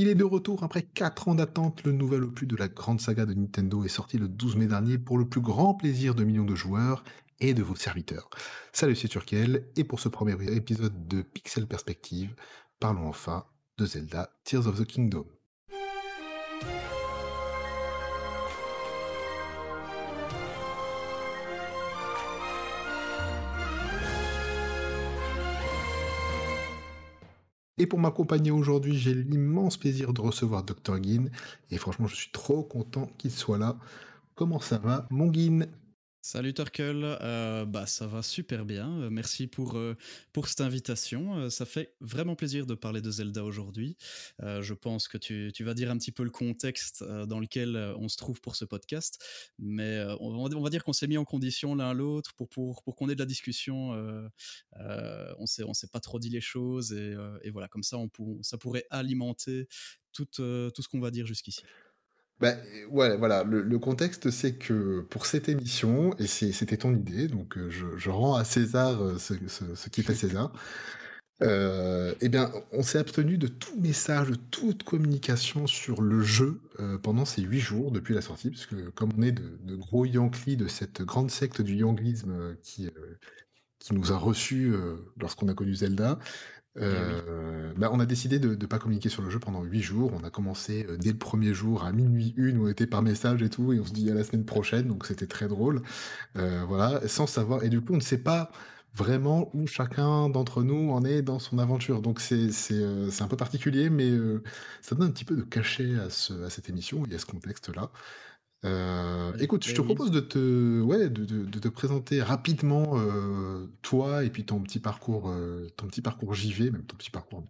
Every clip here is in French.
Il est de retour après 4 ans d'attente. Le nouvel opus de la grande saga de Nintendo est sorti le 12 mai dernier pour le plus grand plaisir de millions de joueurs et de vos serviteurs. Salut, c'est Turkel, et pour ce premier épisode de Pixel Perspective, parlons enfin de Zelda Tears of the Kingdom. Et pour m'accompagner aujourd'hui, j'ai l'immense plaisir de recevoir Dr Guin. Et franchement, je suis trop content qu'il soit là. Comment ça va, mon Guin? Salut Turkel, euh, bah ça va super bien. Euh, merci pour euh, pour cette invitation. ça fait vraiment plaisir de parler de Zelda aujourd'hui. je pense que tu, tu vas dire un petit peu le contexte dans lequel on se trouve pour ce podcast, mais on va, on va dire qu'on s'est mis en condition l'un l'autre pour pour pour qu'on ait de la discussion. on s'est on s'est pas trop dit les choses et, et voilà comme ça on pour, ça pourrait alimenter tout tout ce qu'on va dire jusqu'ici. Ben ouais, voilà, le, contexte, c'est que pour cette émission, et c'était ton idée, donc euh, je, rends à César euh, ce, qui est à César, euh, eh bien, on s'est abstenu de tout message, de toute communication sur le jeu pendant ces huit jours depuis la sortie, parce que comme on est de, gros Yankees de cette grande secte du Yanglisme qui, qui nous a reçus lorsqu'on a connu Zelda, euh, bah, on a décidé de ne pas communiquer sur le jeu pendant 8 jours. On a commencé euh, dès le premier jour à minuit une, où on était par message et tout, et on se dit à la semaine prochaine, donc c'était très drôle. Euh, voilà, sans savoir. Et du coup, on ne sait pas vraiment où chacun d'entre nous en est dans son aventure. Donc c'est un peu particulier, mais ça donne un petit peu de cachet à, à cette émission et à ce contexte-là. Euh, écoute, je te propose de te, ouais, de, de, te présenter rapidement euh, toi et puis ton petit parcours, euh, ton petit parcours JV, même ton petit parcours,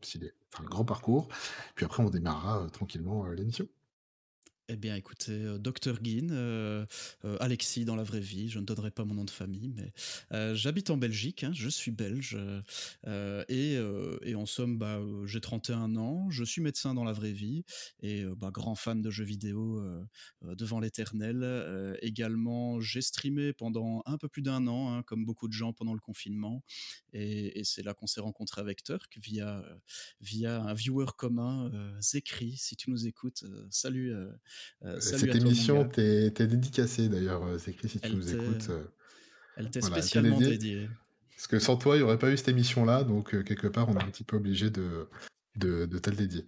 enfin, grand parcours. Puis après, on démarrera tranquillement l'émission. Eh bien, écoutez, euh, Dr Guin, euh, euh, Alexis dans la vraie vie, je ne donnerai pas mon nom de famille, mais j'habite en Belgique, hein, je suis belge, et, en somme, bah, j'ai 31 ans, je suis médecin dans la vraie vie, et bah, grand fan de jeux vidéo devant l'éternel. également, j'ai streamé pendant un peu plus d'un an, hein, comme beaucoup de gens pendant le confinement, et, c'est là qu'on s'est rencontré avec Turk via, via un viewer commun, Zekri, si tu nous écoutes, salut. Euh, cette émission t'es dédicacée d'ailleurs, c'est écrit si tu nous écoutes. Euh, elle était spécialement dédiée. Parce que sans toi, il n'y aurait pas eu cette émission-là, donc euh, quelque part, on est un petit peu obligé de, de, de te le dédier.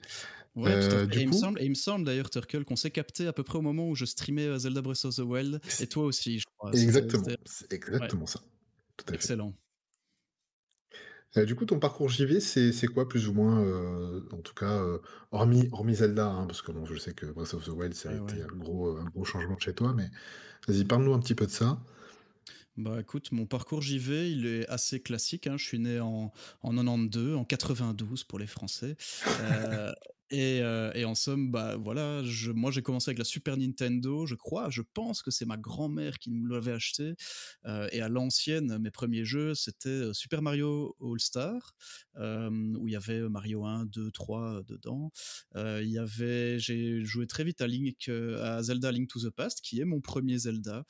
Ouais. Et, il me semble, et, il me semble, d'ailleurs, Turkel, qu'on s'est capté à peu près au moment où je streamais Zelda Breath of the Wild, et toi aussi, je crois. Exactement, c'est exactement ça. Tout à Excellent. Euh, du coup, ton parcours JV, c'est quoi plus ou moins, euh, en tout cas, euh, hormis hormis Zelda, hein, parce que bon, je sais que Breath of the Wild, ça a été un gros, un gros changement chez toi, mais vas-y, parle-nous un petit peu de ça. Bah écoute, mon parcours JV, il est assez classique. Hein. Je suis né en, en 92, en 92 pour les Français. Euh, et, en somme, bah voilà, moi j'ai commencé avec la Super Nintendo, je crois, je pense que c'est ma grand-mère qui me l'avait acheté. Euh, et à l'ancienne, mes premiers jeux, c'était euh, Super Mario All Star, où il y avait Mario 1, 2, 3 dedans. il y avait, j'ai joué très vite à Link, à Zelda Link to the Past, qui est mon premier Zelda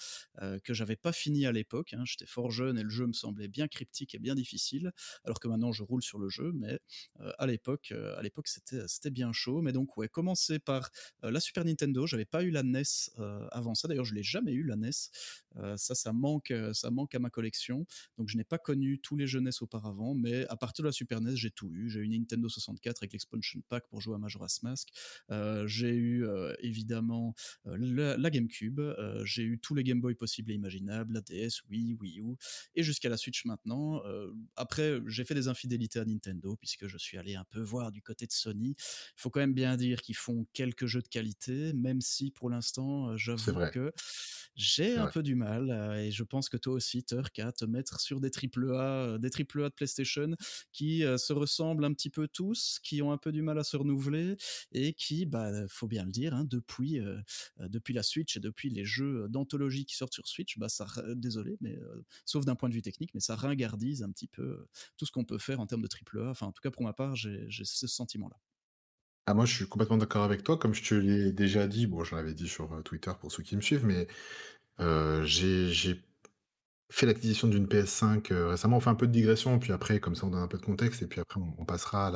que j'avais pas fini à l'époque Hein, j'étais fort jeune et le jeu me semblait bien cryptique et bien difficile, alors que maintenant je roule sur le jeu, mais euh, à l'époque, euh, à l'époque c'était c'était bien chaud. Mais donc ouais, commencer par euh, la Super Nintendo, j'avais pas eu la NES avant ça. D'ailleurs, je l'ai jamais eu la NES. ça, ça manque, ça manque à ma collection. Donc je n'ai pas connu tous les jeux NES auparavant, mais à partir de la Super NES, j'ai tout eu. J'ai eu une Nintendo 64 avec l'expansion pack pour jouer à Majora's Mask. j'ai eu évidemment la, GameCube. j'ai eu tous les Game Boy possibles et imaginables, la DS, Wii, Wii U, et jusqu'à la Switch maintenant. Euh, après, j'ai fait des infidélités à Nintendo, puisque je suis allé un peu voir du côté de Sony. Il faut quand même bien dire qu'ils font quelques jeux de qualité, même si pour l'instant, j'avoue que j'ai un peu du mal, et je pense que toi aussi, Turk, à te mettre sur des triple A, des triple A de PlayStation qui se ressemblent un petit peu tous, qui ont un peu du mal à se renouveler, et qui, bah, faut bien le dire, hein, depuis, depuis la Switch et depuis les jeux d'anthologie qui sortent sur Switch, bah, ça, désolé, mais euh, sauf d'un point de vue technique, mais ça ringardise un petit peu tout ce qu'on peut faire en termes de triple A. Enfin, en tout cas pour ma part, j'ai ce sentiment-là. Ah, moi, je suis complètement d'accord avec toi. Comme je te l'ai déjà dit, bon, je l'avais dit sur euh, Twitter pour ceux qui me suivent, mais j'ai fait l'acquisition d'une PS5 récemment. On fait un peu de digression, puis après, comme ça, on donne un peu de contexte, et puis après, on, passera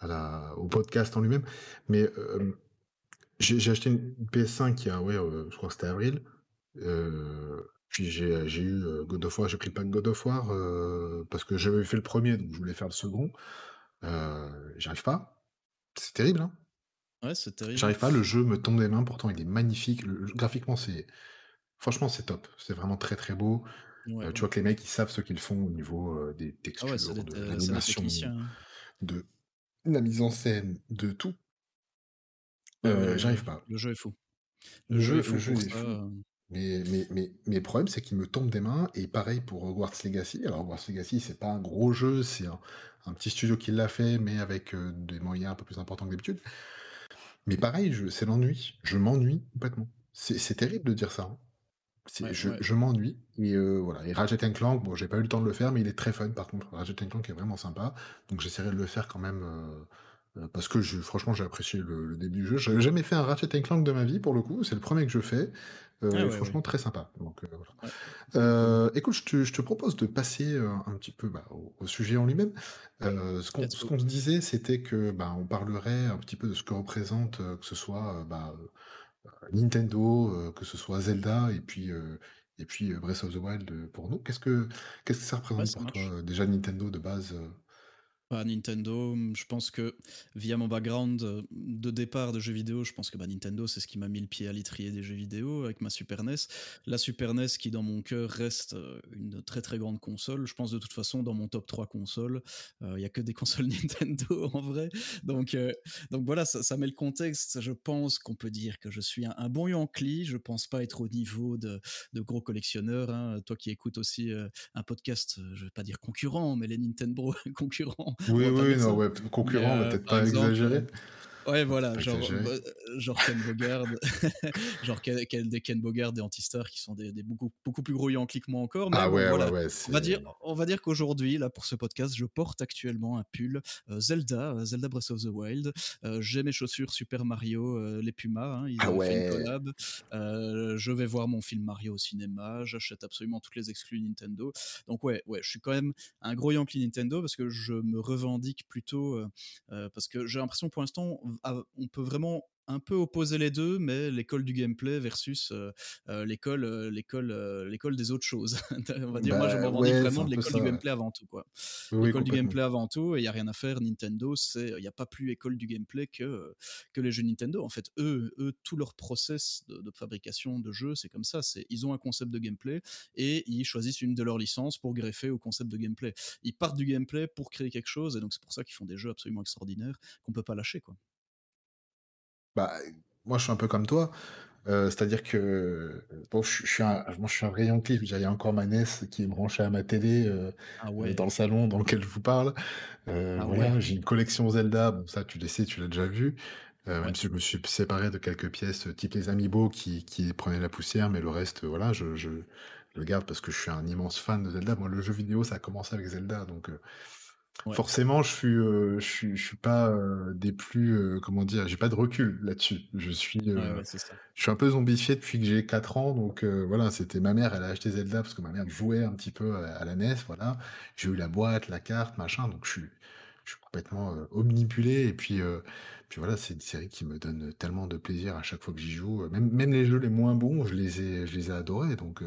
à la, au podcast en lui-même. Mais j'ai acheté une PS5 qui a, ouais, je crois que c'était avril. puis j'ai eu God of War, j'ai pris le pack God of War parce que j'avais fait le premier, donc je voulais faire le second. J'arrive pas. C'est terrible, hein. Ouais, c'est terrible. J'arrive pas, le jeu me tombe des mains, pourtant il est magnifique. graphiquement, c'est franchement, c'est top. C'est vraiment très très beau. Euh, tu vois que les mecs, ils savent ce qu'ils font au niveau euh, des ah textures, de l'animation, hein. de la mise en scène, de tout. Euh, j'arrive pas. Le jeu est fou. Le, jeu, est fou. Mais, mais, mais, mais, le problème, c'est qu'il me tombe des mains. Et pareil pour Hogwarts Legacy. Alors, Hogwarts Legacy, c'est pas un gros jeu, c'est un, petit studio qui l'a fait, mais avec des moyens un peu plus importants que d'habitude. Mais pareil, c'est l'ennui. Je m'ennuie complètement. C'est terrible de dire ça. Hein je, m'ennuie. Et voilà. Et Ratchet Clank, bon, j'ai pas eu le temps de le faire, mais il est très fun par contre. Ratchet Clank est vraiment sympa. Donc j'essaierai de le faire quand même. Parce que je, franchement, j'ai apprécié le, début du jeu. J'avais jamais fait un Ratchet Clank de ma vie pour le coup. C'est le premier que je fais. Ah franchement, très sympa. Donc, écoute, je te, propose de passer un petit peu bah, au, sujet en lui-même. ce qu'on se disait, c'était que bah, on parlerait un petit peu de ce que représente, que ce soit bah, Nintendo, euh, que ce soit Zelda et puis, euh, et puis euh, Breath of the Wild pour nous. Qu'est-ce que, qu'est-ce que ça représente pour toi, déjà Nintendo de base Nintendo, je pense que via mon background euh, de départ de jeux vidéo, je pense que bah, Nintendo, c'est ce qui m'a mis le pied à l'étrier des jeux vidéo avec ma Super NES. La Super NES qui, dans mon cœur, reste euh, une très très grande console. Je pense de toute façon, dans mon top 3 consoles, il euh, n'y a que des consoles Nintendo en vrai. Donc, donc voilà, ça, met le contexte. Je pense qu'on peut dire que je suis un, bon Yankee. Je pense pas être au niveau de, de gros collectionneurs. Hein. Toi qui écoutes aussi un podcast, je vais pas dire concurrent, mais les Nintendo concurrents oui, oui, non, ouais, concurrent, euh, peut-être pas exagéré. Ouais, voilà, genre, euh, genre Ken Bogard, genre Ken, des Ken Bogard, des Antistar qui sont des, beaucoup, beaucoup plus gros Yankees que moi encore. Mais ah ouais, voilà. ouais, ouais on va dire, on va dire qu'aujourd'hui, là, pour ce podcast, je porte actuellement un pull euh, Zelda, Zelda Breath of the Wild. J'ai mes chaussures Super Mario, les Pumas, hein, ils ah ont fait une collab. je vais voir mon film Mario au cinéma. J'achète absolument toutes les exclus Nintendo. Donc ouais, ouais, je suis quand même un gros Yankee Nintendo parce que je me revendique plutôt parce que j'ai l'impression pour l'instant on peut vraiment un peu opposer les deux, mais l'école du gameplay versus euh, euh, l'école, euh, l'école, l'école des autres choses. on va dire, moi, je me bah, revendique vraiment de l'école du gameplay avant tout, quoi. l'école du gameplay avant tout, et il y a rien à faire. Nintendo, c'est, il n'y a pas plus école du gameplay que que les jeux Nintendo. En fait, eux, eux, tout leur process de, fabrication de jeux, c'est comme ça. C'est, ils ont un concept de gameplay et ils choisissent une de leurs licences pour greffer au concept de gameplay. Ils partent du gameplay pour créer quelque chose, et donc c'est pour ça qu'ils font des jeux absolument extraordinaires qu'on peut pas lâcher, quoi. Bah, moi, je suis un peu comme toi. Euh, c'est-à-dire que bon, je, suis un, moi, je suis un vrai Yankee. A encore ma NES qui est branchée à ma télé euh, ah euh, dans le salon dans lequel je vous parle. Ah voilà, j'ai une collection Zelda. Bon, ça, tu le sais, tu l'as déjà vu. Même si je me suis séparé de quelques pièces, type les Amiibo qui, qui prenaient la poussière, mais le reste, voilà, je, je le garde parce que je suis un immense fan de Zelda. Moi, le jeu vidéo, ça a commencé avec Zelda, donc Forcément, je suis, je suis, je suis pas des plus, comment dire, j'ai pas de recul là-dessus. Je suis, je suis un peu zombifié depuis que j'ai 4 ans, donc voilà, c'était ma mère, elle a acheté Zelda parce que ma mère jouait un petit peu à, la NES, voilà. J'ai eu la boîte, la carte, machin, donc je suis, je suis complètement omnipulé. Et puis, puis voilà, c'est une série qui me donne tellement de plaisir à chaque fois que j'y joue. Même, même les jeux les moins bons, je les ai, je les ai adorés. Donc,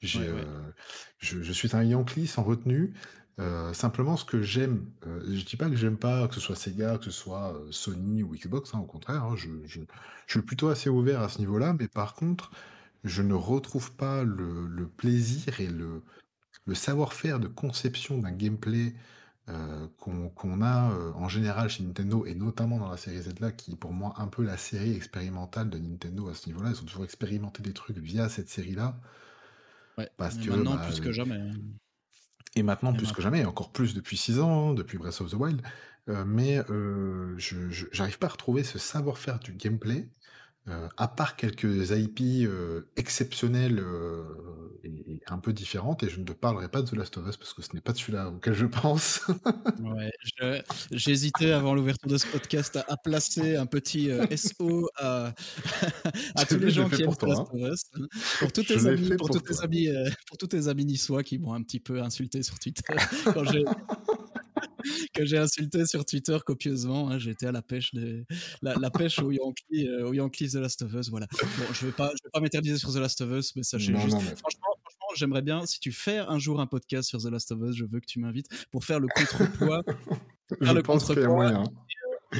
j'ai, je, je suis un Yankee sans retenue. Euh, simplement, ce que j'aime, euh, je dis pas que j'aime pas que ce soit Sega, que ce soit euh, Sony ou Xbox, hein, au contraire, hein, je, suis plutôt assez ouvert à ce niveau-là, mais par contre, je ne retrouve pas le, plaisir et le, savoir-faire de conception d'un gameplay qu'on a en général chez Nintendo et notamment dans la série Z-là, qui est pour moi un peu la série expérimentale de Nintendo à ce niveau-là. Ils ont toujours expérimenté des trucs via cette série-là. Ouais, parce que maintenant bah, plus que jamais. Et maintenant, plus que jamais, encore plus depuis 6 ans, hein, depuis Breath of the Wild. Euh, mais euh, je n'arrive pas à retrouver ce savoir-faire du gameplay euh, à part quelques IP euh, exceptionnelles euh, et, un peu différentes, et je ne te parlerai pas de The Last of Us parce que ce n'est pas celui-là auquel je pense. ouais, j'hésitais avant l'ouverture de ce podcast à, placer un petit SO à, à tous les gens qui aiment The Last of Us. Pour tous tes amis, pour, tous tes amis, pour tous tes amis niçois qui m'ont un petit peu insulté sur Twitter quand j'ai que j'ai insulté sur Twitter copieusement. Hein. J'étais à la pêche, des... la, la, pêche aux Yankees, euh, aux Yankees The Last of Us. Voilà. Bon, je ne vais pas, je vais pas m'éterniser sur The Last of Us, mais sachez juste. Non, mais... Franchement, franchement j'aimerais bien, si tu fais un jour un podcast sur The Last of Us, je veux que tu m'invites pour faire le contrepoids. je le pense qu'il y a moyen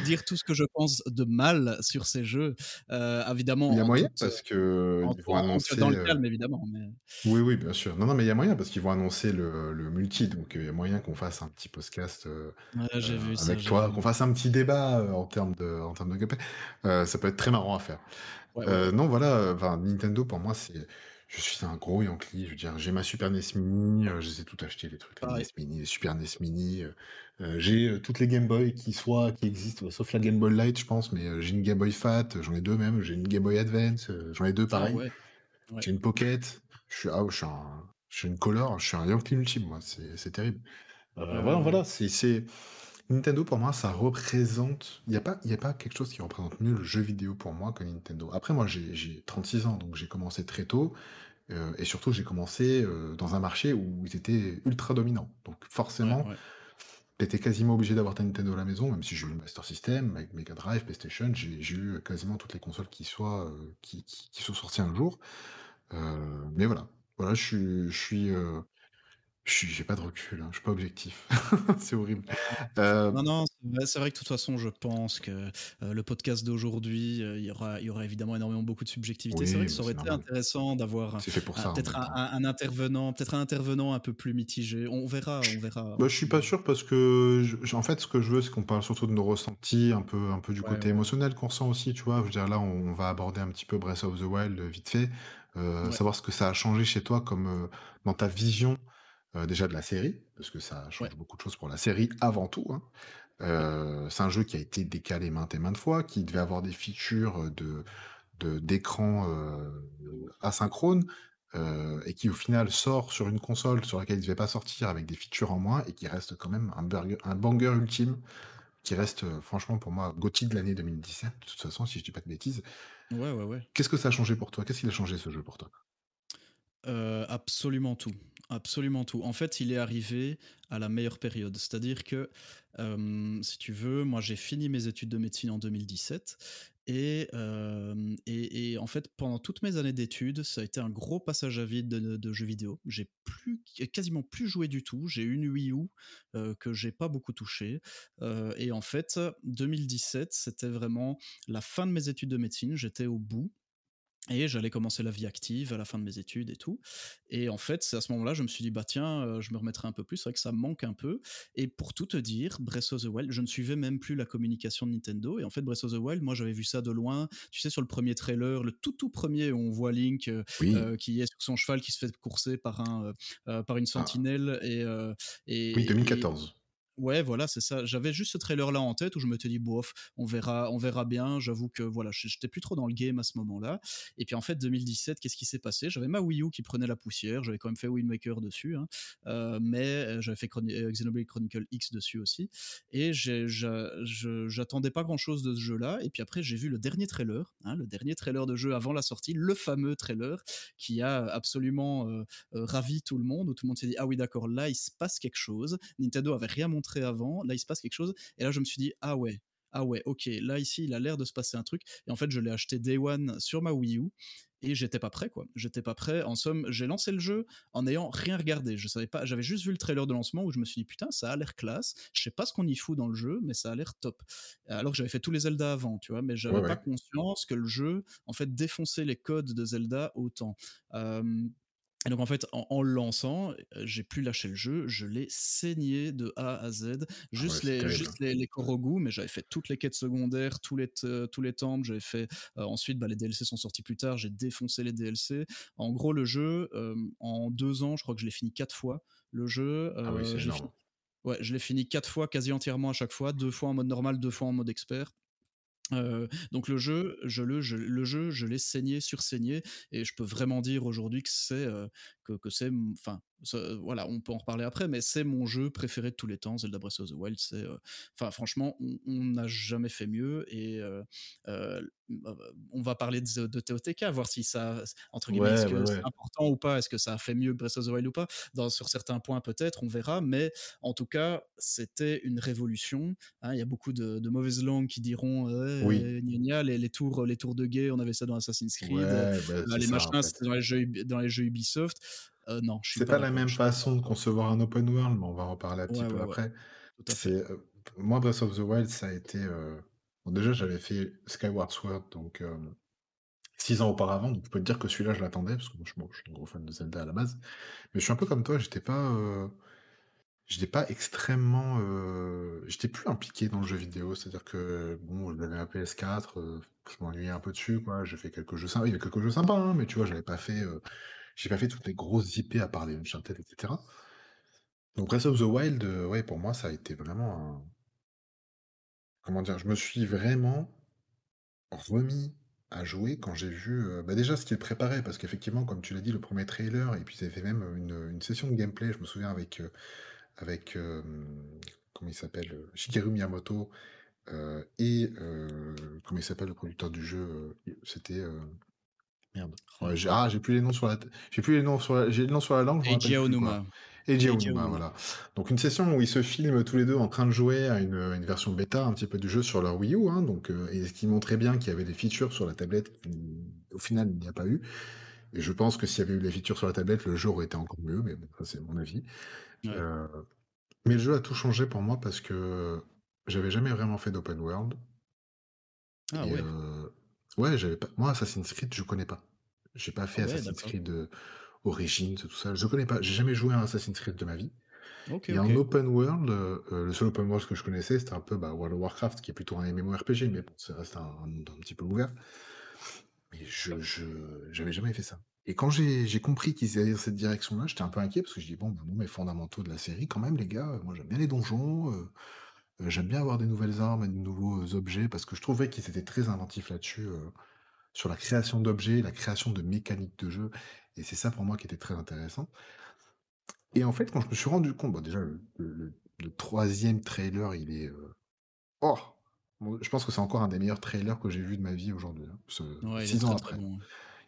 dire tout ce que je pense de mal sur ces jeux. Euh, évidemment. Il y a moyen parce que en, ils vont annoncer. Dans le calme, évidemment. Oui, oui, bien sûr. Non, non, mais il y a moyen parce qu'ils vont annoncer le, le, multi, donc il y a moyen qu'on fasse un petit podcast euh, vu avec toi, qu'on fasse un petit débat en termes de, en termes de gameplay. ça peut être très marrant à faire. non, voilà. Nintendo pour moi c'est je suis un gros Yankee, je veux dire, j'ai ma Super NES Mini, euh, je les ai tout acheté les trucs, les NES Mini, les Super NES Mini, euh, euh, j'ai toutes les Game Boy qui soient, qui existent, sauf la Game Boy Light, je pense, mais j'ai une Game Boy Fat, j'en ai deux même, j'ai une Game Boy Advance, j'en ai deux ah pareil. J'ai une Pocket, je suis, ah, je suis un, je suis une Color, je suis un Yankee ultime, moi, c'est terrible. voilà, voilà, c'est, Nintendo pour moi, ça représente. Il n'y a, pas, y a pas quelque chose qui représente mieux le jeu vidéo pour moi que Nintendo. Après, moi, j'ai 36 ans, donc j'ai commencé très tôt. Euh, et surtout, j'ai commencé euh, dans un marché où ils étaient ultra dominants. Donc forcément, tu étais quasiment obligé d'avoir ta Nintendo à la maison, même si j'ai eu le Master System, avec Mega Drive, PlayStation, j'ai eu quasiment toutes les consoles qui, soient, euh, qui, qui, sont sorties un jour. mais voilà, voilà, je suis, je suis j'ai pas de recul, hein, je suis pas objectif. C'est horrible. Euh non, non, c'est vrai que de toute façon, je pense que, euh, le podcast d'aujourd'hui, euh, il y aura il y aura évidemment énormément beaucoup de subjectivité. C'est vrai que ça aurait été intéressant d'avoir peut-être un intervenant peut-être un intervenant un peu plus mitigé. On verra, on verra, Bah, je suis pas sûr parce que en fait, ce que je veux, c'est qu'on parle surtout de nos ressentis, un peu un peu du côté émotionnel qu'on ressent aussi, tu vois? Je veux dire, là, on va aborder un petit peu Breath of the Wild, vite fait, savoir ce que ça a changé chez toi comme, dans ta vision euh, déjà de la série, parce que ça change beaucoup de choses pour la série avant tout. Hein. Euh, c'est un jeu qui a été décalé maintes et maintes fois, qui devait avoir des features de d'écran euh, asynchrone, et qui au final sort sur une console sur laquelle il ne devait pas sortir avec des features en moins, et qui reste quand même un, un banger ultime, qui reste franchement pour moi GOTY de l'année 2017, de toute façon, si je dis pas de bêtises. Ouais, ouais, ouais. Qu'est-ce que ça a changé pour toi? Qu'est-ce qu'il a changé ce jeu pour toi? Absolument tout. Absolument tout. En fait, il est arrivé à la meilleure période. C'est-à-dire que, si tu veux, moi j'ai fini mes études de médecine en 2017 et, et, en fait, pendant toutes mes années d'études, ça a été un gros passage à vide de, jeux vidéo. J'ai plus, quasiment plus joué du tout. J'ai une Wii U euh, que j'ai pas beaucoup touché. et en fait, 2017, c'était vraiment la fin de mes études de médecine. J'étais au bout. Et j'allais commencer la vie active à la fin de mes études et tout. Et en fait, c'est à ce moment-là, je me suis dit, bah tiens, euh, je me remettrai un peu plus. C'est vrai que ça me manque un peu. Et pour tout te dire, Breath of the Wild, je ne suivais même plus la communication de Nintendo. Et en fait, Breath of the Wild, moi, j'avais vu ça de loin. Tu sais, sur le premier trailer, le tout tout premier, on voit Link euh, euh, qui est sur son cheval, qui se fait courser par, un, par une ah. sentinelle. Et, et, oui, 2014. Ouais, voilà, c'est ça. J'avais juste ce trailer-là en tête où je me suis dit, bof, on verra, on verra bien. J'avoue que voilà, j'étais plus trop dans le game à ce moment-là. Et puis en fait, 2017, qu'est-ce qui s'est passé? J'avais ma Wii U qui prenait la poussière. J'avais quand même fait Wind Waker dessus, hein. euh, mais euh, j'avais fait euh, Xenoblade Chronicle X dessus aussi. Et j'attendais pas grand-chose de ce jeu-là. Et puis après, j'ai vu le dernier trailer, hein, le dernier trailer de jeu avant la sortie, le fameux trailer qui a absolument ravi tout le monde. Où tout le monde s'est dit, ah oui, d'accord, là il se passe quelque chose. Nintendo avait rien montré avant, là il se passe quelque chose, et là je me suis dit, ah ouais, ah ouais, ok, là ici il a l'air de se passer un truc, et en fait je l'ai acheté Day One sur ma Wii U, et j'étais pas prêt quoi. J'étais pas prêt. En somme, j'ai lancé le jeu en n'ayant rien regardé. Je savais pas, j'avais juste vu le trailer de lancement où je me suis dit putain, ça a l'air classe. Je sais pas ce qu'on y fout dans le jeu, mais ça a l'air top. Alors que j'avais fait tous les Zelda avant, tu vois, mais j'avais pas conscience que le jeu en fait défonçait les codes de Zelda autant. Et donc en fait, en, le lançant, euh, j'ai plus lâché le jeu, je l'ai saigné de A à Z, ah juste les juste les, les Korogu, mais j'avais fait toutes les quêtes secondaires, tous les tous les temples, j'avais fait euh, ensuite bah, les DLC sont sortis plus tard, j'ai défoncé les DLC. En gros, le jeu euh, en deux ans, je crois que je l'ai fini quatre fois. Le jeu, ah oui. Ouais, je l'ai fini quatre fois, quasi entièrement à chaque fois, deux fois en mode normal, deux fois en mode expert. Euh, donc le jeu, je le, le jeu, je l'ai saigné, sursaigné, et je peux vraiment dire aujourd'hui que c'est, euh, que, que c'est, enfin, voilà, on peut en reparler après, mais c'est mon jeu préféré de tous les temps, Zelda Breath of the Wild. C'est, enfin, franchement, on n'a jamais fait mieux et bah, on va parler de, de, TOTK, voir si ça, entre guillemets, est-ce que c'est important ou pas, est-ce que ça a fait mieux que Breath of the Wild ou pas. Dans, sur certains points, peut-être, on verra, mais en tout cas, c'était une révolution. Hein. Il y a beaucoup de, mauvaises langues qui diront oui. les, les, tours, les tours de guet, on avait ça dans Assassin's Creed, bah, les machins, c'était dans, les jeux, dans les jeux Ubisoft. Euh, non, c'est pas, la même façon de concevoir un open world, mais on va en parler un petit peu après. C'est moi Breath of the Wild, ça a été déjà, j'avais fait Skyward Sword, donc six ans auparavant, donc je peux te dire que celui-là, je l'attendais, parce que moi, je, suis un gros fan de Zelda à la base. Mais je suis un peu comme toi, j'étais pas, j'étais pas extrêmement, j'étais plus impliqué dans le jeu vidéo. C'est-à-dire que bon, j'avais un PS4, je m'ennuyais un peu dessus, quoi. J'ai fait quelques jeux sympas, il y avait quelques jeux sympas, hein, mais tu vois, j'avais pas fait, j'ai pas fait toutes les grosses IP à part les Uncharted, etc. Donc Breath of the Wild, ouais, pour moi, ça a été vraiment un Comment dire? Je me suis vraiment remis à jouer quand j'ai vu, bah, déjà ce qu'il préparait parce qu'effectivement, comme tu l'as dit, le premier trailer et puis ils avaient fait même, une, session de gameplay, je me souviens avec, avec, comment il s'appelle? Shigeru Miyamoto, et comment il s'appelle le producteur du jeu? c'était, merde. j'ai ah, j'ai plus les noms sur la j'ai plus les noms sur la j'ai le nom sur la langue, je Onuma. Et Onuma, voilà. Donc une session où ils se filment tous les deux en train de jouer à une, version bêta un petit peu du jeu sur leur Wii U, hein, donc, euh, et ce qui montrait bien qu'il y avait des features sur la tablette, au final il n'y a pas eu. Et je pense que s'il y avait eu les features sur la tablette, le jeu aurait été encore mieux, mais bon, ça c'est mon avis. Euh, mais le jeu a tout changé pour moi parce que j'avais jamais vraiment fait d'open world. Ah ouais. Euh, ouais, j'avais pas. Moi, Assassin's Creed, je connais pas. J'ai pas fait ah Assassin's Creed. Origins, tout ça. Je connais pas, j'ai jamais joué à Assassin's Creed de ma vie. et en open world, euh, le seul open world que je connaissais, c'était un peu bah, World of Warcraft, qui est plutôt un MMORPG, mais bon, ça reste un, un, petit peu ouvert. Mais je, je j'avais jamais fait ça. Et quand j'ai compris qu'ils allaient dans cette direction-là, j'étais un peu inquiet parce que je dis bon, bon, mais fondamentaux de la série, quand même, les gars, moi j'aime bien les donjons, euh, euh, j'aime bien avoir des nouvelles armes et de nouveaux objets parce que je trouvais qu'ils étaient très inventifs là-dessus, sur la création d'objets, la création de mécaniques de jeu. Et c'est ça pour moi qui était très intéressant. Et en fait, quand je me suis rendu compte, bon, déjà, le, troisième trailer, il est. Euh, oh Je pense que c'est encore un des meilleurs trailers que j'ai vu de ma vie aujourd'hui. Hein, six ans après.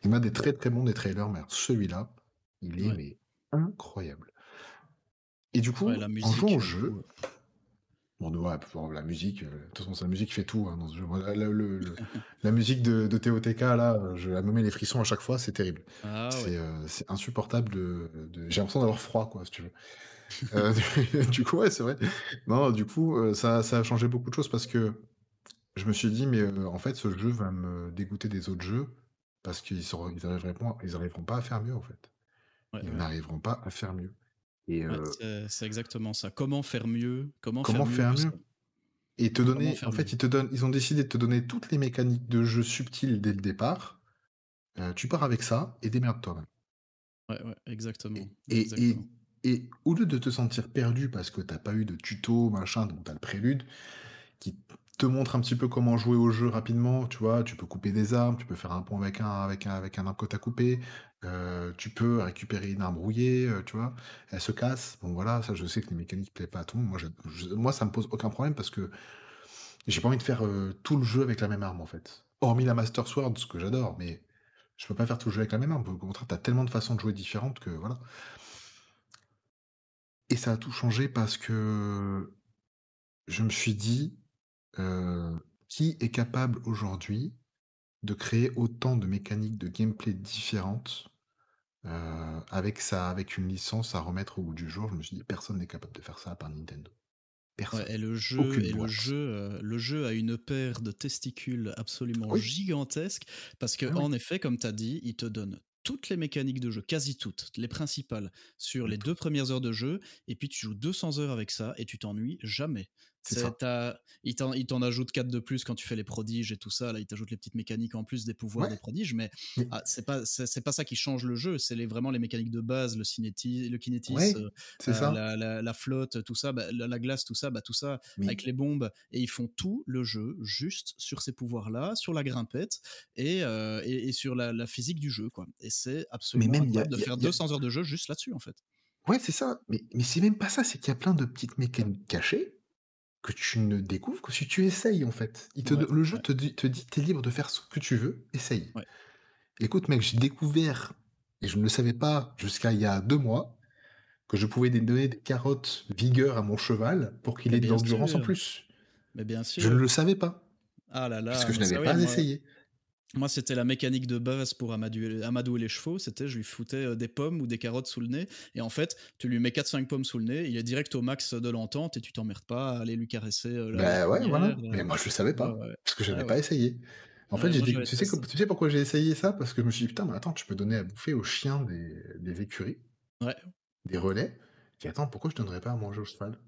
Il m'a des très très bons des trailers, mais celui-là, il est incroyable. Et du coup, en jouant au jeu, Bon, ouais, la musique, euh, de toute façon, la musique fait tout hein, dans ce jeu. la musique de, de TOTK, là, je la nommé les frissons à chaque fois, c'est terrible. Ah euh, c'est insupportable de, J'ai l'impression d'avoir froid, quoi, si tu veux. Euh, du coup, ouais, c'est vrai. Non, du coup, ça, ça a changé beaucoup de choses parce que je me suis dit, mais en fait, ce jeu va me dégoûter des autres jeux parce qu'ils ils arriveront, ils arriveront pas à faire mieux, en fait. ils n'arriveront pas à faire mieux. Euh, c'est exactement ça. Comment faire mieux? Comment, faire, mieux, Et te donner, en fait, ils te donnent, ils ont décidé de te donner toutes les mécaniques de jeu subtiles dès le départ. Euh, tu pars avec ça et démerde-toi. Ouais, ouais, exactement. Et, Et, au lieu de te sentir perdu parce que t'as pas eu de tuto, machin, donc t'as le prélude, qui te montre un petit peu comment jouer au jeu rapidement, tu vois, tu peux couper des armes, tu peux faire un pont avec un, avec un, avec un arbre que tu as coupé, euh, tu peux récupérer une arme rouillée, euh, tu vois, elle se casse. Bon voilà, ça je sais que les mécaniques plaisent pas à tout. Moi, je, moi ça me pose aucun problème parce que j'ai pas envie de faire euh, tout le jeu avec la même arme en fait. Hormis la Master Sword, ce que j'adore, mais je peux pas faire tout le jeu avec la même arme. Au contraire, t'as tellement de façons de jouer différentes que voilà. Et ça a tout changé parce que je me suis dit, qui est capable aujourd'hui de créer autant de mécaniques de gameplay différentes avec ça, avec une licence à remettre au bout du jour. Je me suis dit, personne n'est capable de faire ça à part Nintendo. Personne. et le jeu, et le jeu, le jeu a une paire de testicules absolument gigantesque parce que ah en effet, comme tu as dit, il te donne toutes les mécaniques de jeu, quasi toutes, les principales, sur les deux premières heures de jeu, et puis tu joues 200 heures avec ça, et tu t'ennuies jamais. Il t'en ajoute 4 de plus quand tu fais les prodiges et tout ça. Là, il t'ajoute les petites mécaniques en plus des pouvoirs des prodiges, mais ah, c'est pas c'est pas ça qui change le jeu. C'est vraiment les mécaniques de base, le le kinétisme, euh, La, flotte, tout ça, bah, la, glace, tout ça, bah, tout ça avec les bombes. Et ils font tout le jeu juste sur ces pouvoirs-là, sur la grimpette et, euh, et, sur la, physique du jeu, quoi. Et c'est absolument incroyable de faire 200 heures de jeu juste là-dessus, en fait. Ouais, c'est ça, mais mais c'est même pas ça, c'est qu'il y a plein de petites mécaniques cachées que tu ne découvres que si tu essayes, en fait. Il te Ouais, do le jeu ouais. te dit te dit: «Tu es libre de faire ce que tu veux, essaye». Ouais. Écoute mec, j'ai découvert et je ne le savais pas jusqu'à il y a 2 mois, que je pouvais donner des carottes vigueur à mon cheval pour qu'il ait de l'endurance en sûr! plus. Mais bien Je ne sûr! le savais pas. Ah là Parce là, que je n'avais oui, pas essayé. Moi, c'était la mécanique de base pour amadouer les chevaux, c'était je lui foutais, heu, des pommes ou des carottes sous le nez et en fait, tu lui mets 4-5 pommes sous le nez, il est direct au max de l'entente et tu t'emmerdes pas à aller lui caresser, la Bah, ouais, voilà, mais heu, moi je le savais pas, ouais. parce que n'avais ouais. pas essayé. En fait, moi j'avais tu sais tu sais pourquoi j'ai essayé ça? Parce que je me suis dit: «Putain, mais attends, tu peux donner à bouffer aux chiens des des écuries» Ouais. «des relais». Dit: «Attends, pourquoi je donnerais pas à manger au cheval?»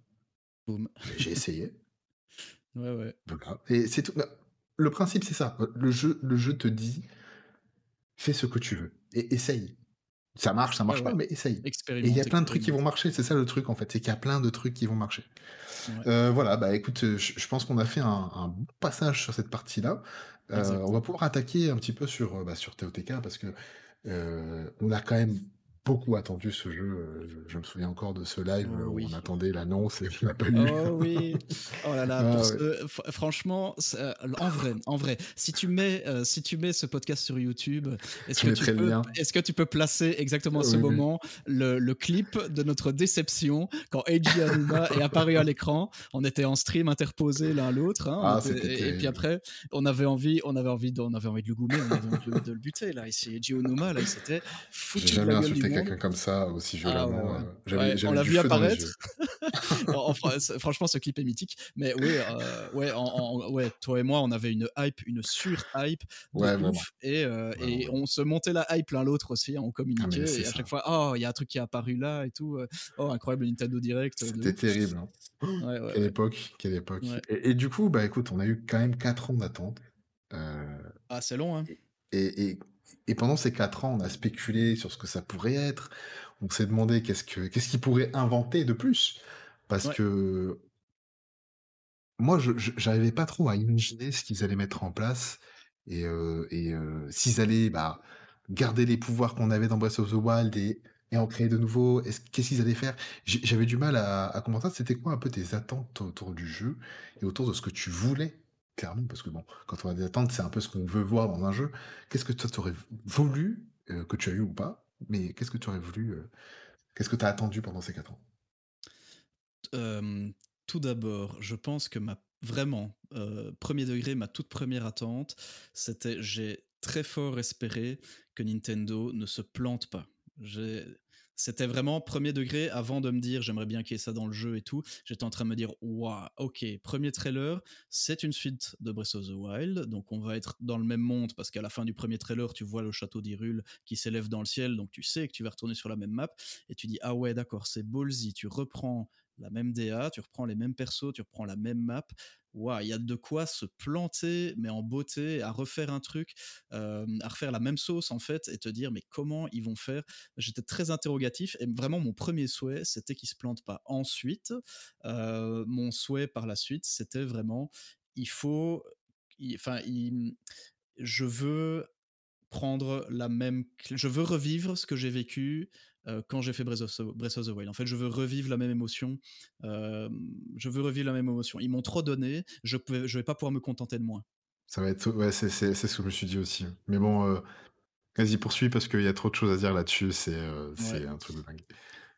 Boum. et j'ai essayé. Ouais, ouais. Voilà et c'est tout. Le principe, c'est ça. Le jeu le jeu te dit «Fais ce que tu veux et essaye». Ça marche, ça Ouais, marche pas, ouais. mais essaye et il y a plein de trucs qui vont marcher, c'est ça le truc, en fait, c'est qu'il y a plein de trucs qui vont marcher. Ouais. Heu, voilà, bah, écoute, heu, je je pense qu'on a fait un un bon passage sur cette partie-là. Heu, on va pouvoir attaquer un petit peu sur, bah, sur TOTK parce que, on a quand même beaucoup attendu ce jeu, heu, je je me souviens encore de ce live, Oh où on oui. attendait l'annonce et on l'a pas eu. Oh oui! Oh là là, Ah ouais. fr franchement, heu, en vrai en vrai, si tu heu, si tu mets ce podcast sur YouTube, est-ce Je que tu peux est-ce que tu peux placer exactement à ce Oui, oui. moment le le clip de notre déception quand Eiji Aonuma est apparu à l'écran? On était en stream interposés l'un l'autre, hein, on Ah, était et puis après, on avait envie on avait envie de on avait envie de le goumer, on avait envie de le de le buter là, ici Eiji Aonuma là, il s'était foutu de jamais la gueule du insulté monde. Quelqu'un comme ça, aussi Ah violemment, j'avais Ouais, on l'a vu apparaître. En en franchement, ce clip est mythique, mais oui, heu, ouais, en ouais, toi et moi, on avait une hype, une sur-hype Ouais, et vraiment. on se montait la hype l'un l'autre aussi, hein, on Ah communiquait et à chaque fois: «Oh, il y a un truc qui est apparu là et tout, oh incroyable le Nintendo Direct, C'était ouf». terrible, hein. Ouais, ouais, Quelle ouais. époque, quelle époque et et du coup, bah, écoute, on a eu quand même 4 ans d'attente, heu Ah, c'est long, hein. et et et pendant ces 4 ans, on a spéculé sur ce que ça pourrait être. On s'est demandé qu'est-ce que qu'est-ce qu'ils pourraient inventer de plus? Parce Ouais. que moi, je j'arrivais pas trop à imaginer ce qu'ils allaient mettre en place et heu et heu, s'ils allaient, bah, garder les pouvoirs qu'on avait dans Breath of the Wild et et en créer de nouveaux. Est-ce qu'est-ce qu'ils allaient faire? J'avais du mal à à comprendre ça. C'était quoi un peu tes attentes autour du jeu et autour de ce que tu voulais? Clairement, parce que bon, quand on a des attentes, c'est un peu ce qu'on veut voir dans un jeu. Qu'est-ce que toi tu aurais voulu, heu, que tu as eu ou pas, mais qu'est-ce que tu aurais voulu, heu, qu'est-ce que tu as attendu pendant ces 4 ans? Tout d'abord, je pense que ma vraiment, heu, 1er degré, ma toute 1re attente, c'était j'ai très fort espéré que Nintendo ne se plante pas. J'ai c'était vraiment 1er degré avant de me dire: «J'aimerais bien qu'il y ait ça dans le jeu et tout». J'étais en train de me dire: «Waouh, OK, 1er trailer, c'est une suite de Breath of the Wild, donc on va être dans le même monde» parce qu'à la fin du 1er trailer, tu vois le château d'Hyrule qui s'élève dans le ciel, donc tu sais que tu vas retourner sur la même map et tu dis: «Ah ouais, d'accord, c'est ballsy». Tu reprends la même DA, tu reprends les mêmes persos, tu reprends la même map. Waouh, il y a de quoi se planter, mais en beauté, à refaire un truc, hem, à refaire la même sauce, en fait et te dire: «Mais comment ils vont faire?» J'étais très interrogatif et vraiment mon 1er souhait, c'était qu'ils se plantent pas. Ensuite, heu, mon souhait par la suite, c'était vraiment, il faut enfin, je veux prendre la même je veux revivre ce que j'ai vécu, heu, quand j'ai fait Breath of the Breath of the Wild. En fait, je veux revivre la même émotion, hem, je veux revivre la même émotion. Ils m'ont trop donné, je je vais pas pouvoir me contenter de moins. Ça va être ouais, c'est ce que je me suis dit aussi. Mais bon, heu, vas-y poursuis parce qu'il y a trop de choses à dire là-dessus, c'est, Ouais. c'est un truc de dingue.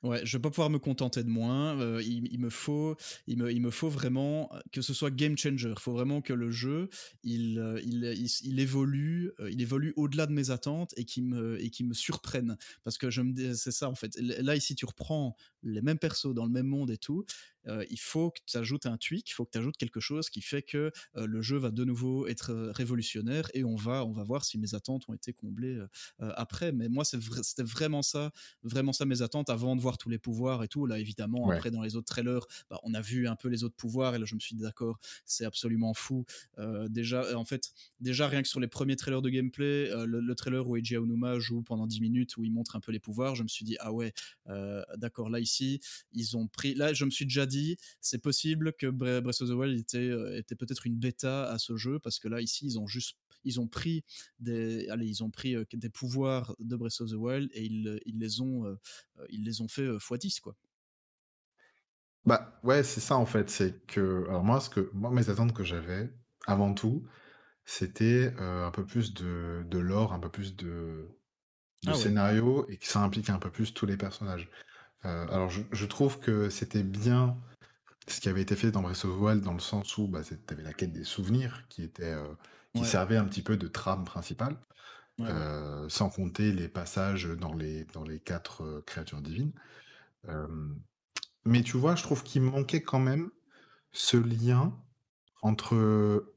Ouais, je vais pas pouvoir me contenter de moins, heu, il me faut il me il me faut vraiment que ce soit game changer. Il faut vraiment que le jeu, il, heu, il il évolue, heu, il évolue au-delà de mes attentes et qu'il me et qu'il me surprenne. Parce que je c'est ça en fait. Là, ici, tu reprends les mêmes persos dans le même monde et tout, heu, il faut que tu ajoutes un tweak, il faut que tu ajoutes quelque chose qui fait que, heu, le jeu va de nouveau être, heu, révolutionnaire et on va on va voir si mes attentes ont été comblées, après. Mais moi, c'était vraiment ça vraiment ça mes attentes avant de voir tous les pouvoirs et tout. Là, évidemment, Ouais. après dans les autres trailers, bah, on a vu un peu les autres pouvoirs et là, je me suis dit: «D'accord, c'est absolument fou». Déjà, en fait, déjà rien que sur les 1ers trailers de gameplay, le le trailer où Eiji Aonuma joue pendant 10 minutes, où il montre un peu les pouvoirs, je me suis dit: «Ah ouais, d'accord, là, ici, ils ont pris» là, je me suis déjà dit: «C'est possible que Bre Breath of the Wild était, heu, était peut-être une bêta à ce jeu» parce que là, ici, ils ont juste ils ont pris des, allez, ils ont pris des pouvoirs de Breath of the Wild et ils, ils les ont, ils les ont fait x10 quoi. Bah ouais, c'est ça en fait. C'est que, alors moi, ce que, moi, mes attentes que j'avais, avant tout, c'était un peu plus de, de lore, un peu plus de, de Ah ouais. scénario et que ça implique un peu plus tous les personnages. Alors je, je trouve que c'était bien ce qui avait été fait dans Breath of the Wild dans le sens où bah, tu avais la quête des souvenirs qui était qui Ouais. servait un petit peu de trame principale, Ouais, ouais. sans compter les passages dans les, dans les quatre créatures divines. mais tu vois, je trouve qu'il manquait quand même ce lien entre,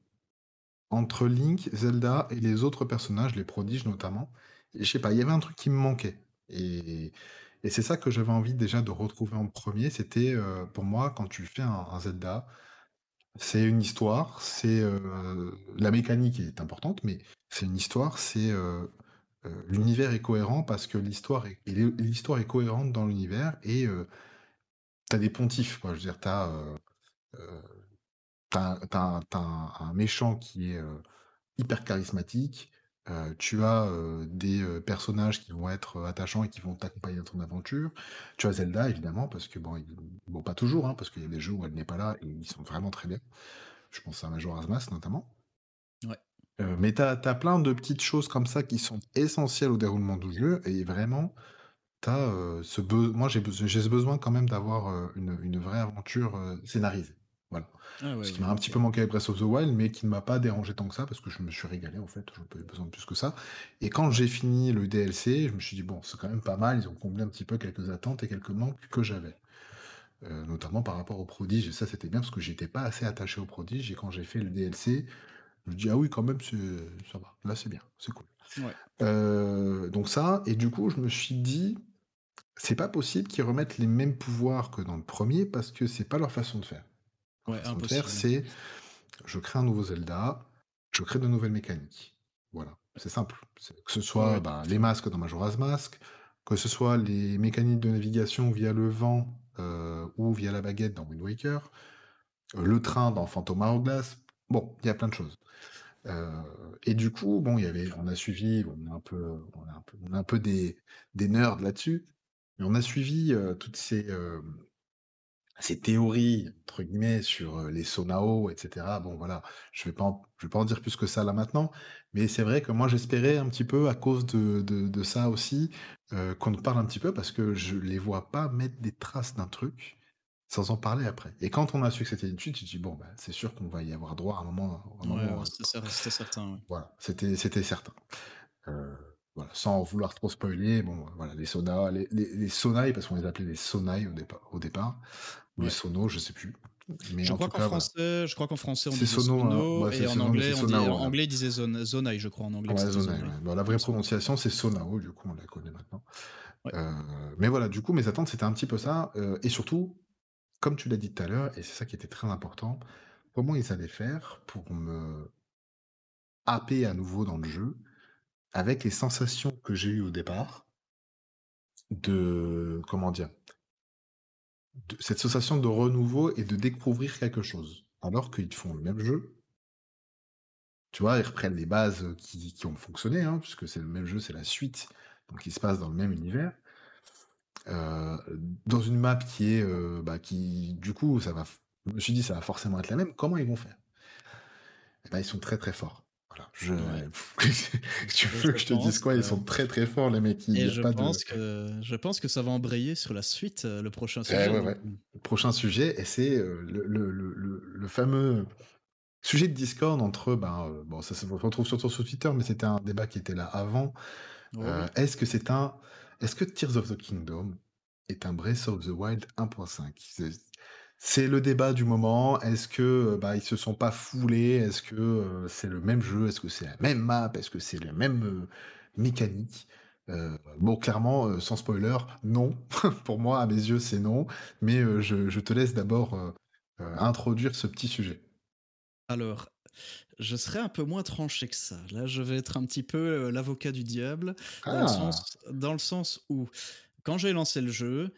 entre Link, Zelda et les autres personnages, les prodiges notamment. Et je sais pas, il y avait un truc qui me manquait. Et, et c'est ça que j'avais envie déjà de retrouver en premier. C'était euh, pour moi, quand tu fais un, un Zelda, c'est une histoire, c'est euh, la mécanique est importante, mais c'est une histoire, c'est euh, l'univers est cohérent parce que l'histoire est, l'histoire est cohérente dans l'univers et t'as des pontifs, quoi. Je veux dire, t'as un, un méchant qui est hyper charismatique. Euh, tu as euh, des euh, personnages qui vont être attachants et qui vont t'accompagner dans ton aventure. Tu as Zelda, évidemment, parce que bon, il- bon pas toujours, hein, parce qu'il y a des jeux où elle n'est pas là et ils sont vraiment très bien. Je pense à Majora's Mask notamment. Ouais. Mais tu as, plein de petites choses comme ça qui sont essentielles au déroulement du jeu et vraiment, t'as, euh, ce be- moi j'ai ce besoin quand même d'avoir une, une vraie aventure scénarisée. Voilà. Ah ouais, Ce qui m'a un petit peu manqué avec Breath of the Wild, mais qui ne m'a pas dérangé tant que ça, parce que je me suis régalé en fait, j'en avais besoin de plus que ça. Et quand j'ai fini le DLC, je me suis dit, bon, c'est quand même pas mal, ils ont comblé un petit peu quelques attentes et quelques manques que j'avais. Euh, notamment par rapport au prodige, et ça c'était bien parce que j'étais pas assez attaché au prodige, et quand j'ai fait le DLC, je me dis, ah oui, quand même, ça va, là c'est bien, c'est cool. Ouais. Euh, donc ça, et du coup, je me suis dit, c'est pas possible qu'ils remettent les mêmes pouvoirs que dans le premier, parce que c'est pas leur façon de faire. Ouais, façon de faire, c'est je crée un nouveau Zelda, je crée de nouvelles mécaniques. Voilà, c'est simple. Que ce soit Ouais, bah, les masques dans Majora's Mask, que ce soit les mécaniques de navigation via le vent euh, ou via la baguette dans Wind Waker, euh, le train dans Phantom Hourglass. Bon, il y a plein de choses. Euh, et du coup, bon, il y avait, on a suivi, on est un peu, on a un peu, on a un peu des, des nerds là-dessus, mais on a suivi euh, toutes ces, ces théories, entre guillemets, sur les Sonao, etc. Bon, voilà, je vais pas en, je vais pas en dire plus que ça là maintenant, mais c'est vrai que moi j'espérais un petit peu, à cause de, de, de ça aussi, euh, qu'on parle un petit peu, parce que je les vois pas mettre des traces d'un truc sans en parler après. Et quand on a su que c'était une suite, j'ai dit, bon, bah, c'est sûr qu'on va y avoir droit à un moment, ouais, c'était certain. Ouais. Voilà, c'était, c'était certain. Euh, voilà, sans vouloir trop spoiler, bon, voilà, les sonas, les, les, les sonai, parce qu'on les appelait les sonai au départ, au départ ou Ouais. sonos, je sais plus. Mais Je en crois tout qu'en français, je crois qu'en français on disait sono, hein. sono Ouais, et en sono, anglais on dit, en anglais ils disaient zon, zonai, je crois en anglais Ouais, c'était zonai, zonai. ouais. Bon, la vraie prononciation, c'est sonao, du coup, on la connaît maintenant. Ouais. Euh, mais voilà, du coup, mes attentes, c'était un petit peu ça. euh, et surtout, comme tu l'as dit tout à l'heure, et c'est ça qui était très important, comment ils allaient faire pour me happer à nouveau dans le jeu, avec les sensations que j'ai eues au départ, de, comment dire, cette sensation de renouveau et de découvrir quelque chose. Alors qu'ils font le même jeu, tu vois, ils reprennent les bases qui, ont fonctionné, hein, puisque c'est le même jeu, c'est la suite, donc il se passe dans le même univers. euh, dans une map qui est, euh, bah, qui, du coup, ça va, je me suis dit, ça va forcément être la même. Comment ils vont faire? Ben, ils sont très très forts. Voilà. Je, Ouais. tu veux que je te dise quoi? Ils sont très très forts, les mecs. Il Et y a je pas de. pense que je pense que ça va embrayer sur la suite, euh, le prochain Eh sujet. ouais, donc, ouais. Le prochain sujet, et c'est euh, le, le, le, le- le fameux sujet de Discord entre, ben, euh, bon, ça se retrouve surtout sur Twitter, mais c'était un débat qui était là avant. Euh, est-ce que c'est un, est-ce que Tears of the Kingdom est un Breath of the Wild 1.5 C'est- le débat du moment. Est-ce que euh, bah, ils se sont pas foulés? Est-ce que euh, c'est le même jeu? Est-ce que c'est la même map? Est-ce que c'est la même euh, mécanique? Euh, Bon, clairement, sans spoiler, non. Pour moi, à mes yeux, c'est non. Mais je, je te laisse d'abord introduire ce petit sujet. Alors, je serai un peu moins tranché que ça. Là, je vais être un petit peu l'avocat du diable, dans, le Ah, sens, dans le sens où, quand j'ai lancé le jeu,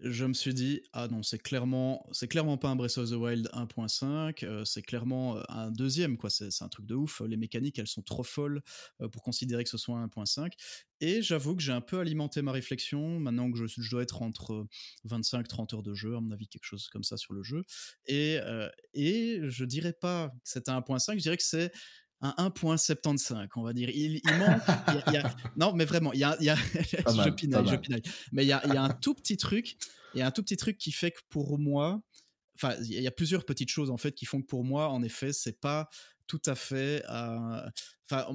je me suis dit: «Ah non, c'est clairement c'est clairement pas un Breath of the Wild 1.5, heu, c'est clairement, heu, un deuxième quoi, c'est un truc de ouf, les mécaniques, elles sont trop folles, heu, pour considérer que ce soit un 1.5» et j'avoue que j'ai un peu alimenté ma réflexion maintenant que je je dois être entre 25-30 heures de jeu, à mon avis, quelque chose comme ça sur le jeu. Et et je dirais pas que c'est un 1.5, je dirais que c'est un 1.75, on va dire. Il, il manque, y, a, y a, non, mais vraiment, il y a, y je pinaille, je pinaille, mais il y a, il y a un tout petit truc, il y a un tout petit truc qui fait que pour moi, enfin, il y a plusieurs petites choses en fait qui font que pour moi, en effet, c'est pas tout à fait, euh, enfin,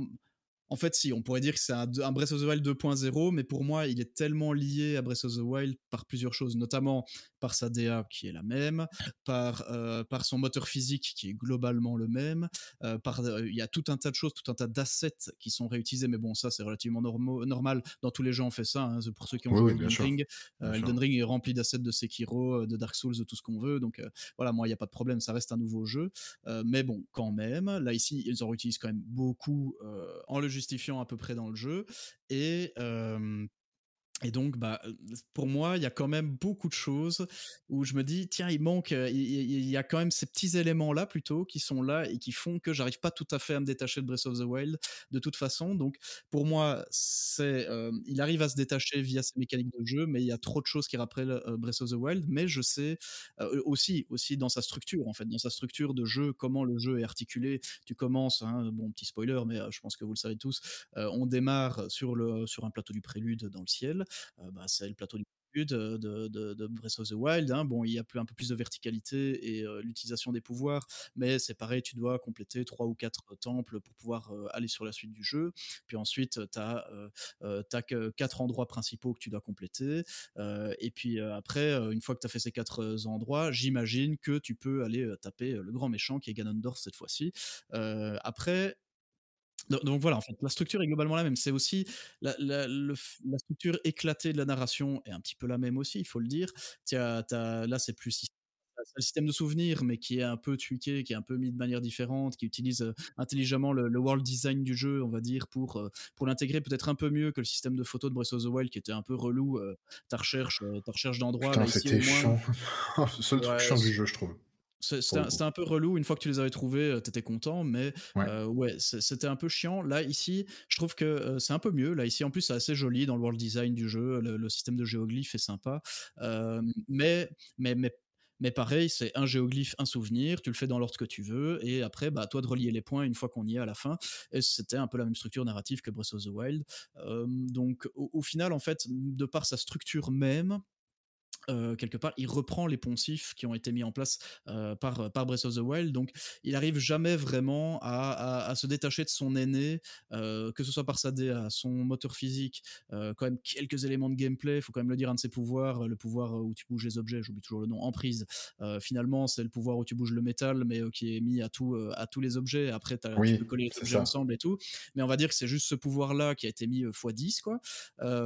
en fait, si, on pourrait dire que c'est un, un, Breath of the Wild 2.0, mais pour moi, il est tellement lié à Breath of the Wild par plusieurs choses, notamment par sa DA qui est la même, par, euh, par son moteur physique qui est globalement le même, euh, par il euh, y a tout un tas de choses, tout un tas d'assets qui sont réutilisés, mais bon, ça c'est relativement normo, normal. Dans tous les jeux, on fait ça. Hein, pour ceux qui ont oui, joué oui, Elden Ring, Elden Ring est rempli d'assets de Sekiro, de Dark Souls, de tout ce qu'on veut. Donc voilà, moi, il n'y a pas de problème, ça reste un nouveau jeu. Mais bon, quand même, là ici, ils en réutilisent quand même beaucoup en le justifiant à peu près dans le jeu. Et, et donc, bah, pour moi, il y a quand même beaucoup de choses où je me dis, tiens, il manque, il, y a quand même ces petits éléments-là plutôt qui sont là et qui font que j'arrive pas tout à fait à me détacher de Breath of the Wild de toute façon. Donc, pour moi, il arrive à se détacher via ses mécaniques de jeu, mais il y a trop de choses qui rappellent Breath of the Wild. Mais je sais aussi, aussi dans sa structure, en fait, dans sa structure de jeu, comment le jeu est articulé. Tu commences, hein, bon, petit spoiler, mais je pense que vous le savez tous, on démarre sur un plateau du prélude dans le ciel bah, c'est le plateau du de, de, de, Breath of the Wild. Hein. Bon, il y a un peu plus de verticalité et euh, l'utilisation des pouvoirs, mais c'est pareil, tu dois compléter trois ou quatre temples pour pouvoir euh, aller sur la suite du jeu. Puis ensuite, tu as, euh, quatre endroits principaux que tu dois compléter. et puis après, une fois que tu as fait ces quatre endroits, j'imagine que tu peux aller taper le grand méchant qui est Ganondorf cette fois-ci. après, donc voilà, en fait, la structure est globalement la même. C'est aussi la, la, le, la, structure éclatée de la narration est un petit peu la même aussi, il faut le dire. As, as, là, c'est plus le système de souvenirs, mais qui est un peu tweaké, qui est un peu mis de manière différente, qui utilise euh, intelligemment le, le, world design du jeu, on va dire, pour, euh, pour l'intégrer peut-être un peu mieux que le système de photo de Breath of the Wild, qui était un peu relou. Euh, ta recherche, ta recherche d'endroits. Putain, c'était chiant. c'est le seul ouais, truc chiant du jeu, je trouve. C'était un, un, peu relou. Une fois que tu les avais trouvés, t'étais content, mais ouais, euh, ouais c'était un peu chiant. Là, ici, je trouve que euh, c'est un peu mieux. Là, ici, en plus, c'est assez joli dans le world design du jeu. Le, le système de géoglyphes est sympa. Euh, mais, mais, mais, mais pareil, c'est un géoglyphe, un souvenir. Tu le fais dans l'ordre que tu veux. Et après, bah, toi de relier les points une fois qu'on y est à la fin. Et c'était un peu la même structure narrative que Breath of the Wild. donc, au, au final, en fait, de par sa structure même, euh, quelque part, il reprend les poncifs qui ont été mis en place euh, par, par Breath of the Wild. Donc, il arrive jamais vraiment à, à, à se détacher de son aîné, euh, que ce soit par sa DA, son moteur physique, quand même quelques éléments de gameplay. Il faut quand même le dire, un de ses pouvoirs, le pouvoir où tu bouges les objets, j'oublie toujours le nom, emprise. Euh, finalement, c'est le pouvoir où tu bouges le métal, mais qui est mis à, tout, à tous les objets. Après, oui, tu peux coller les objets ça. ensemble et tout. Mais on va dire que c'est juste ce pouvoir-là qui a été mis x10, quoi.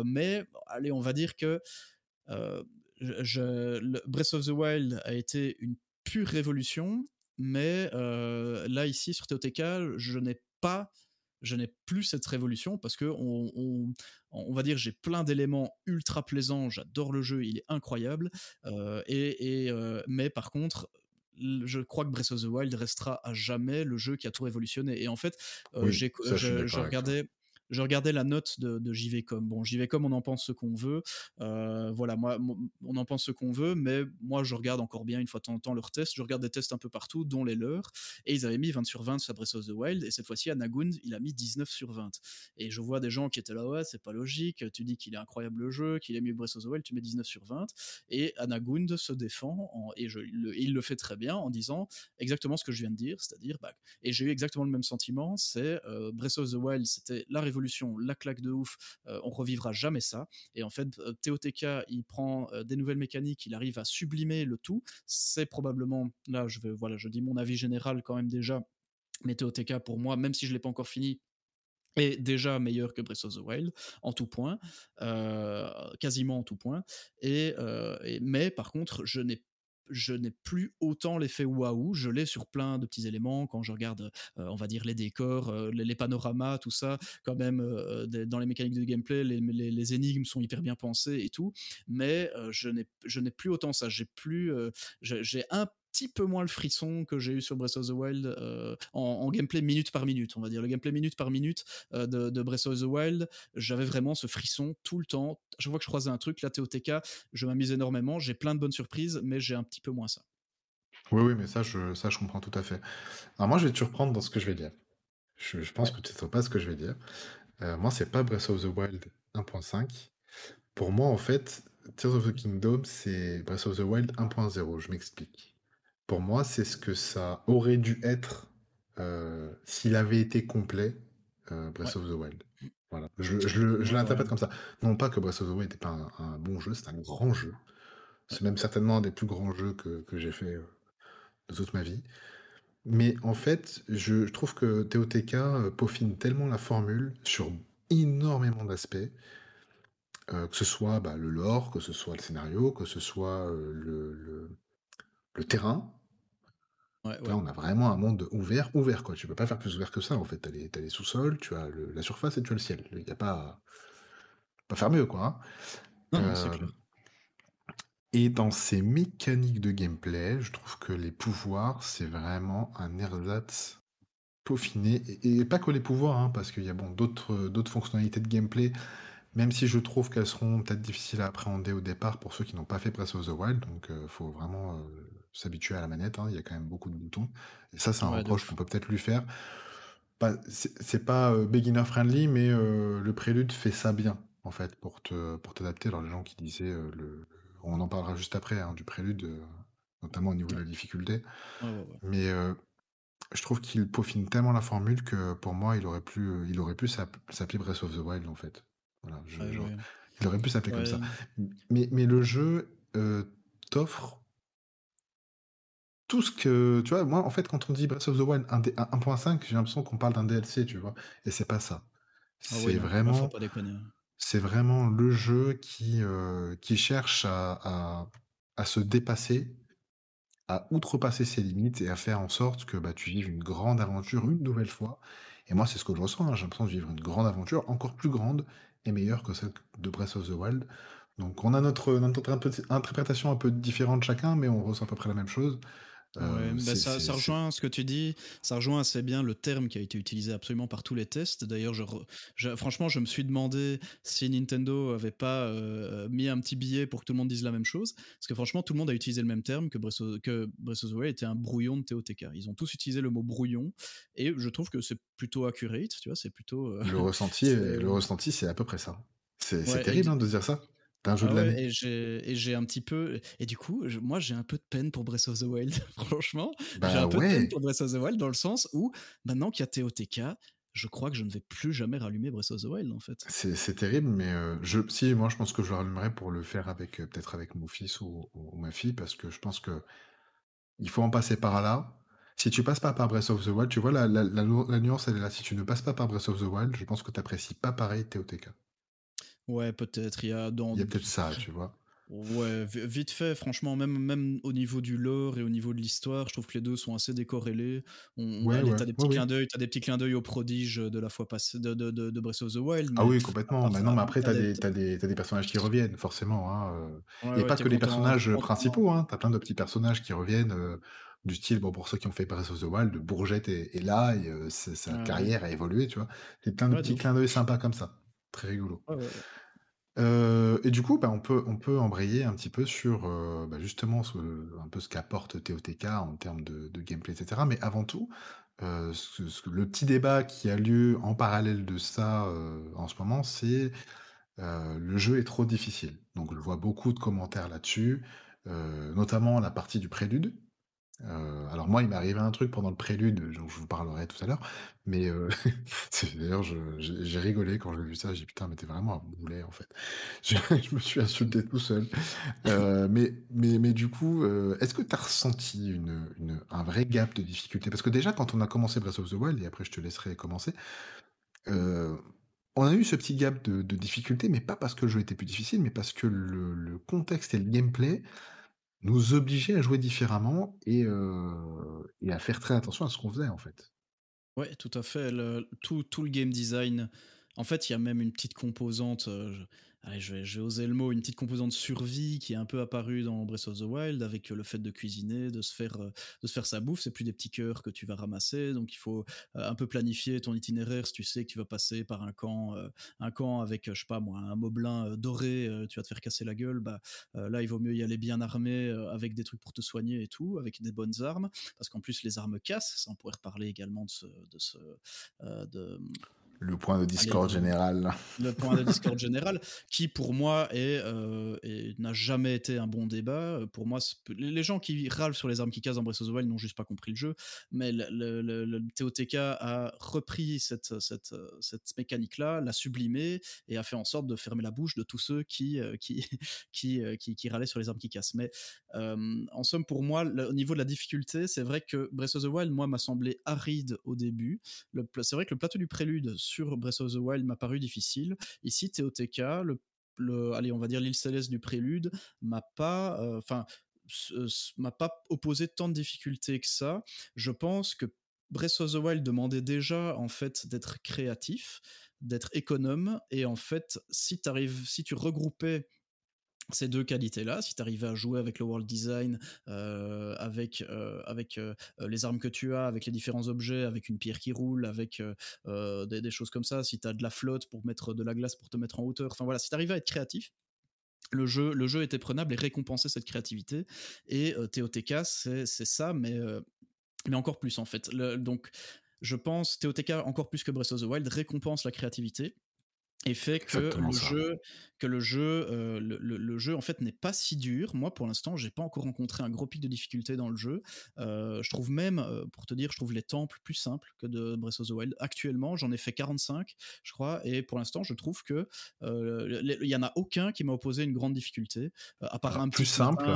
mais allez, on va dire que. Euh, je, le Breath of the Wild a été une pure révolution, mais euh, là ici sur TOTK, je n'ai pas je n'ai plus cette révolution parce que on, on, on va dire j'ai plein d'éléments ultra plaisants, j'adore le jeu, il est incroyable, euh, et, et euh, mais par contre je crois que Breath of the Wild restera à jamais le jeu qui a tout révolutionné. Et en fait, oui, j'ai, je, je, je regardais je regardais la note de, de JVcom. Bon, JVcom, on en pense ce qu'on veut. Euh, voilà, moi, on en pense ce qu'on veut, mais moi, je regarde encore bien une fois de temps en temps leurs tests. Je regarde des tests un peu partout, dont les leurs. Et ils avaient mis 20 sur 20 sur Breath of the Wild. Et cette fois-ci, Anagund, il a mis 19 sur 20. Et je vois des gens qui étaient là, ouais, c'est pas logique. Tu dis qu'il est incroyable le jeu, qu'il est mieux Breath of the Wild, tu mets 19 sur 20. Et Anagund se défend, en, et il le fait très bien en disant exactement ce que je viens de dire, c'est-à-dire, bah, et j'ai eu exactement le même sentiment, c'est euh, Breath of the Wild, c'était la révolution, la claque de ouf, euh, on revivra jamais ça. Et en fait, euh, TOTK, il prend euh, des nouvelles mécaniques, il arrive à sublimer le tout. C'est probablement, là, je vais, voilà, je dis mon avis général quand même déjà, mais TOTK pour moi, même si je l'ai pas encore fini, est déjà meilleur que Breath of the Wild en tout point, quasiment en tout point. Et, et mais par contre, je n'ai je n'ai plus autant l'effet waouh. Je l'ai sur plein de petits éléments quand je regarde, euh, on va dire, les décors, euh, les, panoramas, tout ça. Quand même, euh, dans les mécaniques de gameplay, les, les, énigmes sont hyper bien pensées et tout. Mais je n'ai plus autant ça. J'ai plus, j'ai un petit peu moins le frisson que j'ai eu sur Breath of the Wild euh, en, gameplay minute par minute, on va dire. Le gameplay minute par minute euh, de, Breath of the Wild, j'avais vraiment ce frisson tout le temps. Chaque fois que je croisais un truc, la TOTK, je m'amuse énormément. J'ai plein de bonnes surprises, mais j'ai un petit peu moins ça. Oui, oui, mais ça je, ça, je comprends tout à fait. Alors moi, je vais te surprendre dans ce que je vais dire. Je, pense que tu ne sais pas ce que je vais dire. Euh, moi, c'est pas Breath of the Wild 1.5. Pour moi, en fait, Tears of the Kingdom, c'est Breath of the Wild 1.0. Je m'explique. Pour moi, c'est ce que ça aurait dû être euh, s'il avait été complet, euh, Breath of the Wild. Voilà. Je, l'interprète comme ça. Non pas que Breath of the Wild n'était pas un, bon jeu, c'est un grand jeu. C'est même certainement un des plus grands jeux que, j'ai fait euh, de toute ma vie. Mais en fait, je, trouve que TOTK peaufine tellement la formule sur énormément d'aspects, que ce soit bah, le lore, que ce soit le scénario, que ce soit le, le terrain. Là, on a vraiment un monde ouvert, ouvert, quoi. Tu peux pas faire plus ouvert que ça, en fait. Tu as les, sous-sols, tu as la surface et tu as le ciel. Il n'y a pas, pas faire mieux, quoi. Hein. Euh, et dans ces mécaniques de gameplay, je trouve que les pouvoirs, c'est vraiment un ersatz peaufiné. Et, pas que les pouvoirs, hein, parce qu'il y a bon, d'autres, d'autres fonctionnalités de gameplay même si je trouve qu'elles seront peut-être difficiles à appréhender au départ pour ceux qui n'ont pas fait Breath of the Wild, donc il euh, faut vraiment euh, s'habituer à la manette, hein, il y a quand même beaucoup de boutons. Et ça, c'est un reproche qu'on peut peut-être lui faire. c'est pas euh, beginner friendly, mais le prélude fait ça bien, en fait, pour te pour t'adapter. Alors les gens qui disaient, le, on en parlera juste après, hein, du prélude, notamment au niveau de la difficulté. mais je trouve qu'il peaufine tellement la formule que pour moi, il aurait pu, il aurait pu s'appeler Breath of the Wild, en fait. Voilà, il aurait pu s'appeler comme ça. Mais, mais le jeu euh, t'offre tout ce que. Tu vois, moi, en fait, quand on dit Breath of the Wild 1.5, j'ai l'impression qu'on parle d'un DLC, tu vois. Et c'est pas ça. Ah c'est vraiment. Hein. C'est vraiment le jeu qui, euh, qui cherche à, à, se dépasser, à outrepasser ses limites et à faire en sorte que bah, tu vives une grande aventure une nouvelle fois. Et moi, c'est ce que je ressens. Hein. J'ai l'impression de vivre une grande aventure encore plus grande est meilleure que celle de Breath of the Wild. Donc on a notre, notre interprétation un peu différente chacun, mais on ressent à peu près la même chose. Euh, bah, ça, ça, rejoint ce que tu dis, ça rejoint assez bien le terme qui a été utilisé absolument par tous les tests. D'ailleurs, je, franchement, je me suis demandé si Nintendo avait pas euh, mis un petit billet pour que tout le monde dise la même chose. Parce que franchement, tout le monde a utilisé le même terme, que Breath of, que Breath of the Wild était un brouillon de TOTK. Ils ont tous utilisé le mot brouillon, et je trouve que c'est plutôt accurate, tu vois, c'est plutôt... Euh, le ressenti, le ressenti c'est à peu près ça. C'est terrible hein, de dire ça un jeu de ah l'année. Et j'ai un petit peu. Et du coup, moi, j'ai un peu de peine pour Breath of the Wild, franchement. j'ai bah un peu de peine pour Breath of the Wild dans le sens où, maintenant qu'il y a TOTK, je crois que je ne vais plus jamais rallumer Breath of the Wild, en fait. C'est terrible, mais euh, je, si, moi, je pense que je le rallumerai pour le faire avec euh, peut-être avec mon fils ou, ma fille, parce que je pense que il faut en passer par là. Si tu passes pas par Breath of the Wild, tu vois, la, la, la, la nuance, elle est là. Si tu ne passes pas par Breath of the Wild, je pense que tu n'apprécies pas pareil TOTK. Ouais, peut-être. Il y a dans. Il y a peut-être ça, tu vois. Ouais, vite fait, franchement, même, même au niveau du lore et au niveau de l'histoire, je trouve que les deux sont assez décorrélés. On, ouais, t'as des petits clins d'œil, t'as des petits clins d'œil au prodige de la fois passée de, de, de, Breath of the Wild. Ah oui, complètement. Mais non, mais après, t'as des, des, des, personnages qui reviennent, forcément. Hein. Euh. et pas que les personnages principaux, hein. T'as plein de petits personnages qui reviennent. Euh, du style, bon, pour ceux qui ont fait Breath of the Wild, Bourgette est, là et euh, sa carrière a évolué, tu vois. Il y a plein de petits clins d'œil sympas comme ça. Très rigolo. Euh, et du coup, bah, on peut on peut embrayer un petit peu sur, euh, bah, justement ce un peu ce qu'apporte TOTK en termes de gameplay et cetera. Mais avant tout, euh, le petit débat qui a lieu en parallèle de ça, en ce moment, c'est, le jeu est trop difficile. Donc je vois beaucoup de commentaires là-dessus, notamment la partie du prélude. Alors moi, il m'est arrivé un truc pendant le prélude, dont je vous parlerai tout à l'heure, mais d'ailleurs, j'ai rigolé quand j'ai vu ça, j'ai dit: «Putain, mais t'es vraiment un boulet, en fait». Je me suis insulté tout seul. Mais mais mais du coup, est-ce que tu as ressenti un vrai gap de difficulté? Parce que déjà, quand on a commencé Breath of the Wild et après je te laisserai commencer, on a eu ce petit gap de difficulté, mais pas parce que le jeu était plus difficile, mais parce que le contexte et le gameplay nous obligeait à jouer différemment et et à faire très attention à ce qu'on faisait, en fait. Ouais, tout à fait. Tout tout le game design en fait, il y a même une petite composante, allez, je vais je oser le mot, une petite composante survie qui est un peu apparue dans Breath of the Wild avec, heu, le fait de cuisiner, de se faire, heu, de se faire sa bouffe. C'est plus des petits cœurs que tu vas ramasser, donc il faut, heu, un peu planifier ton itinéraire. Si tu sais que tu vas passer par un camp, un camp avec, je sais pas moi, un moblin, doré, tu vas te faire casser la gueule, bah, là, il vaut mieux y aller bien armé, avec des trucs pour te soigner et tout, avec des bonnes armes. Parce qu'en plus les armes cassent, ça on pourrait reparler également de ce de ce, de, Le point de discorde général. le point de discorde général, qui pour moi est, est n'a jamais été un bon débat. Pour moi, les gens qui râlent sur les armes qui cassent dans Breath of the Wild n'ont juste pas compris le jeu, mais le le le le TOTK a repris cette, cette, cette mécanique-là, l'a sublimée et a fait en sorte de fermer la bouche de tous ceux qui, heu, qui qui, heu, qui qui râlaient sur les armes qui cassent. Mais, en somme, pour moi, au niveau de la difficulté, c'est vrai que Breath of the Wild, moi, m'a semblé aride au début. C'est vrai que le plateau du prélude sur Breath of the Wild m'a paru difficile. Ici, TOTK, le le allez, on va dire l'île céleste du prélude m'a pas, heu, enfin, s m'a pas opposé tant de difficultés que ça. Je pense que Breath of the Wild demandait déjà, en fait, d'être créatif, d'être économe et en fait, si arrives si tu regroupais ces 2 qualités-là, si tu arrivais à jouer avec le world design, heu, avec, heu, avec, heu, les armes que tu as, avec les différents objets, avec une pierre qui roule, avec, des choses comme ça, si tu as de la flotte pour mettre de la glace pour te mettre en hauteur, enfin voilà, si tu arrivais à être créatif, le jeu le jeu était prenable et récompensait cette créativité. Et TOTK, c'est ça, mais mais encore plus, en fait. Donc je pense TOTK encore plus que Breath of the Wild récompense la créativité et fait que Exactement le ça. jeu que le jeu, heu, le le le jeu, en fait, n'est pas si dur. Moi, pour l'instant, j'ai pas encore rencontré un gros pic de difficulté dans le jeu. Heu, je trouve même, heu, pour te dire, je trouve les temples plus simples que de Breath of the Wild. Actuellement, j'en ai fait 45, je crois et pour l'instant, je trouve que, il y en a aucun qui m'a opposé une grande difficulté, à part Alors un plus simple?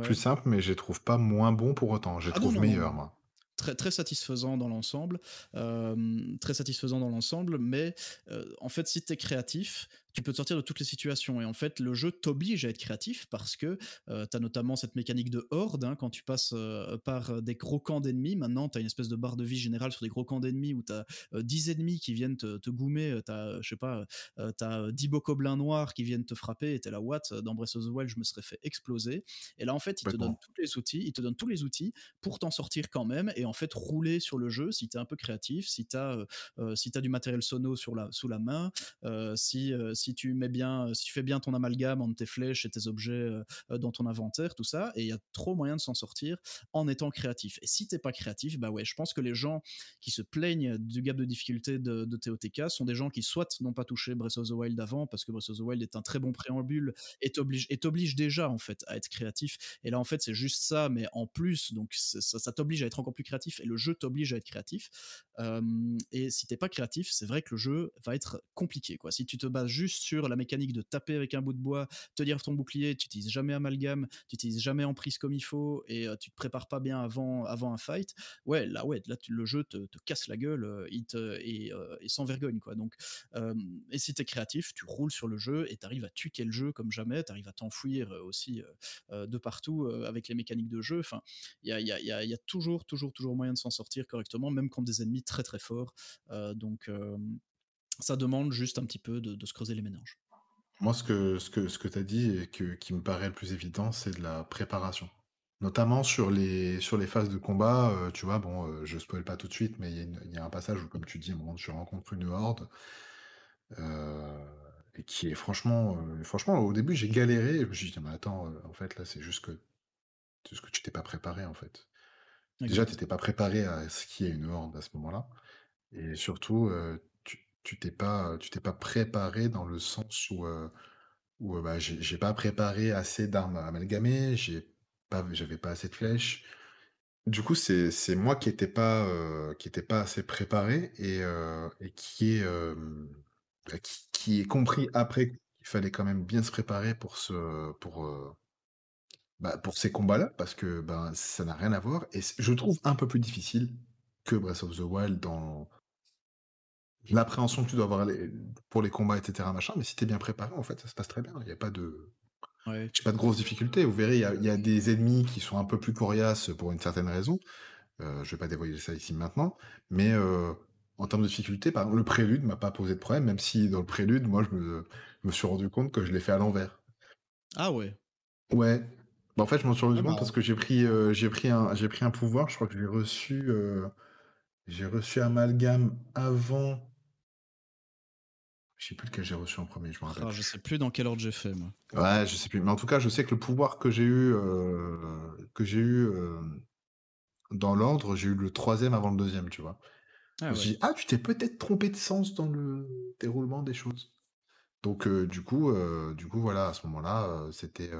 plus simple, mais je les trouve pas moins bons pour autant. Je les Ah trouve meilleurs, moi. Très très satisfaisant dans l'ensemble, hem, très satisfaisant dans l'ensemble, mais heu, en fait, si tu es créatif, tu peux te sortir de toutes les situations et en fait, le jeu t'oblige à être créatif parce que, heu, tu as notamment cette mécanique de horde, hein, quand tu passes, heu, par des gros camps d'ennemis. Maintenant, tu as une espèce de barre de vie générale sur des gros camps d'ennemis où tu as, heu, 10 ennemis qui viennent te te goumer, heu, tu as, je sais pas, heu, tu as 10 bokoblins noirs qui viennent te frapper et tu es là: «What?» dans Breath of the Wild, je me serais fait exploser et là, en fait, il te donne tous les outils il te donne tous les outils pour t'en sortir quand même et en fait, rouler sur le jeu si tu es un peu créatif, si tu as, si as du matériel sono sur la sous la main, si, si tu mets bien, si tu fais bien ton amalgame entre tes flèches et tes objets, heu heu, dans ton inventaire, tout ça et il y a trop moyen de s'en sortir en étant créatif. Et si tu es pas créatif, bah, ouais, je pense que les gens qui se plaignent du gap de difficulté de de TOTK sont des gens qui soit n'ont pas touché Breath of the Wild avant parce que Breath of the Wild est un très bon préambule et t'oblige déjà, en fait, à être créatif. Et là, en fait, c'est juste ça, mais en plus, donc ça t'oblige à être encore plus créatif et le jeu t'oblige à être créatif, et si tu es pas créatif, c'est vrai que le jeu va être compliqué, quoi. Si tu te bases juste sur la mécanique de taper avec un bout de bois, tenir ton bouclier, tu utilises jamais amalgame, tu utilises jamais emprise comme il faut et heu, tu te prépares pas bien avant avant un fight, ouais, là, ouais, là, tu le jeu te te casse la gueule, heu, il te et heu et sans vergogne, quoi. Donc et si tu es créatif, tu roules sur le jeu et tu arrives à tuer le jeu comme jamais, tu arrives à t'enfouir, aussi, de partout, avec les mécaniques de jeu. Enfin, il y a y a toujours, toujours, toujours moyen de s'en sortir correctement, même contre des ennemis très, très forts, donc ça demande juste un petit peu de de se creuser les méninges. Moi, ce que ce que ce que tu as dit et que qui me paraît le plus évident, c'est de la préparation. Notamment sur les sur les phases de combat, heu, tu vois, bon, heu, je spoil pas tout de suite, mais il y a y un passage où, comme tu dis, moment, tu rencontres une horde heu et qui est franchement, heu, franchement, au début, j'ai galéré. Je me suis dit: «Mais attends, en fait, là, c'est juste que juste que tu t'es pas préparé, en fait». Déjà, tu Exact. étais pas préparé à ce qu'il y ait une horde à ce moment-là et surtout, tu t'es pas, tu t'es pas préparé dans le sens où, heu où, heu, bah, j'ai pas préparé assez d'armes amalgamées, j'ai pas j'avais pas assez de flèches. Du coup, c'est c'est moi qui étais pas, heu, qui était pas assez préparé et heu et qui hem, bah, qui qui ai compris après qu'il fallait quand même bien se préparer pour ce pour, bah, pour ces combats-là parce que, ben, ça n'a rien à voir et je trouve un peu plus difficile que Breath of the Wild dans l'appréhension que tu dois avoir les pour les combats et cetera machin, mais si tu es bien préparé, en fait, ça se passe très bien. Il y a pas de j'ai pas de grosses difficultés. Vous verrez, il y a, des ennemis qui sont un peu plus coriaces pour une certaine raison. Euh, je vais pas dévoiler ça ici maintenant, mais euh, en termes de difficulté, par exemple, le prélude m'a pas posé de problème, même si dans le prélude, moi, je me, suis rendu compte que je l'ai fait à l'envers. Ah ouais. Ouais. Bah, en fait, je m'en suis rendu compte parce que j'ai pris, euh, j'ai pris un, j'ai pris un pouvoir. Je crois que j'ai reçu, j'ai reçu Amalgame avant je sais plus lequel j'ai reçu en premier, je me rappelle. Ah, je sais plus dans quel ordre j'ai fait, moi. Ouais, je sais plus. Mais en tout cas, je sais que le pouvoir que j'ai eu, euh, que j'ai eu euh, dans l'ordre, j'ai eu le troisième avant le deuxième, tu vois. Ah, je me suis dit, ah, tu t'es peut-être trompé de sens dans le déroulement des choses. Donc, euh, du coup, du coup, voilà, à ce moment-là, c'était.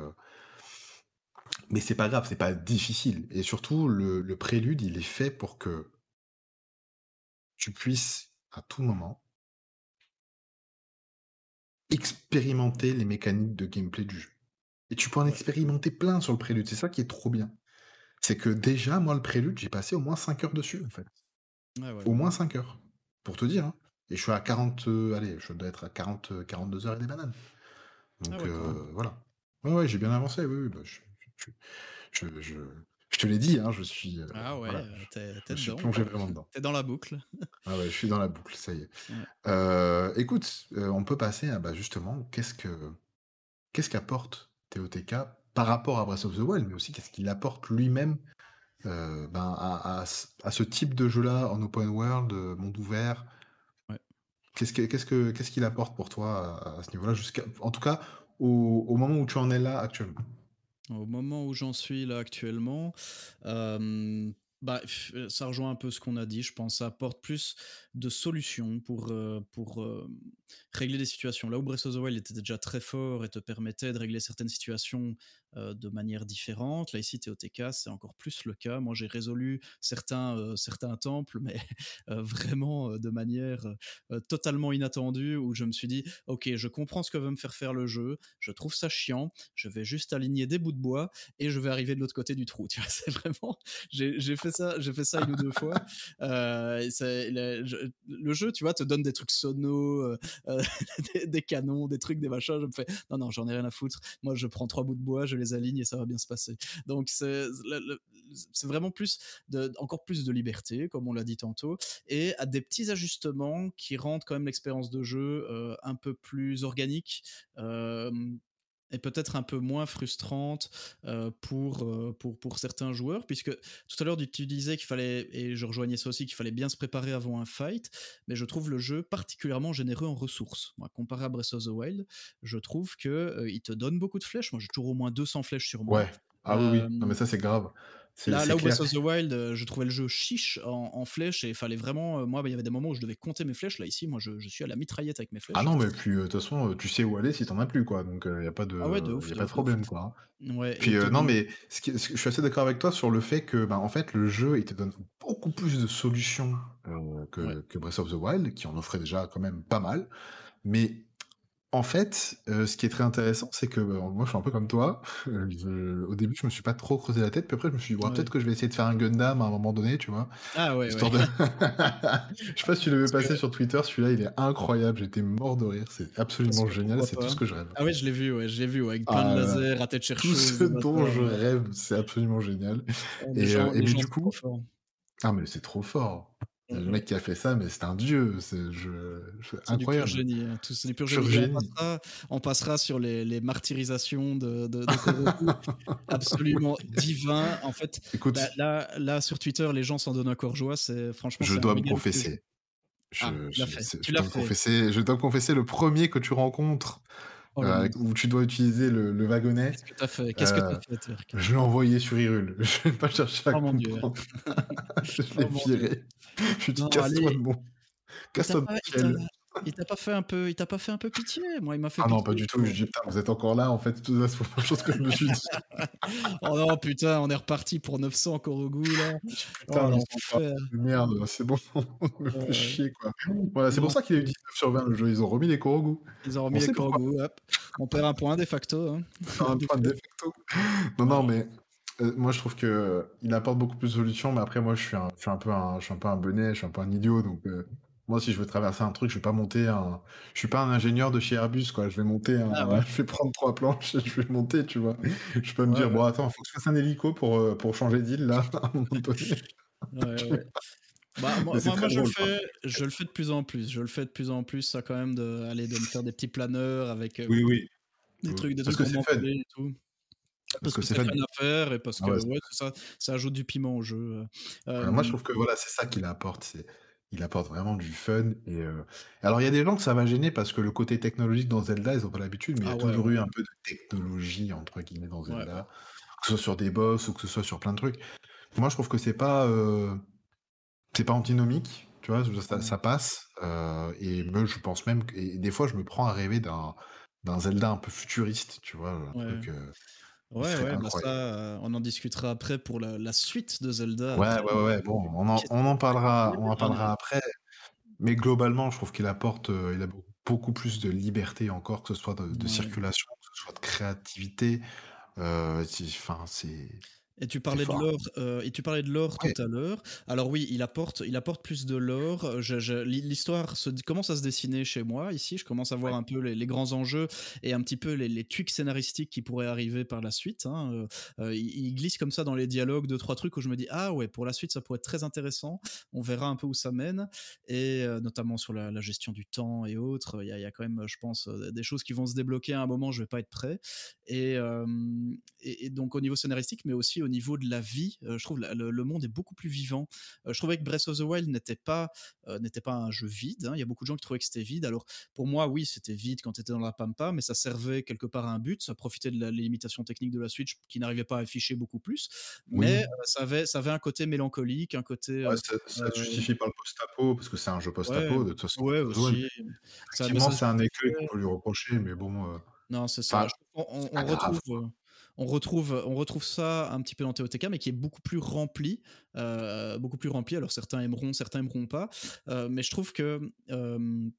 Mais c'est pas grave, c'est pas difficile. Et surtout, le prélude, il est fait pour que tu puisses à tout moment expérimenter les mécaniques de gameplay du jeu. Et tu peux en expérimenter plein sur le prélude. C'est ça qui est trop bien. C'est que déjà, moi, le prélude, j'ai passé au moins 5 heures dessus, en fait. Au moins 5 heures. Pour te dire. Hein. Et je suis à 40. Euh, allez, je dois être à 40, 42 euh, heures et des bananes. Donc, ah euh, voilà. Ouais, ouais, j'ai bien avancé. Oui, oui bah, je, je, te l'ai dit, hein, je suis. ah ouais, t'es dedans. plongé vraiment dedans. T'es dans la boucle. ah ouais, je suis dans la boucle, ça y est. écoute, on peut passer à bah, justement, qu'est-ce que qu'est-ce qu'apporte TOTK par rapport à Breath of the Wild, mais aussi qu'est-ce qu'il apporte lui-même ben, à, à, ce type de jeu-là en open world, monde ouvert? Qu'est-ce que, qu'est-ce qu'il apporte pour toi à, ce niveau-là, jusqu'à, en tout cas au, au moment où tu en es là actuellement? Au moment où j'en suis là actuellement, bah, ça rejoint un peu ce qu'on a dit, je pense. Ça apporte plus de solutions pour, euh, euh, régler des situations. Là où Breath of the Wild était déjà très fort et te permettait de régler certaines situations de manière différente, là ici TOTK, c'est encore plus le cas. Moi, j'ai résolu certains, certains temples, mais vraiment de manière totalement inattendue, où je me suis dit, ok, je comprends ce que veut me faire faire le jeu, je trouve ça chiant, je vais juste aligner des bouts de bois et je vais arriver de l'autre côté du trou. Tu vois, c'est vraiment, j'ai fait ça, j'ai fait ça une ou deux fois. Euh, le, jeu, tu vois, te donne des trucs sonos, euh, euh, des, canons, des trucs, des machins. Je me fais, non, non, j'en ai rien à foutre. Moi, je prends trois bouts de bois, je les et ça va bien se passer. Donc, c'est vraiment plus encore plus de liberté, comme on l'a dit tantôt, et à des petits ajustements qui rendent quand même l'expérience de jeu un peu plus organique est peut-être un peu moins frustrante euh, pour, euh, pour, pour certains joueurs, puisque tout à l'heure tu disais qu'il fallait, et je rejoignais ça aussi, qu'il fallait bien se préparer avant un fight, mais je trouve le jeu particulièrement généreux en ressources. Moi, comparé à Breath of the Wild, je trouve que euh, il te donne beaucoup de flèches. Moi, j'ai toujours au moins 200 flèches sur moi. Ouais. Ah oui, oui. Mais ça, c'est grave. Là, là où Breath of the Wild, euh, je trouvais le jeu chiche en, flèches et il fallait vraiment. Euh, moi, bah, il y avait des moments où je devais compter mes flèches. Là, ici, moi, je, suis à la mitraillette avec mes flèches. Ah non, mais puis, euh, de toute façon, tu sais où aller si t'en as plus, quoi. Donc, il n'y a pas de, ah de, y a pas de problème, quoi. Ouais, puis, non, mais ce je suis assez d'accord avec toi sur le fait que, bah, en fait, le jeu, il te donne beaucoup plus de solutions que, que Breath of the Wild, qui en offrait déjà quand même pas mal. Mais en fait, euh, ce qui est très intéressant, c'est que, bah, moi, je suis un peu comme toi. au début, je me suis pas trop creusé la tête, puis après, je me suis dit: peut-être que je vais essayer de faire un Gundam à un moment donné», tu vois? Ah ouais, Histoire de je sais pas si tu l'avais passé sur Twitter, celui-là, il est incroyable, j'étais mort de rire, c'est absolument génial, c'est tout ce que je rêve. Ah ouais, je l'ai vu, ouais, je l'ai vu, avec plein de ah lasers à tête tout ce dont je rêve, c'est absolument génial et euh, du coup ah mais c'est trop fort! Le mec qui a fait ça, mais c'est un dieu, c'est incroyable. Du pur génie, hein. c'est du pur génie. On, passera, sur les, martyrisations de, de, absolument divin. En fait, Écoute, là, là, sur Twitter, les gens s'en donnent encore joie. C'est franchement. Je dois me confesser. Je, ah, je, je, dois me confesser, je dois me confesser, le premier que tu rencontres Oh euh, où tu dois utiliser le, le wagonnet. Qu'est-ce que tu as fait Qu'est-ce que euh, fait Je l'ai envoyé sur Irul. Je vais pas chercher à oh comprendre. je l'ai oh viré. Je lui dit casse-toi de mon. Casse-toi de mon il t'a pas fait un peu, il t'a pas fait un peu pitié? Moi, il m'a fait. Ah non, pas du tout. Je dis putain, vous êtes encore là. En fait, c'est la même chose que je me suis dit. oh non, putain, on est reparti pour 900 encore au goût là. Putain, oh, merde, c'est bon, on me fait chier quoi. Voilà, c'est pour ça qu'il a eu 19 sur 20 le jeu. Ils ont remis les Korogu. Ils ont remis les Korogu. Hop. On perd un point de facto. Hein. un point de facto. Non, non, mais euh, moi je trouve que euh, il apporte beaucoup plus de solutions. Mais après, moi, je suis un, je suis un peu un, je suis un peu un bonnet, je suis un peu un idiot, donc. Euh, Moi, si je veux traverser un truc, je vais pas monter un je suis pas un ingénieur de chez Airbus, quoi. Je vais monter un Ah ouais. je vais prendre 3 planches je vais monter, tu vois? Je peux me Ouais, dire: ouais. «Bon attends, faut que je fasse un hélico pour, heu, pour changer d'île là, à un moment donné». Bah, moi je le fais je le fais de plus en plus. Je le fais de plus en plus, ça quand même de aller de me faire des petits planeurs avec, heu, Oui, oui. des trucs des parce trucs pour et tout. Parce Parce que que c'est fun. à faire et parce Ah que ouais, ça, ça ajoute du piment au jeu, heu, Heu, moi je hem trouve que voilà, c'est ça qu'il apporte, c'est il apporte vraiment du fun et heu, alors il y a des gens que ça va gêner parce que le côté technologique dans Zelda, ils ont pas l'habitude, mais il y ah a ouais, toujours ouais, eu un peu de «technologie» entre guillemets dans ouais. Zelda, que ce soit sur des boss ou que ce soit sur plein de trucs. Moi je trouve que c'est pas, heu, c'est pas antinomique, tu vois? Ça ça passe, heu et me je pense même que et des fois je me prends à rêver d'un d'un Zelda un peu futuriste, tu vois? Un truc, Ouais, bah, ça, on en discutera après pour la la suite de Zelda. Ouais, ouais, ouais, ouais, bon, on en on parlera on en parlera après. Mais globalement, je trouve qu'il apporte, heu, il a beau beaucoup plus de liberté encore, que ce soit de de ouais. circulation, que ce soit de créativité, c'est enfin, c'est Et tu parlais de l'or, et tu parlais de l'or tout à l'heure. Alors oui, il apporte il apporte plus de je l'hi l'histoire commence à se dessiner chez moi ici. Je commence à voir ouais, un peu les les grands enjeux et un petit peu les les tweaks scénaristiques qui pourraient arriver par la suite, hein, heu, il il glisse comme ça dans les dialogues deux trois trucs où je me dis: «Ah ouais, pour la suite, ça pourrait être très intéressant». On verra un peu où ça mène et notamment sur la la gestion du temps et autres. Il y a il y a quand même, je pense, des choses qui vont se débloquer à un moment, je vais pas être prêt et hem et, et donc au niveau scénaristique, mais aussi au niveau de la vie, euh, je trouve la, le, le, monde est beaucoup plus vivant. Euh, je trouvais que Breath of the Wild n'était pas euh, n'était pas un jeu vide. Hein. Il y a beaucoup de gens qui trouvaient que c'était vide. Alors pour moi, oui, c'était vide quand tu étais dans la pampa, mais ça servait quelque part à un but. Ça profitait de la, les limitations techniques de la Switch qui n'arrivait pas à afficher beaucoup plus, mais oui, ça avait ça avait un côté mélancolique, un côté ouais, ça ça justifie par le post-apo, parce que c'est un jeu ouais post-apo de toute façon, ouais aussi. Effectivement, c'est un écueil qu'on peut lui reprocher, mais bon, Non, c'est ça. enfin, on retrouve, on retrouve, on retrouve ça un petit peu dans TOTK, mais qui est beaucoup plus rempli, heu, beaucoup plus rempli. Alors certains aimeront, certains aimeront pas, heu, mais je trouve que, hem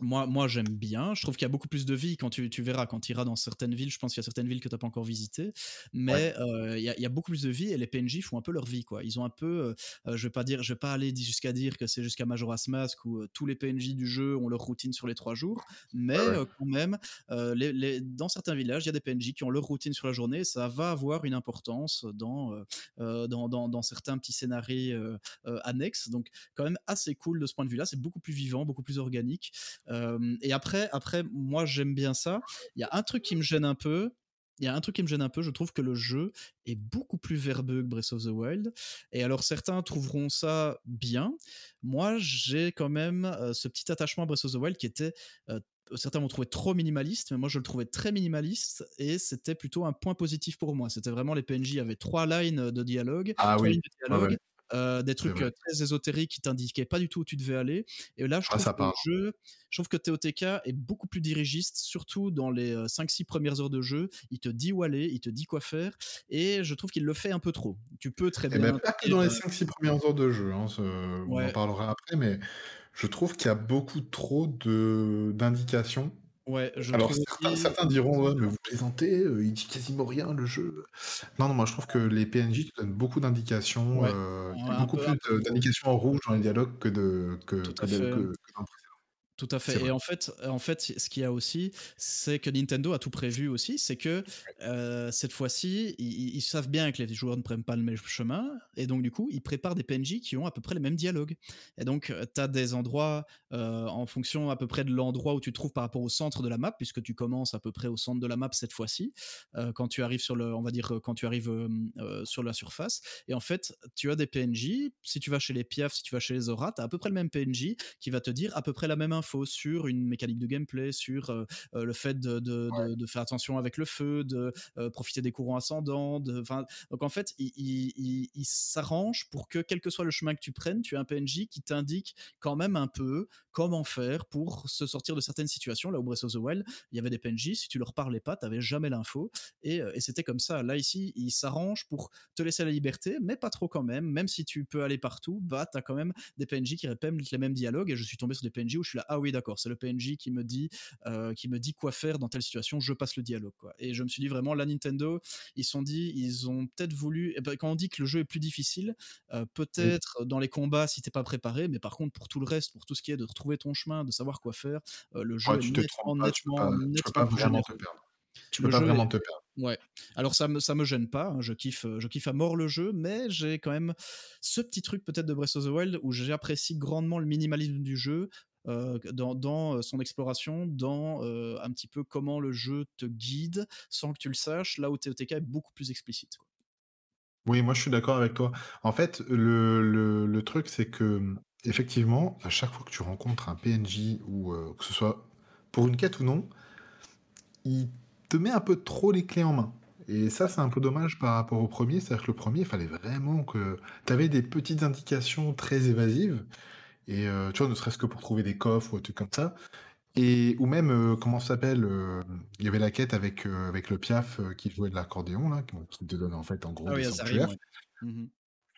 moi, moi j'aime bien. Je trouve qu'il y a beaucoup plus de vie quand tu, tu verras, quand tu iras dans certaines villes. Je pense qu'il y a certaines villes que tu n'as pas encore visitées, mais euh, il y, a, y, a beaucoup plus de vie et les PNJ font un peu leur vie. Quoi. Ils ont un peu, euh, je vais pas dire, je vais pas aller jusqu'à dire que c'est jusqu'à Majora's Mask où euh, tous les PNJ du jeu ont leur routine sur les trois jours, mais ouais. euh, quand même, euh, les, les, dans certains villages, il y a des PNJ qui ont leur routine sur la journée. ça va avoir une importance dans, euh, dans, dans, dans, certains petits scénarios annexes. Donc, quand même assez cool de ce point de vue-là. C'est beaucoup plus vivant, beaucoup plus organique. Euh, et après, après, moi j'aime bien ça. Il y a un truc qui me gêne un peu. Il y a un truc qui me gêne un peu, je trouve que le jeu est beaucoup plus verbeux que Breath of the Wild. Et alors certains trouveront ça bien. Moi, j'ai quand même euh, ce petit attachement à Breath of the Wild qui était euh, certains vont trouver trop minimaliste, mais moi je le trouvais très minimaliste et c'était plutôt un point positif pour moi. C'était vraiment les PNJ avaient trois lines de dialogue, Ah oui, de ouais, dialogue, euh, des trucs vrai. très ésotériques qui t'indiquaient pas du tout où tu devais aller. Et là, je Ah, trouve que le parle. jeu, je trouve que TOTK est beaucoup plus dirigiste, surtout dans les 5-6 premières heures de jeu. Il te dit où aller, il te dit quoi faire, et je trouve qu'il le fait un peu trop. Tu peux très Et ben bien pas que dans les euh, 5-6 premières heures de jeu, hein, ce on en parlera après, mais je trouve qu'il y a beaucoup trop de d'indications. Ouais, je le Alors certains aussi. certains diront: «Ouais, mais vous plaisantez, heu, il dit quasiment rien le jeu». Non, non, moi je trouve que les PNJ te donnent beaucoup d'indications, Ouais, un beaucoup peu, plus d'indications en rouge dans les dialogues que de que que que que dans. Tout à fait. Et en fait, en fait, ce qu'il y a aussi, c'est que Nintendo a tout prévu aussi. C'est que euh, cette fois-ci, ils, ils, savent bien que les joueurs ne prennent pas le même chemin. Et donc, du coup, ils préparent des PNJ qui ont à peu près les mêmes dialogues. Et donc, tu as des endroits euh, en fonction à peu près de l'endroit où tu te trouves par rapport au centre de la map, puisque tu commences à peu près au centre de la map cette fois-ci, euh, quand tu arrives sur le, on va dire, quand tu arrives euh, sur la surface. Et en fait, tu as des PNJ. Si tu vas chez les Piaf, si tu vas chez les Zora, tu as à peu près le même PNJ qui va te dire à peu près la même info sur une mécanique de gameplay, sur euh, euh, le fait de, de, Ouais. de, de, faire attention avec le feu, de euh, profiter des courants ascendants. De, donc en fait, il, il, il, il s'arrange pour que quel que soit le chemin que tu prennes, tu aies un PNJ qui t'indique quand même un peu comment faire pour se sortir de certaines situations. Là où Breath of the Wild, il y avait des PNJ, si tu leur parlais pas, tu n'avais jamais l'info. Et, et c'était comme ça. Là, ici, il s'arrange pour te laisser la liberté, mais pas trop quand même. Même si tu peux aller partout, bah, tu as quand même des PNJ qui répètent les mêmes dialogues. Et je suis tombé sur des PNJ où je suis là, ah oui, d'accord, c'est le PNJ qui me dit, euh, qui me dit quoi faire dans telle situation, je passe le dialogue. Quoi. Et je me suis dit vraiment, la Nintendo, ils sont dit, ils ont peut-être voulu, eh ben, quand on dit que le jeu est plus difficile, euh, peut-être dans les combats si t'es pas préparé, mais par contre, pour tout le reste, pour tout ce qui est de retrouver ton chemin, de savoir quoi faire, le jeu est nettement, nettement, nettement, pas vraiment te perdre. Tu peux pas vraiment te perdre. Ouais. Alors ça me ça me gêne pas, hein, je kiffe je kiffe à mort le jeu, mais j'ai quand même ce petit truc peut-être de Breath of the Wild où j'apprécie grandement le minimalisme du jeu. dans, dans, son exploration, dans un petit peu comment le jeu te guide sans que tu le saches, là où TOTK est beaucoup plus explicite. Oui, moi je suis d'accord avec toi. En fait, le, le, le truc, c'est que effectivement, à chaque fois que tu rencontres un PNJ ou que ce soit pour une quête ou non, il te met un peu trop les clés en main. Et ça, c'est un peu dommage par rapport au premier. C'est-à-dire que le premier, il fallait vraiment que tu avais des petites indications très évasives. Et euh, tu vois, ne serait-ce que pour trouver des coffres ou des trucs comme ça. Et, ou même, euh, comment ça s'appelle euh, Il y avait la quête avec, avec le Piaf qui jouait de l'accordéon, là, qui te donne en fait en gros ah des Azarim, mmh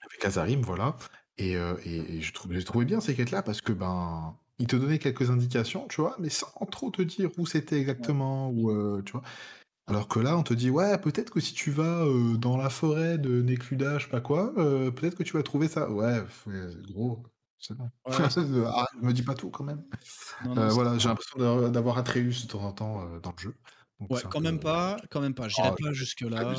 Avec Azarim, voilà. Et, et, je j'ai trouvé bien ces quêtes-là parce que ben il te donnait quelques indications, tu vois, mais sans trop te dire où c'était exactement, ou euh, tu vois. Alors que là, on te dit, ouais, peut-être que si tu vas euh, dans la forêt de Nekluda, je sais pas quoi, euh, peut-être que tu vas trouver ça. Ouais, gros, c'est bon. ah, me dis pas tout quand même. voilà, j'ai l'impression d'avoir Atreus de temps en temps dans le jeu. ouais, quand même pas, quand même pas. J'irai oh, pas jusque là.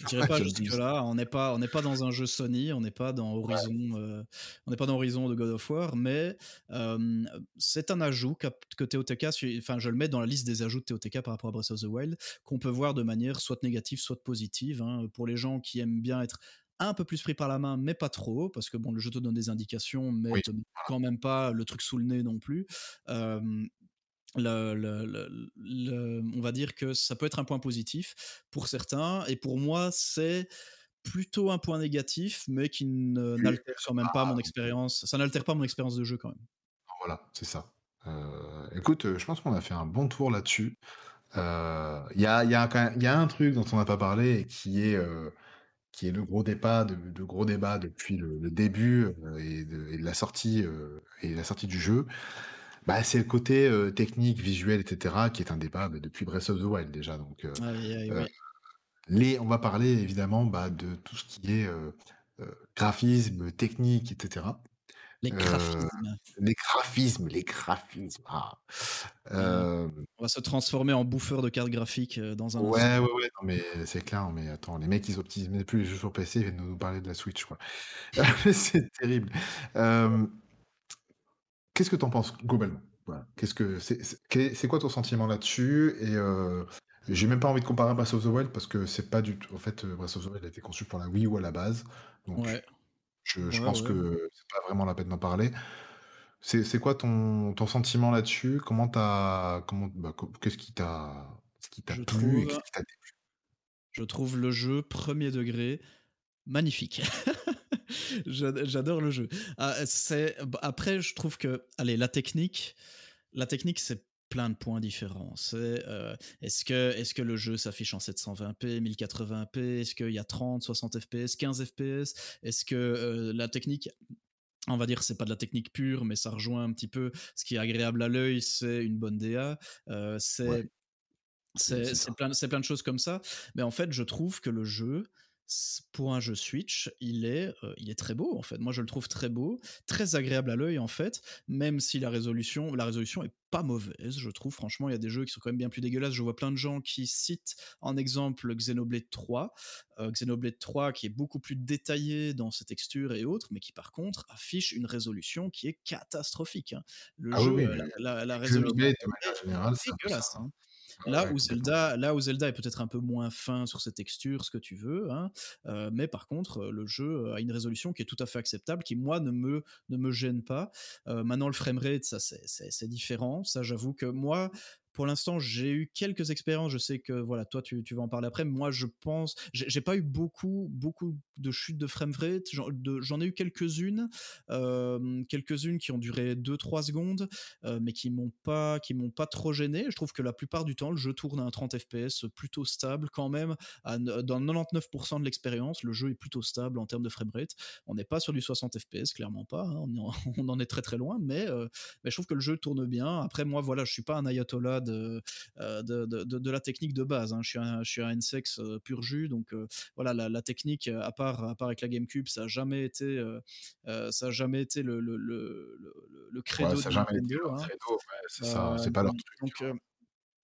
Je dirais pas jusque là. On n'est pas, on n'est pas dans un jeu Sony, on n'est pas dans Horizon, euh, on n'est pas dans Horizon de God of War, mais euh, c'est un ajout que, que TOTK, enfin je le mets dans la liste des ajouts de TOTK par rapport à Breath of the Wild, qu'on peut voir de manière soit négative, soit positive. Hein, pour les gens qui aiment bien être un peu plus pris par la main, mais pas trop, parce que bon, le jeu te donne des indications, mais te quand même pas le truc sous le nez non plus. Euh, le, on va dire que ça peut être un point positif pour certains, et pour moi, c'est plutôt un point négatif, mais qui n'altère quand même pas mon expérience. Ça n'altère pas mon expérience de jeu quand même. Voilà, c'est ça. Euh, écoute, je pense qu'on a fait un bon tour là-dessus. Il euh, y, a, y, a y, a, un truc dont on n'a pas parlé et qui est, euh, qui est le gros débat, de, gros débat depuis le, début et de, la sortie et la sortie du jeu. Bah, c'est le côté technique, visuel, etc., qui est un débat bah, depuis Breath of the Wild déjà. Donc, les, on va parler évidemment bah, de tout ce qui est graphisme, technique, etc. Les graphismes. les graphismes, les graphismes. Ah. On va se transformer en bouffeur de cartes graphiques dans un Ouais, ouais, ouais, non, mais c'est clair, mais attends, les mecs, ils optimisent plus les jeux sur PC, ils viennent nous parler de la Switch, quoi. c'est terrible. Qu'est-ce que tu en penses globalement? Qu'est-ce que c'est quoi ton sentiment là-dessus? Et euh, j'ai même pas envie de comparer à Breath of the Wild parce que c'est pas du tout. En fait, euh, Breath of the Wild a été conçu pour la Wii U à la base. Donc je, pense que c'est pas vraiment la peine d'en parler. C'est quoi ton, ton sentiment là-dessus? Comment t'as comment bah, qu'est-ce qui t'a ce qui t'a plu et qu'est-ce qui t'a déplu? je trouve le jeu premier degré magnifique. J'adore le jeu. Ah, après, je trouve que, allez, la technique, la technique, c'est plein de points différents. C'est euh, est-ce que est-ce que le jeu s'affiche en 720p, 1080p, est-ce qu'il y a 30, 60 fps, 15 fps, est-ce que euh, la technique on va dire c'est pas de la technique pure, mais ça rejoint un petit peu ce qui est agréable à l'œil, c'est une bonne DA, euh, c'est c'est plein, plein de choses comme ça. Mais en fait, je trouve que le jeu, pour un jeu Switch, il est, euh, il est très beau en fait. Moi, je le trouve très beau, très agréable à l'œil en fait, même si la résolution, la résolution est pas mauvaise, je trouve. Franchement, il y a des jeux qui sont quand même bien plus dégueulasses. Je vois plein de gens qui citent en exemple Xenoblade 3, euh, Xenoblade 3 qui est beaucoup plus détaillé dans ses textures et autres, mais qui par contre affiche une résolution qui est catastrophique. Hein. Le ah jeu, la, résolution est dégueulasse. Là où Zelda, là où Zelda est peut-être un peu moins fin sur ses textures, ce que tu veux, hein, euh, mais par contre le jeu a une résolution qui est tout à fait acceptable, qui moi ne me ne me gêne pas. Euh, maintenant le framerate, ça c'est différent. Ça j'avoue que moi pour l'instant, j'ai eu quelques expériences. Je sais que voilà, toi, tu, tu vas en parler après. Moi, je pense, j'ai pas eu beaucoup, beaucoup de chutes de framerate. J'en ai eu quelques-unes, euh, quelques-unes qui ont duré 2-3 secondes, euh, mais qui m'ont pas, qui m'ont pas trop gêné. Je trouve que la plupart du temps, le jeu tourne à un 30 FPS plutôt stable quand même. dans 99% de l'expérience, le jeu est plutôt stable en termes de framerate. On n'est pas sur du 60 FPS, clairement pas. Hein. On, en, est très très loin, mais, euh, mais je trouve que le jeu tourne bien. Après, moi, voilà, je suis pas un ayatollah euh, de, de, de, la technique de base. Hein. Je, suis un, je suis un NSEX euh, pur jus, donc euh, voilà, la, technique, à part, à part avec la GameCube, ça n'a jamais été, ça a jamais été le, le, le, le credo de Nintendo. Hein. c'est pas leur truc.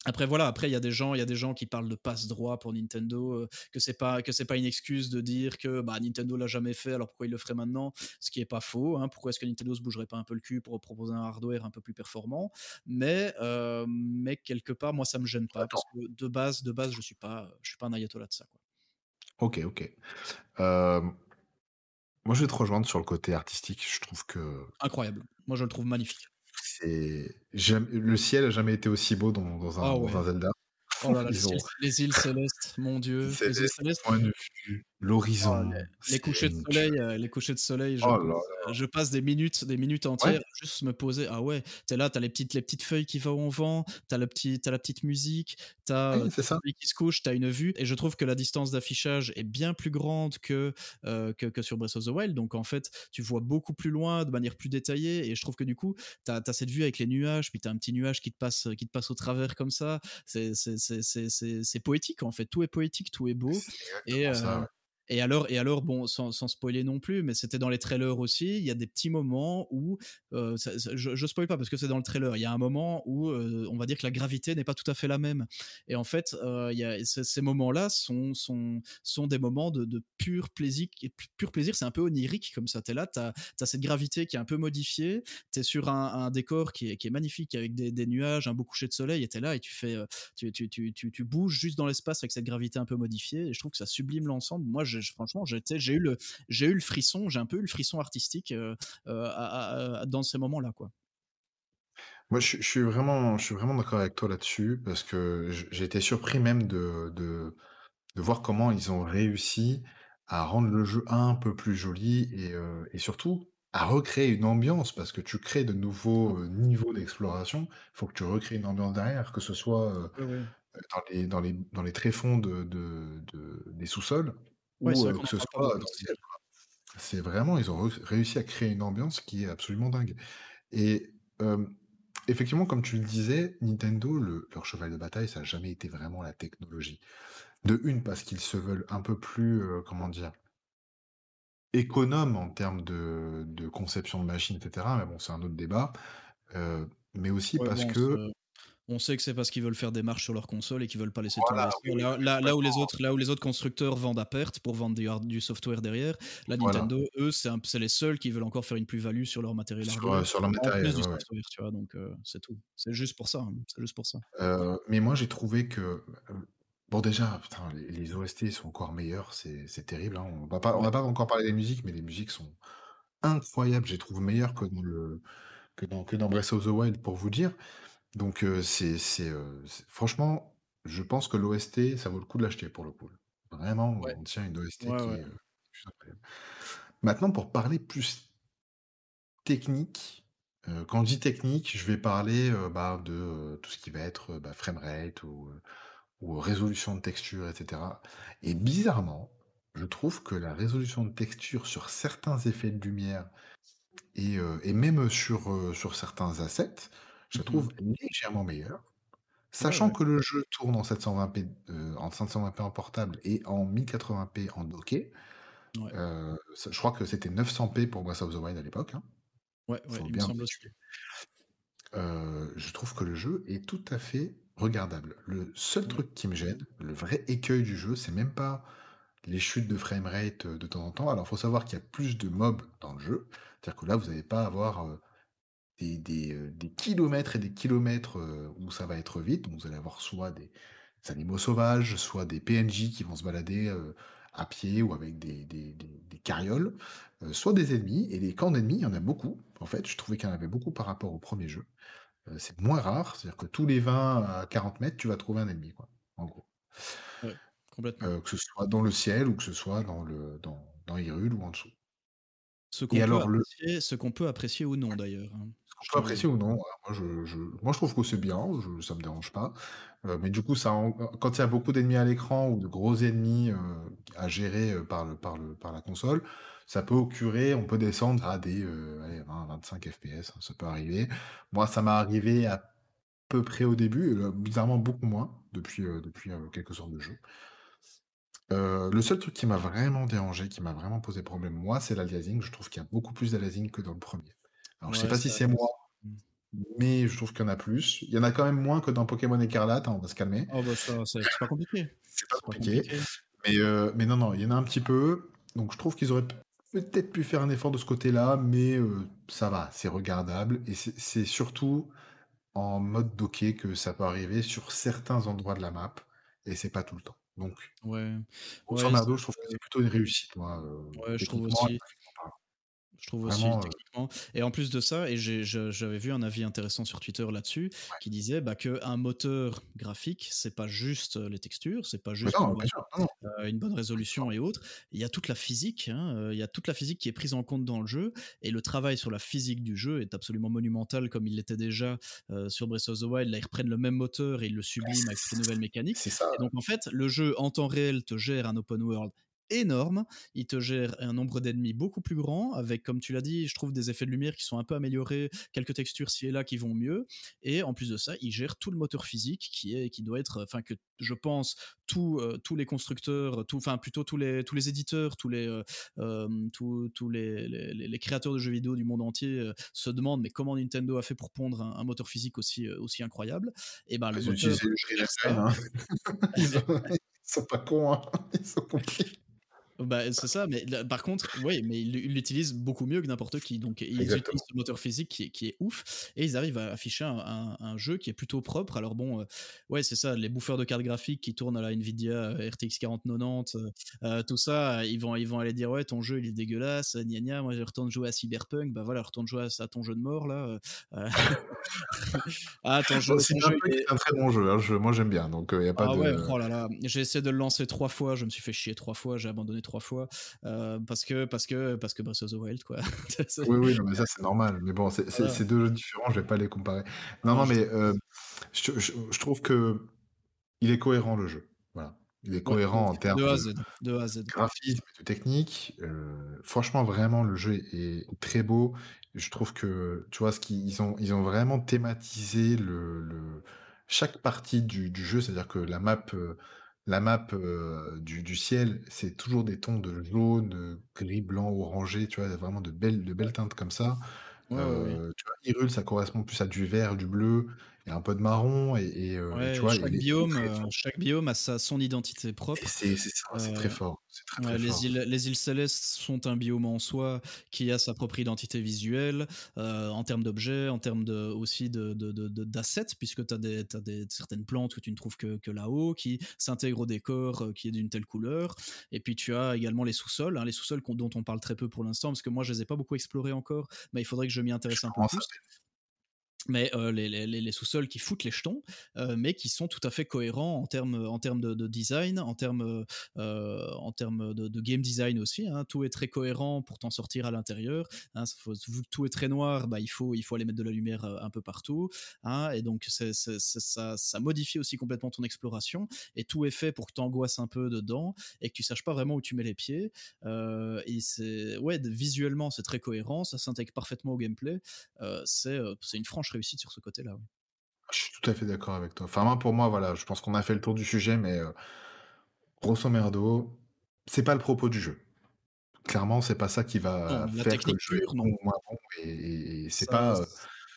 Après voilà, après il y a des gens, il y a des gens qui parlent de passe droit pour Nintendo, euh, que c'est pas que c'est pas une excuse de dire que bah, Nintendo l'a jamais fait, alors pourquoi il le ferait maintenant? Ce qui est pas faux. Hein. pourquoi est-ce que Nintendo se bougerait pas un peu le cul pour proposer un hardware un peu plus performant? Mais euh, mais quelque part, moi ça me gêne pas parce que de base, de base, je suis pas, je suis pas un ayatollah de ça. Quoi. Ok, ok. Euh, moi, je vais te rejoindre sur le côté artistique. Je trouve que incroyable. Moi, je le trouve magnifique le ciel a jamais été aussi beau dans, dans, un, ah dans un Zelda. Oh là là, les, îles, célestes, mon dieu. Les îles célestes. L'horizon. les, couchers de soleil, euh, les couchers de soleil. Je, oh je, passe des minutes, des minutes entières, juste me poser. Ah ouais, t'es là, t'as les petites, les petites feuilles qui vont au vent, t'as le petit, as la petite musique, t'as oui, le soleil qui se couche, t'as une vue. Et je trouve que la distance d'affichage est bien plus grande que, euh, que, que sur Breath of the Wild. Donc en fait, tu vois beaucoup plus loin, de manière plus détaillée. Et je trouve que du coup, t'as as cette vue avec les nuages, puis t'as un petit nuage qui te passe, qui te passe au travers comme ça. C'est c'est poétique en fait. Tout est poétique, tout est beau. Et, euh, et alors, et alors, bon, sans, spoiler non plus, mais c'était dans les trailers aussi. Il y a des petits moments où, euh, je, je spoil pas parce que c'est dans le trailer. Il y a un moment où, euh, on va dire que la gravité n'est pas tout à fait la même. Et en fait, euh, ces moments-là sont, sont, sont des moments de, de pur plaisir. Pur plaisir, c'est un peu onirique comme ça. T'es là, t'as as cette gravité qui est un peu modifiée. T'es sur un, décor qui est, qui est magnifique avec des, des, nuages, un beau coucher de soleil. Et t'es là et tu fais, tu, tu, tu, tu bouges juste dans l'espace avec cette gravité un peu modifiée. Et je trouve que ça sublime l'ensemble. Moi, je franchement, j'ai eu le, j'ai eu le frisson, j'ai un peu eu le frisson artistique euh, euh, dans ces moments-là, quoi. Moi, je, suis vraiment, je suis vraiment d'accord avec toi là-dessus parce que j'ai été surpris même de, de, voir comment ils ont réussi à rendre le jeu un peu plus joli et, euh, et surtout à recréer une ambiance parce que tu crées de nouveaux niveaux d'exploration. Il faut que tu recrées une ambiance derrière, que ce soit dans les, dans les, dans les tréfonds de, de, des sous-sols ou que ce soit C'est vraiment, ils ont réussi à créer une ambiance qui est absolument dingue. Et effectivement, comme tu le disais, Nintendo, leur cheval de bataille, ça n'a jamais été vraiment la technologie. De une, parce qu'ils se veulent un peu plus, comment dire, économes en termes de, conception de machine, etc. Mais bon, c'est un autre débat. mais aussi parce que on sait que c'est parce qu'ils veulent faire des marches sur leur console et qu'ils veulent pas laisser tomber. là, où les autres, là où les autres constructeurs vendent à perte pour vendre du, software derrière, la Nintendo, eux, c'est les seuls qui veulent encore faire une plus-value sur leur matériel sur, sur leur matériel, donc euh, c'est tout. C'est juste pour ça. Hein, c'est juste pour ça. Euh, mais moi, j'ai trouvé que euh, bon, déjà, les, OST sont encore meilleurs. C'est terrible. Hein. On va pas, on va pas encore parler des musiques, mais les musiques sont incroyables. J'ai trouvé meilleures que dans le que dans, que dans Breath of the Wild, pour vous dire. Donc c'est c'est, franchement, je pense que l'OST, ça vaut le coup de l'acheter pour le coup. Vraiment, on tient une OST qui est, Maintenant pour parler plus technique, quand je dis technique, je vais parler, bah, de, tout ce qui va être, bah, framerate ou, ou résolution de texture etc. et bizarrement, je trouve que la résolution de texture sur certains effets de lumière et et même sur, sur certains assets je la mmh trouve légèrement meilleure. Sachant que le jeu tourne en 720p, euh, en 520p en portable et en 1080p en docké. Euh, je crois que c'était 900p pour Breath of the Wild à l'époque, hein. Ouais, ouais, il me semble aussi. Euh, je trouve que le jeu est tout à fait regardable. Le seul mmh. truc qui me gêne, le vrai écueil du jeu, c'est même pas les chutes de framerate, de temps en temps. Alors, il faut savoir qu'il y a plus de mobs dans le jeu. C'est-à-dire que là, vous n'allez pas avoir, des, euh, des, kilomètres et des kilomètres euh, où ça va être vite. Donc vous allez avoir soit des, animaux sauvages, soit des PNJ qui vont se balader euh, à pied ou avec des, des, des carrioles, soit des ennemis. Et les camps d'ennemis, il y en a beaucoup. En fait, je trouvais qu'il y en avait beaucoup par rapport au premier jeu. c'est moins rare. C'est-à-dire que tous les 20 à 40 mètres, tu vas trouver un ennemi, quoi, en gros. Ouais, complètement. Heu, que ce soit dans le ciel ou que ce soit dans le dans dans Hyrule ou en dessous. Ce qu'on peut le qu'on peut apprécier ou non d'ailleurs, hein, Qu'on je apprécier ou non, voilà, moi je je moi je trouve que c'est bien, je ça me dérange pas. Heu, mais du coup, ça quand il y a beaucoup d'ennemis à l'écran ou de gros ennemis, heu, à gérer, heu, par le par le par la console, ça peut occurer on peut descendre à des, heu, allez 20-25 FPS, hein, ça peut arriver. Moi, ça m'est arrivé à peu près au début, bizarrement beaucoup moins depuis, quelques heures de jeu. Le seul truc qui m'a vraiment dérangé, qui m'a vraiment posé problème, moi, c'est l'aliasing. Je trouve qu'il y a beaucoup plus d'aliasing que dans le 1er. Alors je sais Ouais, pas si c'est moi, mais je trouve qu'il y en a plus. Il y en a quand même moins que dans Pokémon Écarlate, hein, on va se calmer. Oh bah ça, c'est pas compliqué. C'est pas compliqué. compliqué. Mais heu, mais non, non, il y en a un petit peu. Donc je trouve qu'ils auraient peut-être pu faire un effort de ce côté-là, mais heu, ça va, c'est regardable et c'est surtout en mode docké que ça peut arriver sur certains endroits de la map et c'est pas tout le temps. Donc Ouais, grosso ouais, je trouve que c'est plutôt une réussite, moi, heu, Ouais, je trouve aussi. Je trouve aussi Vraiment, heu techniquement et en plus de ça et j'avais vu un avis intéressant sur Twitter là-dessus, Ouais. qui disait, bah, qu'un moteur graphique, c'est pas juste, heu, les textures, c'est pas Mais juste une bonne, heu, une bonne résolution et autres. Il y a toute la physique, hein, il y a toute la physique qui est prise en compte dans le jeu et le travail sur la physique du jeu est absolument monumental comme il l'était déjà, sur Breath of the Wild. Là, ils reprennent le même moteur et ils le Bah, subliment avec les nouvelles mécaniques et donc en fait, le jeu en temps réel te gère un open world énorme. Il te gère un nombre d'ennemis beaucoup plus grand avec, comme tu l'as dit, je trouve des effets de lumière qui sont un peu améliorés, quelques textures ci et là qui vont mieux et en plus de ça, il gère tout le moteur physique qui est qui doit être enfin que je pense tous, heu, tous les constructeurs, tout enfin plutôt tous les tous les éditeurs, tous les, heu, hem, tous tous les les créateurs de jeux vidéo du monde entier, se demandent: «Mais comment Nintendo a fait pour pondre un un moteur physique aussi, aussi incroyable?» et ben Bah, le ils moteur hein. Sont pas cons, hein, ils ont compris. Bah, c'est ça, mais là par contre, oui, mais ils l'utilisent beaucoup mieux que n'importe qui. Donc ils utilisent Exactement. ce moteur physique qui est qui est ouf et ils arrivent à afficher un un un jeu qui est plutôt propre. Alors bon, heu, ouais, c'est ça, les bouffeurs de cartes graphiques qui tournent à la Nvidia, heu, RTX 4090, heu heu, tout ça, ils vont ils vont aller dire: «Ouais, ton jeu, il est dégueulasse, gna gna, moi je retourne jouer à Cyberpunk». Bah voilà, retourne jouer à ton jeu de mort là, heu, ah ton jeu Cyberpunk il est un très bon jeu, hein, je moi j'aime bien, donc il a pas ah ouais, oh là là, j'ai essayé de le lancer 3 fois, je me suis fait chier 3 fois, j'ai abandonné 3 fois, heu, parce que parce que parce que Breath of the Wild quoi. Oui, oui, non, mais ça, c'est normal. Mais bon, c'est c'est Voilà. 2 jeux différents, je vais pas les comparer. Non, Non, mais heu, je je je trouve qu'il est cohérent le jeu. Voilà. Il est cohérent en termes de A de Z, de A à Z. graphisme de technique. Heu, franchement, vraiment, le jeu est très beau. Je trouve que, tu vois, ce qu'ils ils ont ils ont vraiment thématisé le le chaque partie du du jeu. C'est-à-dire que la map, heu, la map, du du ciel, c'est toujours des tons de jaune, gris, blanc, orangé, tu vois? Vraiment de belles de belles teintes comme ça. Ouais, oui. Tu vois, Hyrule, ça correspond plus à du vert, du bleu un peu de marron et et tu vois? Et chaque biome, chaque a sa son identité propre. c'est ça, c'est très Heu, fort, très, très les fort. îles les îles Célestes sont un biome en soi qui a sa propre identité visuelle, en termes d'objets, en termes de aussi de de de de d'assets puisque tu as des as des certaines plantes que tu ne trouves que que là-haut, qui s'intègrent au décor, qui est d'une telle couleur et puis tu as également les sous-sols, hein, les sous-sols dont on parle très peu pour l'instant parce que moi je les ai pas beaucoup explorés encore, mais il faudrait que je m'y Je intéresse un peu plus. Mais heu, les les les sous-sols qui foutent les jetons, heu, mais qui sont tout à fait cohérents en termes, heu, en termes de de design, en termes, en de game design aussi, hein. Tout est très cohérent pour t'en sortir à l'intérieur, hein. Tout est très noir, bah, il faut il faut aller mettre de la lumière, un peu partout, hein et donc c'est ça ça modifie aussi complètement ton exploration et tout est fait pour que tu angoisses un peu dedans et que tu saches pas vraiment où tu mets les pieds, et ouais, visuellement, c'est très cohérent, ça s'intègre parfaitement au gameplay, c'est, c'est une franche réussite sur ce côté-là, oui. Je suis tout à fait d'accord avec toi. Enfin, moi, pour moi, voilà, je pense qu'on a fait le tour du sujet, mais grosso merdo, c'est pas le propos du jeu. Clairement, c'est pas ça qui Non, va la faire que le jeu pure, non. ou moins bon et c'est pas,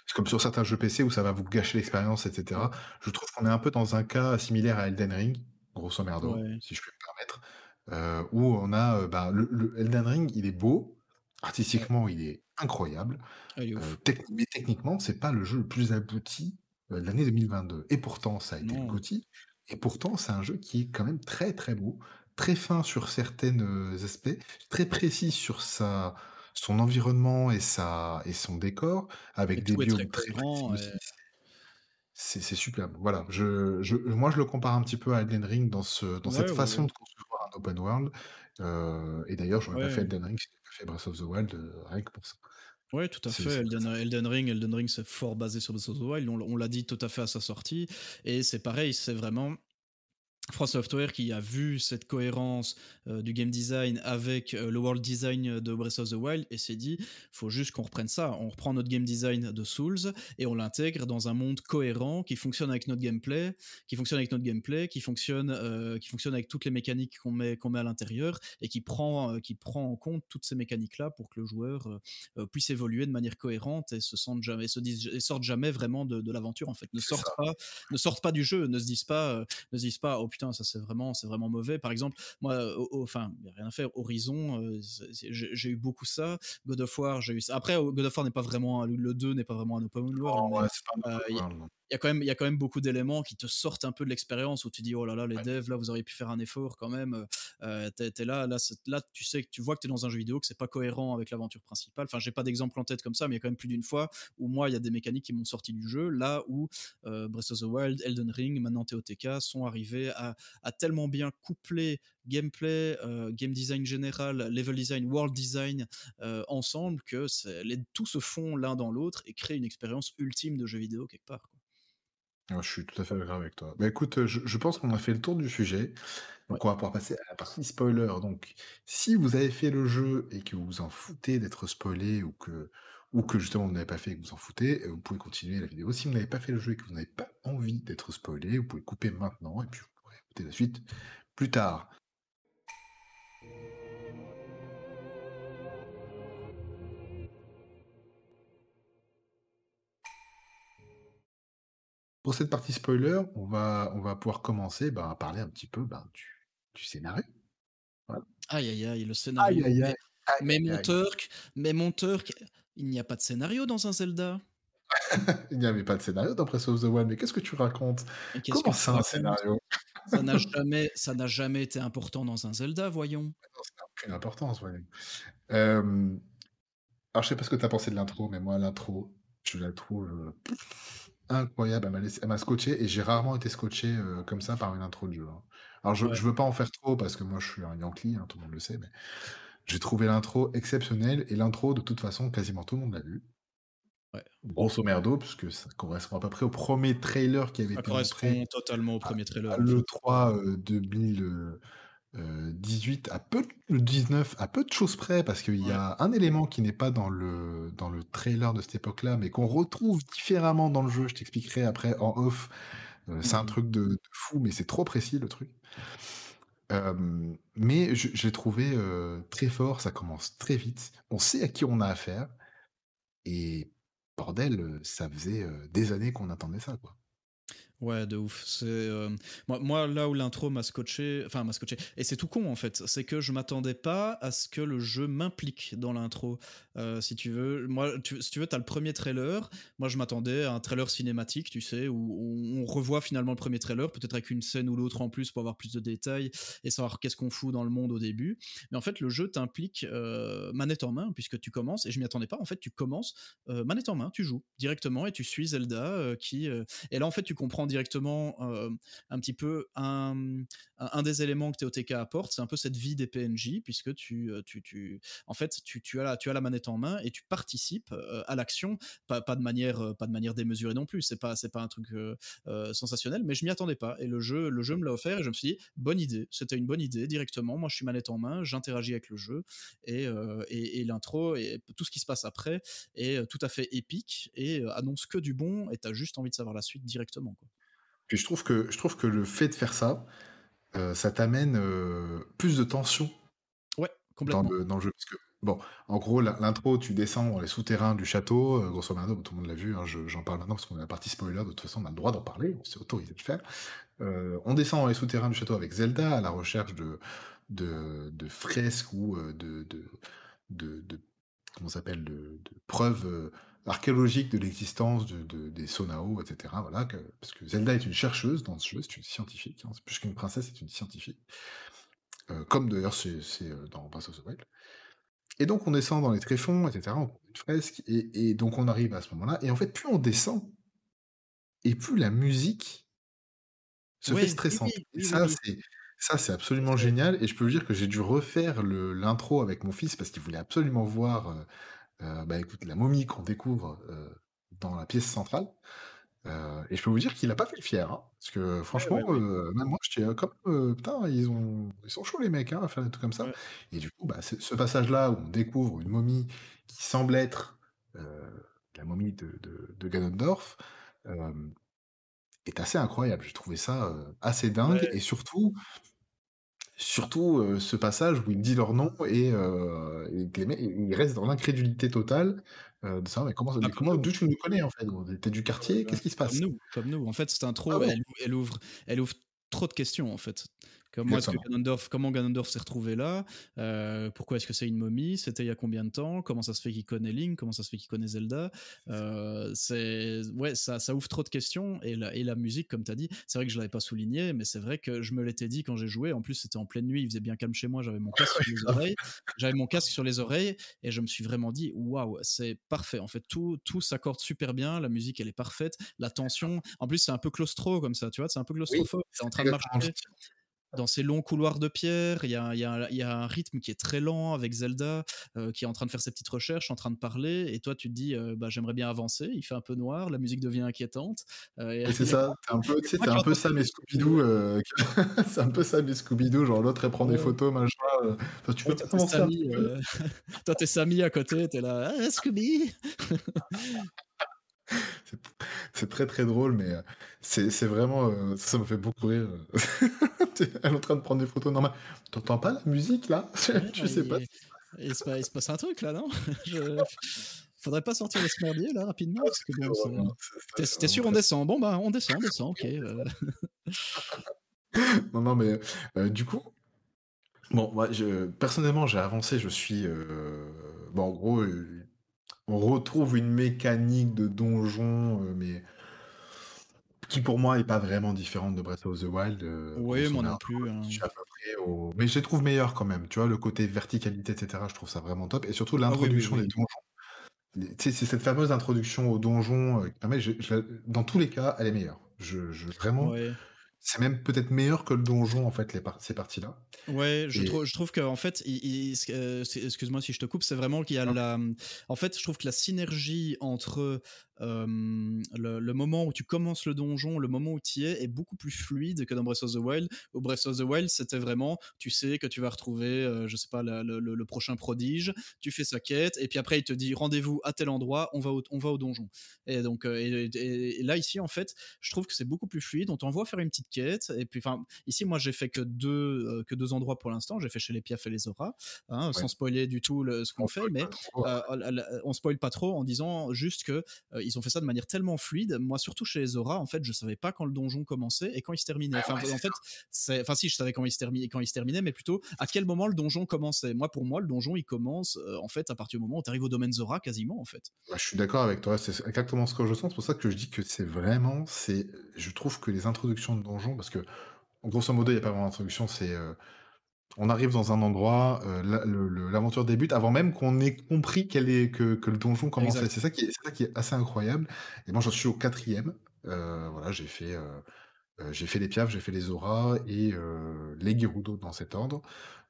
c'est comme sur certains jeux PC où ça va vous gâcher l'expérience et ouais. cetera. Je trouve qu'on est un peu dans un cas similaire à Elden Ring, grosso merdo, Ouais. si je peux me permettre, où on a, bah, le le Elden Ring, il est beau, artistiquement, il est incroyable, Ah, tech mais techniquement, c'est pas le jeu le plus abouti, heu, de l'année 2022 et pourtant ça a été le Non. Et pourtant c'est un jeu qui est quand même très, très beau, très fin sur certaines, heu, aspects, très précis sur sa son environnement et sa et son décor Et avec des très biomes très précis cohérent et c'est superbe. Voilà, je je moi, je le compare un petit peu à Elden Ring dans ce dans Ouais, cette ouais, façon ouais. de concevoir un open world, et d'ailleurs, j'aurais pas fait. Elden Ring si fait Breath of the Wild, heu, rien que pour ça. Ouais, tout à fait. Elden. Elden Ring, Elden Ring, c'est fort basé sur Breath of the Wild. On, on l'a dit tout à fait à sa sortie. Et c'est pareil, c'est vraiment From Software qui a vu cette cohérence euh, du game design avec euh, le world design de Breath of the Wild et s'est dit faut juste qu'on reprenne ça. On reprend notre game design de Souls et on l'intègre dans un monde cohérent qui fonctionne avec notre gameplay, qui fonctionne avec notre gameplay, qui fonctionne, euh, qui fonctionne avec toutes les mécaniques qu'on met, qu'on met à l'intérieur et qui prend, qui prend en compte toutes ces mécaniques là pour que le joueur puisse évoluer de manière cohérente et se sente jamais, se dise, et sorte jamais vraiment de, de l'aventure en fait. Ne ça. pas, ne sortent pas du jeu, ne se disent pas ne se disent pas oh putain ça c'est vraiment c'est vraiment mauvais. Par exemple moi enfin il y a rien à faire. Horizon euh, j'ai eu beaucoup ça. God of War j'ai eu ça. Après God of War n'est pas vraiment le 2 n'est pas vraiment un open world Non, mais ouais, c'est pas un euh. Il y a quand même il y a quand même beaucoup d'éléments qui te sortent un peu de l'expérience où tu dis oh là là les devs là vous auriez pu faire un effort quand même euh, t'es, t'es là là là tu sais que tu vois que t'es dans un jeu vidéo que c'est pas cohérent avec l'aventure principale enfin j'ai pas d'exemple en tête comme ça mais il y a quand même plus d'une fois où moi il y a des mécaniques qui m'ont sorti du jeu là où euh, Breath of the Wild Elden Ring maintenant TOTK sont arrivés à, à tellement bien coupler gameplay, euh, game design général, level design, world design euh, ensemble que les, tout se fond l'un dans l'autre et créent une expérience ultime de jeu vidéo quelque part. Quoi. Je suis tout à fait d'accord avec toi. Bah écoute, je, je pense qu'on a fait le tour du sujet. Donc on va pouvoir passer à la partie spoiler. Donc si vous avez fait le jeu et que vous vous en foutez d'être spoilé ou que, ou que justement vous n'avez pas fait et que vous en foutez, vous pouvez continuer la vidéo. Si vous n'avez pas fait le jeu et que vous n'avez pas envie d'être spoilé, vous pouvez couper maintenant et puis vous pourrez écouter la suite plus tard. Pour cette partie spoiler, on va, on va pouvoir commencer bah, à parler un petit peu bah, du, du scénario. Voilà. Aïe aïe aïe, le scénario. Aïe, aïe, aïe. Mais, mon Turk, mais mon il n'y a pas de scénario dans un Zelda. il n'y avait pas de scénario dans Breath of the Wild, mais qu'est-ce que tu racontes? Comment c'est un scénario? Ça n'a jamais, ça n'a jamais été important dans un Zelda, voyons. Ça n'a aucune importance, voyons. Euh... Alors, je sais pas ce que tu as pensé de l'intro, mais moi, l'intro, je la trouve euh, incroyable. Elle m'a, laissé... m'a scotché et j'ai rarement été scotché euh, comme ça par une intro de jeu. Hein. Alors, je, ouais. je veux pas en faire trop parce que moi, je suis un Yankee, hein, tout le monde le sait, mais j'ai trouvé l'intro exceptionnelle et l'intro, de toute façon, quasiment tout le monde l'a vu. Ouais. Grosso merdo, puisque ça correspond à peu près au premier trailer qui avait ça été correspond montré totalement au premier trailer. À, à l'E3 euh, 2018, à peu le 19, à peu de choses près, parce qu'il ouais. y a un élément qui n'est pas dans le, dans le trailer de cette époque-là, mais qu'on retrouve différemment dans le jeu. Je t'expliquerai après en off. Euh, mmh. C'est un truc de, de fou, mais c'est trop précis le truc. Euh, mais l'ai trouvé euh, très fort, ça commence très vite. On sait à qui on a affaire. Et bordel, ça faisait des années qu'on attendait ça, quoi. Ouais, de ouf. C'est euh... moi, moi, là où l'intro m'a scotché, enfin m'a scotché, et c'est tout con en fait, c'est que je m'attendais pas à ce que le jeu m'implique dans l'intro. Euh, si tu veux, moi, tu, si tu veux, t'as le premier trailer. Moi, je m'attendais à un trailer cinématique, tu sais, où on, revoit finalement le premier trailer, peut-être avec une scène ou l'autre en plus pour avoir plus de détails et savoir qu'est-ce qu'on fout dans le monde au début. Mais en fait, le jeu t'implique euh, manette en main puisque tu commences, et je m'y attendais pas. En fait, tu commences manette en main, tu joues directement et tu suis Zelda qui, et là en fait, tu comprends directement euh, un petit peu un, des éléments que TOTK apporte, c'est un peu cette vie des PNJ, puisque tu, tu, tu en fait, tu, as la, tu as la manette en main et tu participes euh, à l'action, pas, de manière, pas de manière démesurée non plus, c'est pas, c'est pas un truc euh, sensationnel, mais je m'y attendais pas, et le jeu, le jeu me l'a offert, et je me suis dit, bonne idée, c'était une bonne idée, directement, moi je suis manette en main, j'interagis avec le jeu, et, et, l'intro, et tout ce qui se passe après est tout à fait épique, et annonce que du bon, et t'as juste envie de savoir la suite directement. Puis je trouve que je trouve que le fait de faire ça, euh, ça t'amène euh, plus de tension. Ouais, complètement. Dans le, dans le jeu, parce que bon, en gros, l'intro, tu descends dans les souterrains du château, euh, grosso modo, tout le monde l'a vu. Hein, j'en parle maintenant parce qu'on est la partie spoiler. De toute façon, on a le droit d'en parler, on s'est autorisé de le faire. on descend dans les souterrains du château avec Zelda à la recherche de de, de fresques ou de de, de, de comment s'appelle de preuves archéologique de l'existence de, de, des Sonao, etc. Voilà, que, parce que Zelda est une chercheuse dans ce jeu, c'est une scientifique, hein, c'est plus qu'une princesse, c'est une scientifique. Euh, comme d'ailleurs c'est dans Breath of the Wild. Et donc on descend dans les tréfonds, etc. On prend une fresque, et, et, donc on arrive à ce moment-là. Et en fait, plus on descend, et plus la musique se fait Oui, stressante oui, ça, c'est ça, c'est absolument génial et je peux vous dire que j'ai dû refaire le l'intro avec mon fils parce qu'il voulait absolument voir, heu, bah, écoute, la momie qu'on découvre, heu, dans la pièce centrale, heu et je peux vous dire qu'il a pas fait le fier, hein, parce que Ouais, ouais, franchement, ouais. même moi, j'étais, heu, comme, «Putain, ils ont ils sont chauds les mecs, hein, à faire des trucs comme ça» et du coup, bah, ce passage-là où on découvre une momie qui semble être, la momie de de de Ganondorf, est assez incroyable. J'ai trouvé ça, assez dingue Ouais. et surtout surtout, heu, ce passage où il dit leur nom et heu et mecs, ils restent dans l'incrédulité totale, heu, de savoir: «Mais comment ça mais comme comment nous. d'où tu nous connais en fait? Gros? Tu es du quartier? Qu'est-ce qui se comme passe?» nous, comme nous. En fait, cette Ah intro, ouais. elle elle ouvre elle ouvre trop de questions, en fait. Comment est-ce que. Ganondorf comment Ganondorf s'est retrouvé là? Heu, pourquoi est-ce que c'est une momie? C'était il y a combien de temps? Comment ça se fait qu'il connaît Link? Comment ça se fait qu'il connaît Zelda? Heu, c'est ouais, ça ça ouvre trop de questions et la et la musique, comme tu as dit, c'est vrai que je l'avais pas souligné, mais c'est vrai que je me l'étais dit quand j'ai joué. En plus, c'était en pleine nuit, il faisait bien calme chez moi, j'avais mon casque sur les oreilles j'avais mon casque sur les oreilles et je me suis vraiment dit: «Waouh, c'est parfait». En fait, tout tout s'accorde super bien, la musique, elle est parfaite, la tension en plus, c'est un peu claustro comme ça, tu vois? C'est un peu Oui, claustrophobe. Es c'est en train de marcher. Dans ces longs couloirs de pierre, il y a il y a il y a un rythme qui est très lent avec Zelda, heu, qui est en train de faire ses petites recherches, en train de parler et toi, tu te dis, heu: «Bah, j'aimerais bien avancer». Il fait un peu noir, la musique devient inquiétante, heu et c'est ça. Tu es un peu tu sais, que moi tu es qui un peu entends Sam et parler, c'est Scooby-Doo, c'est un peu Sam et Scooby-Doo, genre l'autre elle prend des Ouais. photos machin, enfin tu peux toi, pas Samy, heu, toi, tu es Samy à côté, tu es là: «Ah Scooby!» C'est très, très drôle, mais heu, c'est vraiment, heu, ça me fait beaucoup rire, elle est en train de prendre des photos normales. «Tu entends pas la musique là? Ouais, Tu sais pas il se passe?» il se pa il se passe un truc là, non? Je faudrait pas sortir le smerdier là rapidement? Parce que c'est bon, très c'est drôle, c'est tu ça, es c'est tu es vraiment sûr on descend? Bon, bah, on descend, on descend, OK, descend. Non, non, mais du coup bon, moi, je personnellement, j'ai avancé, je suis, bon, en gros, on retrouve une mécanique de donjon, heu, mais qui pour moi est pas vraiment différente de Breath of the Wild, heu, Oui, moi non plus, je hein. suis à peu près au mais je les trouve meilleurs quand même, tu vois? Le côté verticalité et cetera, je trouve ça vraiment top et surtout Ah oui, oui, l'introduction des donjons. C'est cette fameuse introduction permet je je la dans tous les cas, elle est meilleure. Je je vraiment, Ouais. C'est même peut-être meilleur que le donjon en fait, les par ces parties-là Ouais, je et trouve je trouve qu'en fait, que excuse-moi si je te coupe, c'est vraiment qu'il y a la, en fait, je trouve que la synergie entre, hem, le le moment où tu commences le donjon, le moment où tu y es, est beaucoup plus fluide que dans Breath of the Wild. Au Breath of the Wild, c'était vraiment, tu sais que tu vas retrouver, heu, je sais pas, la le prochain prodige, tu fais sa quête et puis après il te dit: «Rendez-vous à tel endroit, on va au on va au donjon» et donc et et et là, ici, en fait, je trouve que c'est beaucoup plus fluide. On t'envoie faire une petite et puis enfin, ici, moi, j'ai fait que 2, heu, que 2 endroits pour l'instant. J'ai fait chez les Piaf et les Zoras, hein, Ouais. sans spoiler du tout le ce qu'on On fait, mais ouais. oh là, on spoil pas trop en disant juste que, ils ont fait ça de manière tellement fluide. Moi, surtout chez les Zoras, en fait, je savais pas quand le donjon commençait et quand il se terminait. Bah Enfin, ouais, en fait, c'est enfin si, je savais quand il se termi quand il se terminait, mais plutôt à quel moment le donjon commençait? Moi, pour moi, le donjon, il commence, en fait, à partir du moment où tu arrives au domaine Zora, quasiment, en fait. Bah, je suis d'accord avec toi, c'est exactement ce que je ressens. C'est pour ça que je dis que c'est vraiment c'est je trouve que les introductions de donjons parce que, grosso modo, il y a pas vraiment d'introduction, c'est, heu, on arrive dans un endroit, le l'aventure débute avant même qu'on ait compris qu'elle est que que le donjon commençait. Exact. C'est ça qui est ça qui est assez incroyable et moi, j'en suis au 4e, heu, voilà, j'ai fait, j'ai fait les Piaf, j'ai fait les Zoras et les Gerudo dans cet ordre,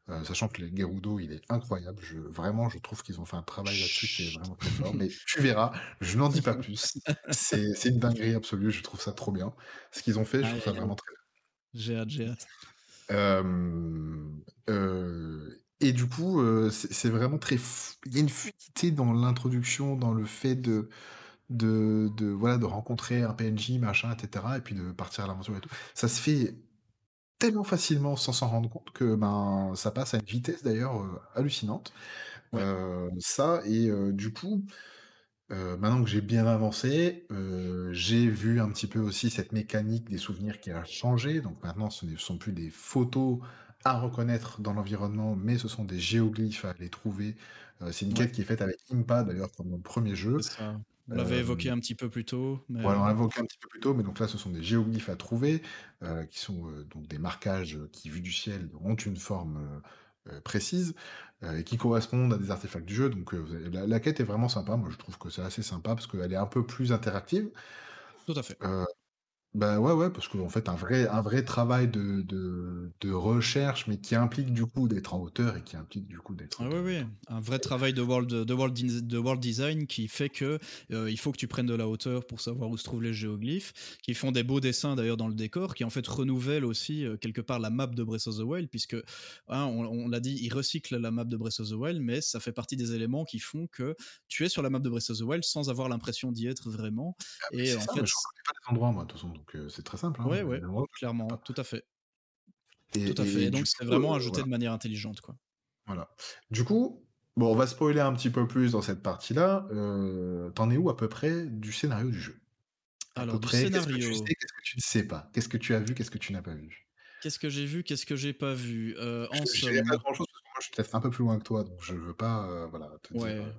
heu, sachant que les Gerudo, il est incroyable. Je vraiment, je trouve qu'ils ont fait un travail là-dessus qui est vraiment très fort, mais tu verras, je n'en dis pas plus. C'est c'est une dinguerie absolue, je trouve ça trop bien. Ce qu'ils ont fait, je Aïe, trouve ça vraiment très bien. J'ai hâte, j'ai hâte. Hem, heu et du coup, c'est c'est vraiment très f il y a une fluidité dans l'introduction, dans le fait de de de voilà, de rencontrer un PNJ machin et cetera et puis de partir à l'aventure et tout. Ça se fait tellement facilement sans s'en rendre compte que, ben, ça passe à une vitesse d'ailleurs, heu, hallucinante. Ouais. Heu, ça et heu, du coup, maintenant que j'ai bien avancé, j'ai vu un petit peu aussi cette mécanique des souvenirs qui a changé. Donc maintenant, ce ne sont plus des photos à reconnaître dans l'environnement, mais ce sont des géoglyphes à aller trouver. C'est une Ouais. quête qui est faite avec Impa d'ailleurs comme dans le 1er jeu. On l'avait évoqué Hem un petit peu plus tôt, mais voilà, on l'a heu évoqué un petit peu plus tôt, mais donc là, ce sont des géoglyphes à trouver, heu, qui sont, donc des marquages, qui, vus du ciel, ont une forme, précise, et qui correspondent à des artefacts du jeu. Donc la la quête est vraiment sympa. Moi, je trouve que c'est assez sympa parce qu'elle est un peu plus interactive. Tout à fait. Bah, ouais, ouais, parce qu'en fait, un vrai un vrai travail de de de recherche, mais qui implique du coup d'être en hauteur et qui implique du coup d'être Ah oui, oui, un vrai travail de world de world de world design qui fait que, heu, il faut que tu prennes de la hauteur pour savoir où se trouvent les géoglyphes, qui font des beaux dessins d'ailleurs dans le décor, qui en fait renouvellent aussi, heu, quelque part la map de Breath of the Wild puisque, hein, on on l'a dit, ils recyclent la map de Breath of the Wild, mais ça fait partie des éléments qui font que tu es sur la map de Breath of the Wild sans avoir l'impression d'y être vraiment. Ah et en ça, fait je pas les endroits moi, de toute façon, donc c'est très simple, hein, Ouais, ouais, clairement, pas. tout à fait. Et Tout à et fait et et donc c'est vraiment ajouté voilà. de manière intelligente, quoi. Voilà. Du coup, bon, on va spoiler un petit peu plus dans cette partie-là, heu, tu en es où à peu près du scénario du jeu? À peu Alors du près, qu'est-ce que tu scénario sais, qu'est-ce que tu ne sais pas? Qu'est-ce que tu as vu, qu'est-ce que tu n'as pas vu? Qu'est-ce que j'ai vu? Qu'est-ce que j'ai pas vu? En pas somme parce que moi je suis peut-être un peu plus loin que toi, donc je veux pas, voilà, te Ouais.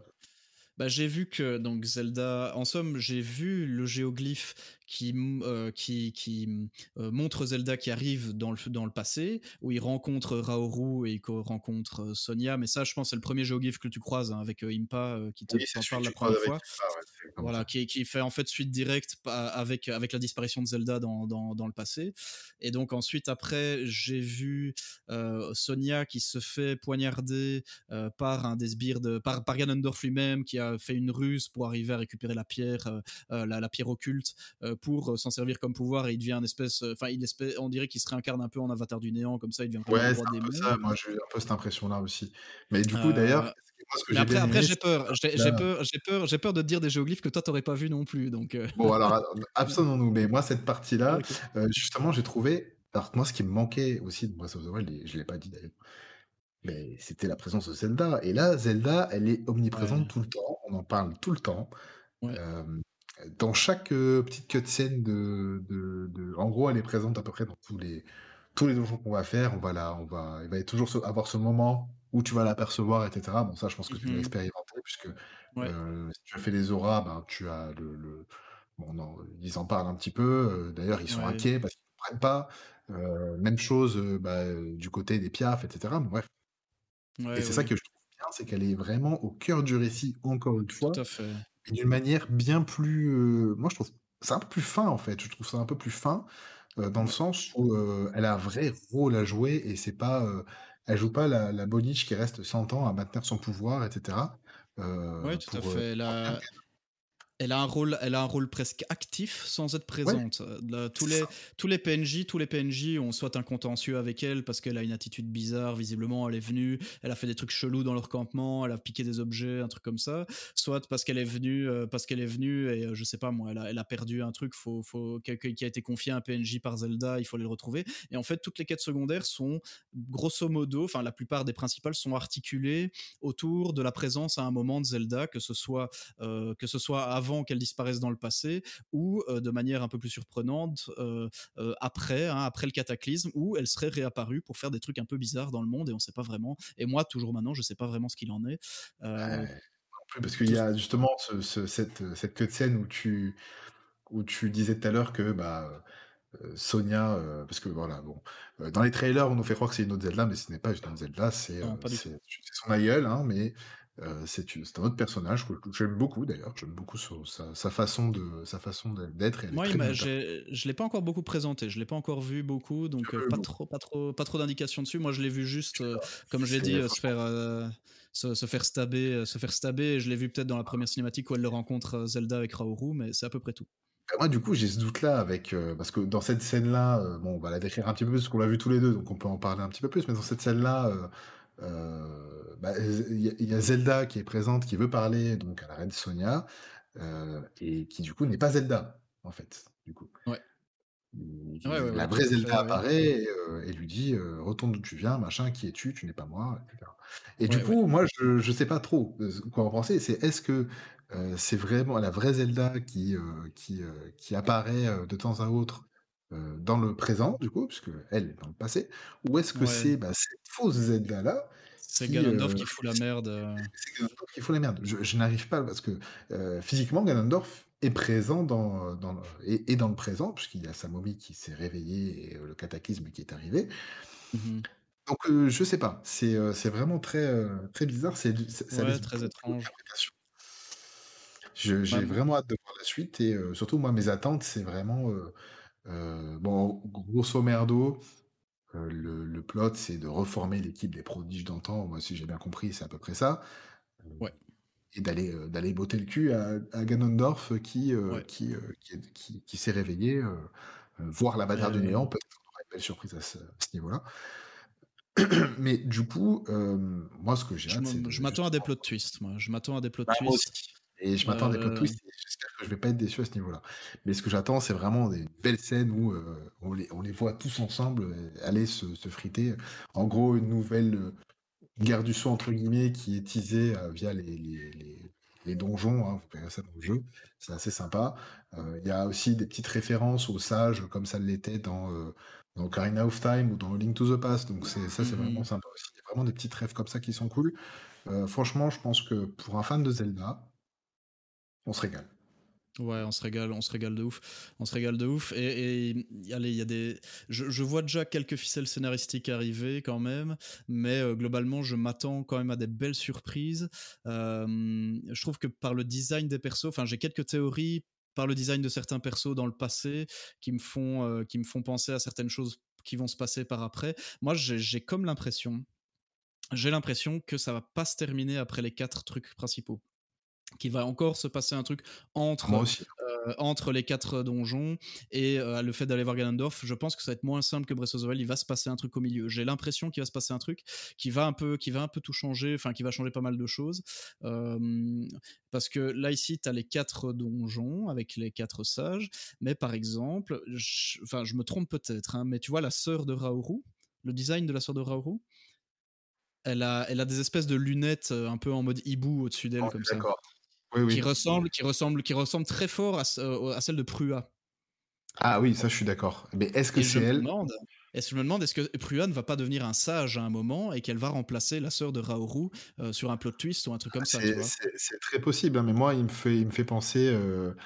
Bah, j'ai vu que donc Zelda en somme, j'ai vu le géoglyphe qui heu, qui qui, mmh, heu, montre Zelda qui arrive dans le dans le passé, où il rencontre Raoru et qu'il rencontre Sonia, mais ça, je pense, c'est le 1er géoglyphe que tu croises, hein, avec, Impa, qui te Oui, parle la tu croises 1re avec fois. Impa, ouais, Voilà, qui qui fait en fait suite directe avec avec la disparition de Zelda dans dans dans le passé. Et donc ensuite après, j'ai vu, Sonia qui se fait poignarder, par un des sbires de par par Ganondorf lui-même qui a fait une ruse pour arriver à récupérer la pierre, la la pierre occulte, pour s'en servir comme pouvoir et il devient un espèce, heu, enfin il espè on dirait qu'il se réincarne un peu en Avatar du néant comme ça, il devient Ouais, c'est un peu ça, moi j'ai eu un peu cette impression-là aussi. Mais du coup d'ailleurs, que mais j'ai après après j'ai peur, j'ai peur j'ai peur j'ai peur de te dire des géoglyphes que toi tu aurais pas vu non plus donc Bon alors, abstenons-nous, mais moi cette partie-là, justement j'ai trouvé alors moi ce qui me manquait aussi de Breath of the Wild je l'ai pas dit d'ailleurs, mais c'était la présence de Zelda et là, Zelda, elle est omniprésente Ouais. tout le temps, on en parle tout le temps. Ouais. Dans chaque, heu, petite cutscene de de de en gros, elle est présente à peu près dans tous les tous les donjons qu'on va faire, on va la on va il va y toujours avoir ce moment où tu vas l'apercevoir et cetera. Bon ça, je pense que tu l'as mh. expérimenté puisque, Ouais. heu, si tu as fait les auras, ben, tu as le le bon non, ils en parlent un petit peu, heu, d'ailleurs ils sont Ouais. inquiets parce qu'ils comprennent pas. Même chose, bah, du côté des Piaf et cetera, bon bref. Et c'est ça que je trouve bien, c'est qu'elle est vraiment au cœur du récit encore une Tout fois, à fait. D'une manière bien plus, moi je trouve c'est un peu plus fin en fait, je trouve ça un peu plus fin, dans le sens où, elle a un vrai rôle à jouer et c'est pas, elle joue pas la la boniche qui reste 100 ans à maintenir son pouvoir et cetera, Ouais, heu, tout à fait, pour maintenir a Ganon. Elle a un rôle elle a un rôle presque actif sans être Ouais, présente. Heu, de tous les tous les PNJ tous les PNJ ont soit un contentieux avec elle parce qu'elle a une attitude bizarre, visiblement elle est venue, elle a fait des trucs chelous dans leur campement, elle a piqué des objets, un truc comme ça, soit parce qu'elle est venue, heu, parce qu'elle est venue et heu, je sais pas moi, elle a elle a perdu un truc, faut faut qui a été confié à un PNJ par Zelda, il faut aller le retrouver. Et en fait, toutes les quêtes secondaires sont grosso modo, enfin la plupart des principales sont articulées autour de la présence à un moment de Zelda, que ce soit, heu, que ce soit avant qu'elle disparaisse dans le passé ou, heu, de manière un peu plus surprenante, heu heu, après, hein, après le cataclysme où elle serait réapparue pour faire des trucs un peu bizarres dans le monde et on sait pas vraiment. Et moi toujours maintenant, je sais pas vraiment ce qu'il en est. Ouais, parce qu'il y a justement ce ce cette, heu, cette cutscene où tu où tu disais tout à l'heure que, bah, Sonia, parce que voilà bon, dans les trailers, on nous fait croire que c'est une autre Zelda, mais ce n'est pas une autre Zelda, c'est son aïeul, hein, mais, heu, c'est une c'est un autre personnage que que j'aime beaucoup d'ailleurs, j'aime beaucoup son sa sa façon de sa façon d'être et elle est Moi, il très bien m'a interprétée. j'ai je l'ai pas encore beaucoup présenté, je l'ai pas encore vu beaucoup donc Je pas bon. trop pas trop pas trop d'indications dessus. Moi, je l'ai vu juste, verras, comme j'ai dit, c'est heu, se franchement faire, se se faire stabber, se faire stabber et je l'ai vu peut-être dans la 1re cinématique où elle le rencontre, Zelda avec Raoru, mais c'est à peu près tout. Bah, moi, du coup, j'ai ce doute-là avec, parce que dans cette scène-là, bon, on va la décrire un petit peu plus parce qu'on l'a vue tous les 2, donc on peut en parler un petit peu plus, mais dans cette scène-là, heu, bah, il y a il y a Zelda qui est présente, qui veut parler donc à la reine Sonia, heu, et qui du coup n'est pas Zelda, en fait, du coup. Ouais. Ouais, ouais, la vraie Zelda apparaît et heu, et lui dit, «Retourne d'où tu viens, machin, qui es-tu? Tu n'es pas moi», et du coup, moi, je je sais pas trop, quoi en penser, c'est est-ce que, c'est vraiment la vraie Zelda qui, qui, qui apparaît, de temps à autre, heu, dans le présent, du coup, puisqu'elle est dans le passé? Ou est-ce que Ouais. c'est, bah, cette fausse Zelda-là C'est Ganondorf heu, qui fout la merde, heu c'est Ganondorf qui fout la merde? Je je n'arrive pas parce que, physiquement, Ganondorf est présent dans, heu, dans le dans présent puisqu'il y a sa momie qui s'est réveillée et le cataclysme qui est arrivé. Mmh mh. Donc heu, je sais pas, c'est, vraiment très, très bizarre, c'est Ouais, très étrange. j'ai vraiment hâte de voir la suite et surtout moi mes attentes, c'est vraiment, heu bon, grosso merdo, le le plot, c'est de reformer l'équipe des prodiges d'antan. Moi, si j'ai bien compris, c'est à peu près ça. Ouais. Et d'aller, heu, d'aller botter le cul à à Ganondorf qui, Ouais. qui, qui est qui qui s'est réveillé, voir l'avatar du néant. Peut-être qu'on aura une belle surprise à ce ce niveau-là. Mais du coup, moi, ce que j'ai Je m'attends à des plot twists, moi. Je m'attends à des plot Bah, twists. Et je m'attends à des plot twists j'espère que je vais pas être déçu à ce niveau-là. Mais ce que j'attends, c'est vraiment des belles scènes où, heu, on les on les voit tous ensemble, heu, aller se se friter. En gros, une nouvelle, heu, «guerre du sang» entre guillemets qui est teasée, via les les les les donjons, hein, vous verrez ça dans le jeu. C'est assez sympa. Il y a aussi des petites références aux sages comme ça l'était dans, dans Ocarina of Time ou dans Link to the Past. Donc ça, c'est Mmh vraiment mh. sympa aussi. Il y a vraiment des petites réfs comme ça qui sont cool. Franchement, je pense que pour un fan de Zelda on se régale. Ouais, on se régale on se régale de ouf. On se régale de ouf et allez, il y a des je vois déjà quelques ficelles scénaristiques arriver quand même, mais heu, globalement, je m'attends quand même à des belles surprises. Hem, je trouve que par le design des persos, enfin, j'ai quelques théories par le design de certains persos dans le passé qui me font, heu, qui me font penser à certaines choses qui vont se passer par après. Moi, j'ai comme l'impression j'ai l'impression que ça va pas se terminer après les 4 trucs principaux. Qu'il va encore se passer un truc entre, heu, entre les 4 donjons et heu, le fait d'aller voir Ganondorf. Je pense que ça va être moins simple que Breath of the Wild. Il va se passer un truc au milieu. J'ai l'impression qu'il va se passer un truc qui va un peu qui va un peu tout changer, enfin qui va changer pas mal de choses. Hem, parce que là, ici, tu as les 4 donjons avec les 4 sages, mais par exemple, enfin, je me trompe peut-être, hein, mais tu vois la sœur de Raoru, le design de la sœur de Raoru? Elle a elle a des espèces de lunettes, un peu en mode hibou au-dessus d'elle comme est ça. d'accord. Oui, Qui oui. ressemble qui ressemble qui ressemble très fort à à celle de Prua. Ah oui, ça, je suis d'accord. Mais est-ce que c'est elle? demande est-ce je me demande est-ce que Prua ne va pas devenir un sage à un moment et qu'elle va remplacer la sœur de Raoru, heu, sur un plot twist ou un truc Ah, comme ça, c'est très possible, hein, mais moi, il me fait il me fait penser, heu,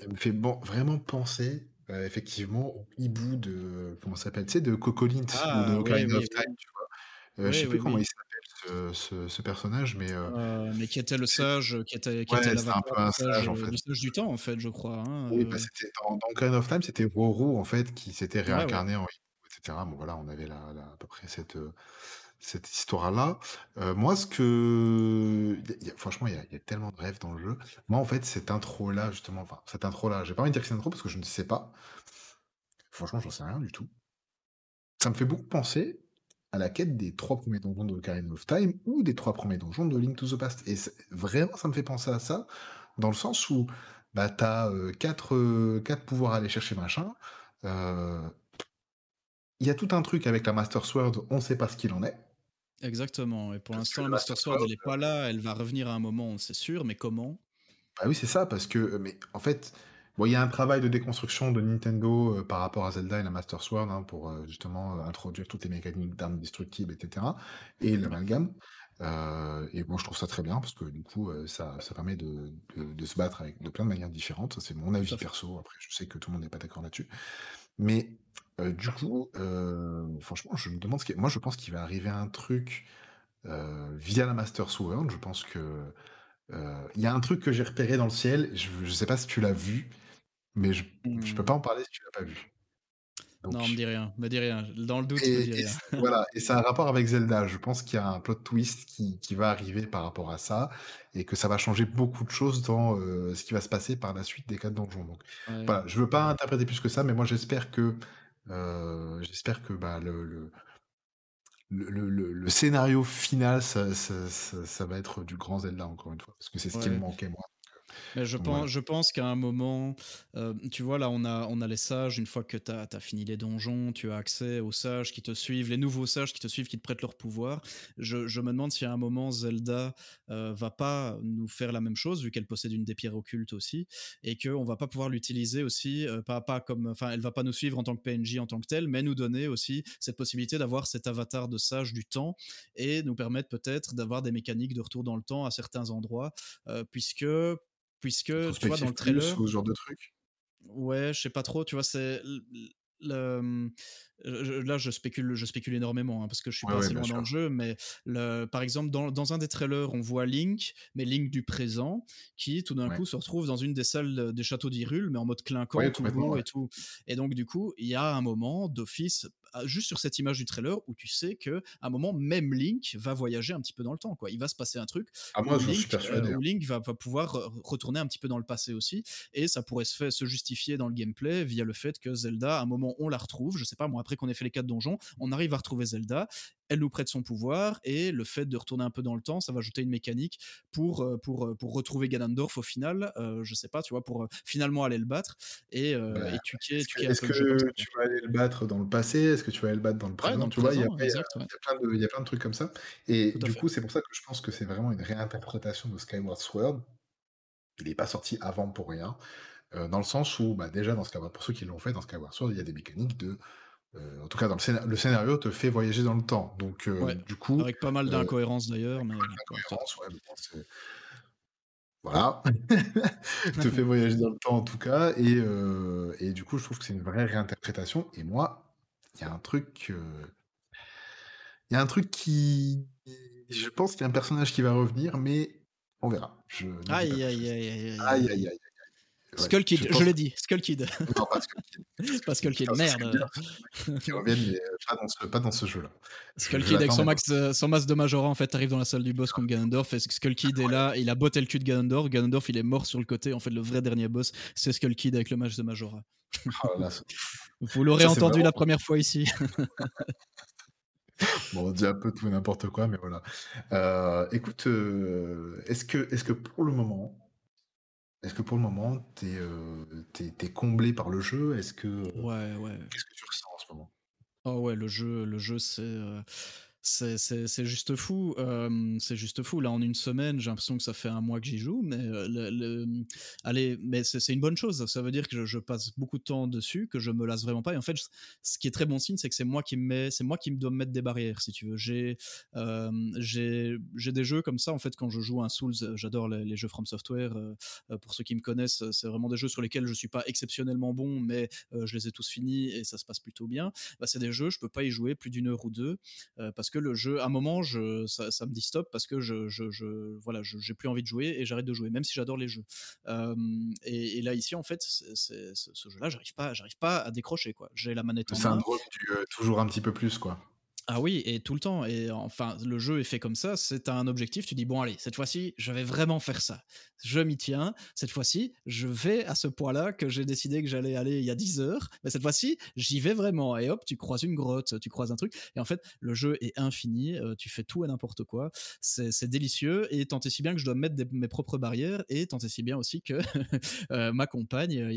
il me fait bon vraiment penser, heu, effectivement au hibou de comment s'appelle? Tu sais, de Coco Lint ou de Ah Ocarina of oui, Time, oui. tu vois? Heu, je Oui, sais plus oui, comment il oui. s'appelle ce ce ce personnage, mais heu, Heu, mais qui était le sage, qui était qui ouais, était un peu sage, sage, en heu, fait. du sage du temps, en fait, je crois, hein, Oui, bah, heu c'était dans dans of Time, c'était Woru, en fait, qui s'était Ouais, ouais. réincarné en hibou et cetera. Bon, voilà, on avait la la à peu près cette, cette histoire-là. Moi, ce que il y a franchement, il y a il y a tellement de rêves dans le jeu. Moi, en fait, cette intro-là, justement, enfin, cette intro-là, j'ai pas envie de dire que c'est une intro parce que je ne sais pas. Franchement, j'en sais rien du tout. Ça me fait beaucoup penser à la quête des 3 premiers donjons de Ocarina of Time ou des 3 premiers donjons de Link to the Past et vraiment, ça me fait penser à ça, dans le sens où, bah, tu as, heu, 4, heu, 4 pouvoirs à aller chercher machin, heu il y a tout un truc avec la Master Sword, on sait pas ce qu'il en est. Exactement et pour l'instant, la Master Sword, Sword, elle est heu pas là, elle va revenir à un moment, c'est sûr, mais comment? Bah oui, c'est ça, parce que, mais en fait, bon, il y a un travail de déconstruction de Nintendo, heu, par rapport à Zelda et la Master Sword, hein, pour, heu, justement, heu, introduire toutes les mécaniques d'armes destructibles et cetera et l'amalgame. Et moi, je trouve ça très bien parce que du coup, ça ça permet de de de se battre avec de plein de manières différentes. C'est mon avis perso. Après, je sais que tout le monde n'est pas d'accord là-dessus. Mais, du coup, franchement, je me demande ce qui moi, je pense qu'il va arriver un truc, via la Master Sword. Je pense que, il y a un truc que j'ai repéré dans le ciel, je je sais pas si tu l'as vu, mais je je peux Mmh. pas en parler si tu l'as pas vu. Non, me Donc dis rien, me dis rien. Dans le doute, me et dis et rien. c voilà et ça a un rapport avec Zelda. Je pense qu'il y a un plot twist qui qui va arriver par rapport à ça et que ça va changer beaucoup de choses dans, heu, ce qui va se passer par la suite des 4 donjons. Donc Ouais. voilà, je veux pas interpréter plus que ça, mais moi j'espère que, heu, j'espère que, bah, le le le le le le scénario final, ça ça ça ça va être du grand Zelda, encore une fois, parce que c'est ce qui me manquait moi, donc Mais je pense qu'à un moment, heu, tu vois, là, on a on a les sages, une fois que tu as fini les donjons, tu as accès aux sages qui te suivent, les nouveaux sages qui te suivent, qui te prêtent leurs pouvoirs. Je je me demande si à un moment Zelda, heu, va pas nous faire la même chose, vu qu'elle possède une des pierres occultes aussi et qu'on va pas pouvoir l'utiliser aussi, heu, pas pas comme enfin, elle va pas nous suivre en tant que PNJ en tant que telle, mais nous donner aussi cette possibilité d'avoir cet avatar de sage du temps et nous permettre peut-être d'avoir des mécaniques de retour dans le temps à certains endroits, heu, puisque puisque tu vois, dans le trailer ou ce genre de truc? ouais, je sais pas trop, tu vois, c'est le, là, je spécule, je spécule énormément hein, parce que je suis Ouais, pas ouais, assez bien loin dans le jeu, mais le, par exemple, dans, dans un des trailers, on voit Link, mais Link du présent, qui tout d'un Ouais. coup se retrouve dans une des salles des châteaux d'Hyrule, mais en mode clinquant, Ouais, tout ouais. et tout. Et donc, du coup, il y a un moment d'office, juste sur cette image du trailer, où tu sais que à un moment, même Link va voyager un petit peu dans le temps. Quoi. Il va se passer un truc Ah moi, où suis Link, euh, persuadé, hein. où Link va, va pouvoir re- retourner un petit peu dans le passé aussi et ça pourrait se, faire, se justifier dans le gameplay via le fait que Zelda, à un moment, on la retrouve. Je sais pas, moi, après qu'on ait fait les quatre donjons, on arrive à retrouver Zelda. Elle nous prête son pouvoir et le fait de retourner un peu dans le temps, ça va ajouter une mécanique pour, euh, pour, euh, pour retrouver Ganondorf au final. Euh, je sais pas, tu vois, pour finalement aller le battre et, euh, Bah, et tuer, est-ce que tuer est-ce jeu tu vas aller le battre dans le passé? Est-ce que tu vas aller le battre dans le Ouais, présent? le Tu vois, il y a ouais, y plein de trucs comme ça et tout du coup, c'est pour ça que je pense que c'est vraiment une réinterprétation de Skyward Sword. Il est pas sorti avant pour rien, dans le sens où, bah, déjà dans Skyward pour ceux qui l'ont fait, dans Skyward Sword, il y a des mécaniques de, heu, en tout cas dans le scéna le scénario te fait voyager dans le temps. Donc Ouais, du coup, avec pas mal heu, d'incohérences d'ailleurs, mais ouais, bon, voilà, te fait voyager dans le temps en tout cas. Et et du coup, je trouve que c'est une vraie réinterprétation. Et moi, il y a un truc, il y a un truc qui je pense qu'il y a un personnage qui va revenir, mais on verra. Je Aïe, aïe, aïe, aïe, aïe, Aïe, aïe, aïe, Skull Kid, je pense l'ai dit, Skull Kid. non, pas Skull Kid. pas Skull Kid, merde. qui mais heu, pas dans ce pas dans ce jeu-là. Je Skull je Kid avec son, max, euh, son masse de Majora, en fait, t'arrives dans la salle du boss contre Ganondorf, et Skull Kid est là, il a botté le cul de Ganondorf, Ganondorf il est mort sur le côté, en fait, le vrai dernier boss, c'est Skull Kid avec le match de Majora. Oh là Vous l'aurez entendu vraiment la première fois ici. bon, on dit un peu tout et n'importe quoi, mais voilà. Heu, écoute, heu, est-ce que est-ce que pour le moment est-ce que pour le moment, tu es, es comblé par le jeu? Est-ce que, ouais, ouais. qu'est-ce que tu ressens en ce moment? Oh ouais, le jeu, le jeu, c'est euh, c'est juste fou. Euh, c'est juste fou. Là, en une semaine, j'ai l'impression que ça fait un mois que j'y joue, mais euh, le, le- allez, mais c'est une bonne chose. Ça veut dire que je, passe beaucoup de temps dessus, que je me lasse vraiment pas. Et en fait, ce qui est très bon signe, c'est que c'est moi qui me mets, c'est moi qui me dois me mettre des barrières, si tu veux. J'ai euh, j'ai des jeux comme ça. En fait, quand je joue un Souls, j'adore les, les jeux From Software. pour ceux qui me connaissent, c'est vraiment des jeux sur lesquels je suis pas exceptionnellement bon, mais je les ai tous finis et ça se passe plutôt bien bah, c'est des jeux, je peux pas y jouer plus d'une heure ou deux parce que le jeu, à un moment, je, ça, ça me dit stop parce que je, je, je voilà, je- j'ai plus envie de jouer et j'arrête de jouer, même si j'adore les jeux. Euh, et, et là ici, en fait, ce ce jeu-là, j'arrive pas, j'arrive pas à décrocher quoi. J'ai la manette Le en main, syndrome du, heu, toujours un petit peu plus, quoi. Ah oui, et tout le temps. Et enfin, le jeu est fait comme ça. C'est un objectif. Tu dis bon, allez, cette fois-ci, je vais vraiment faire ça. Je m'y tiens. Cette fois-ci, je vais à ce point-là que j'ai décidé que j'allais aller il y a 10 heures. Mais cette fois-ci, j'y vais vraiment. Et hop, tu croises une grotte, tu croises un truc. Et en fait, le jeu est infini. euh, tu fais tout et n'importe quoi. C'est délicieux. Et tant et si bien que je dois mettre mes propres barrières. Et tant et si bien aussi que euh, ma compagne,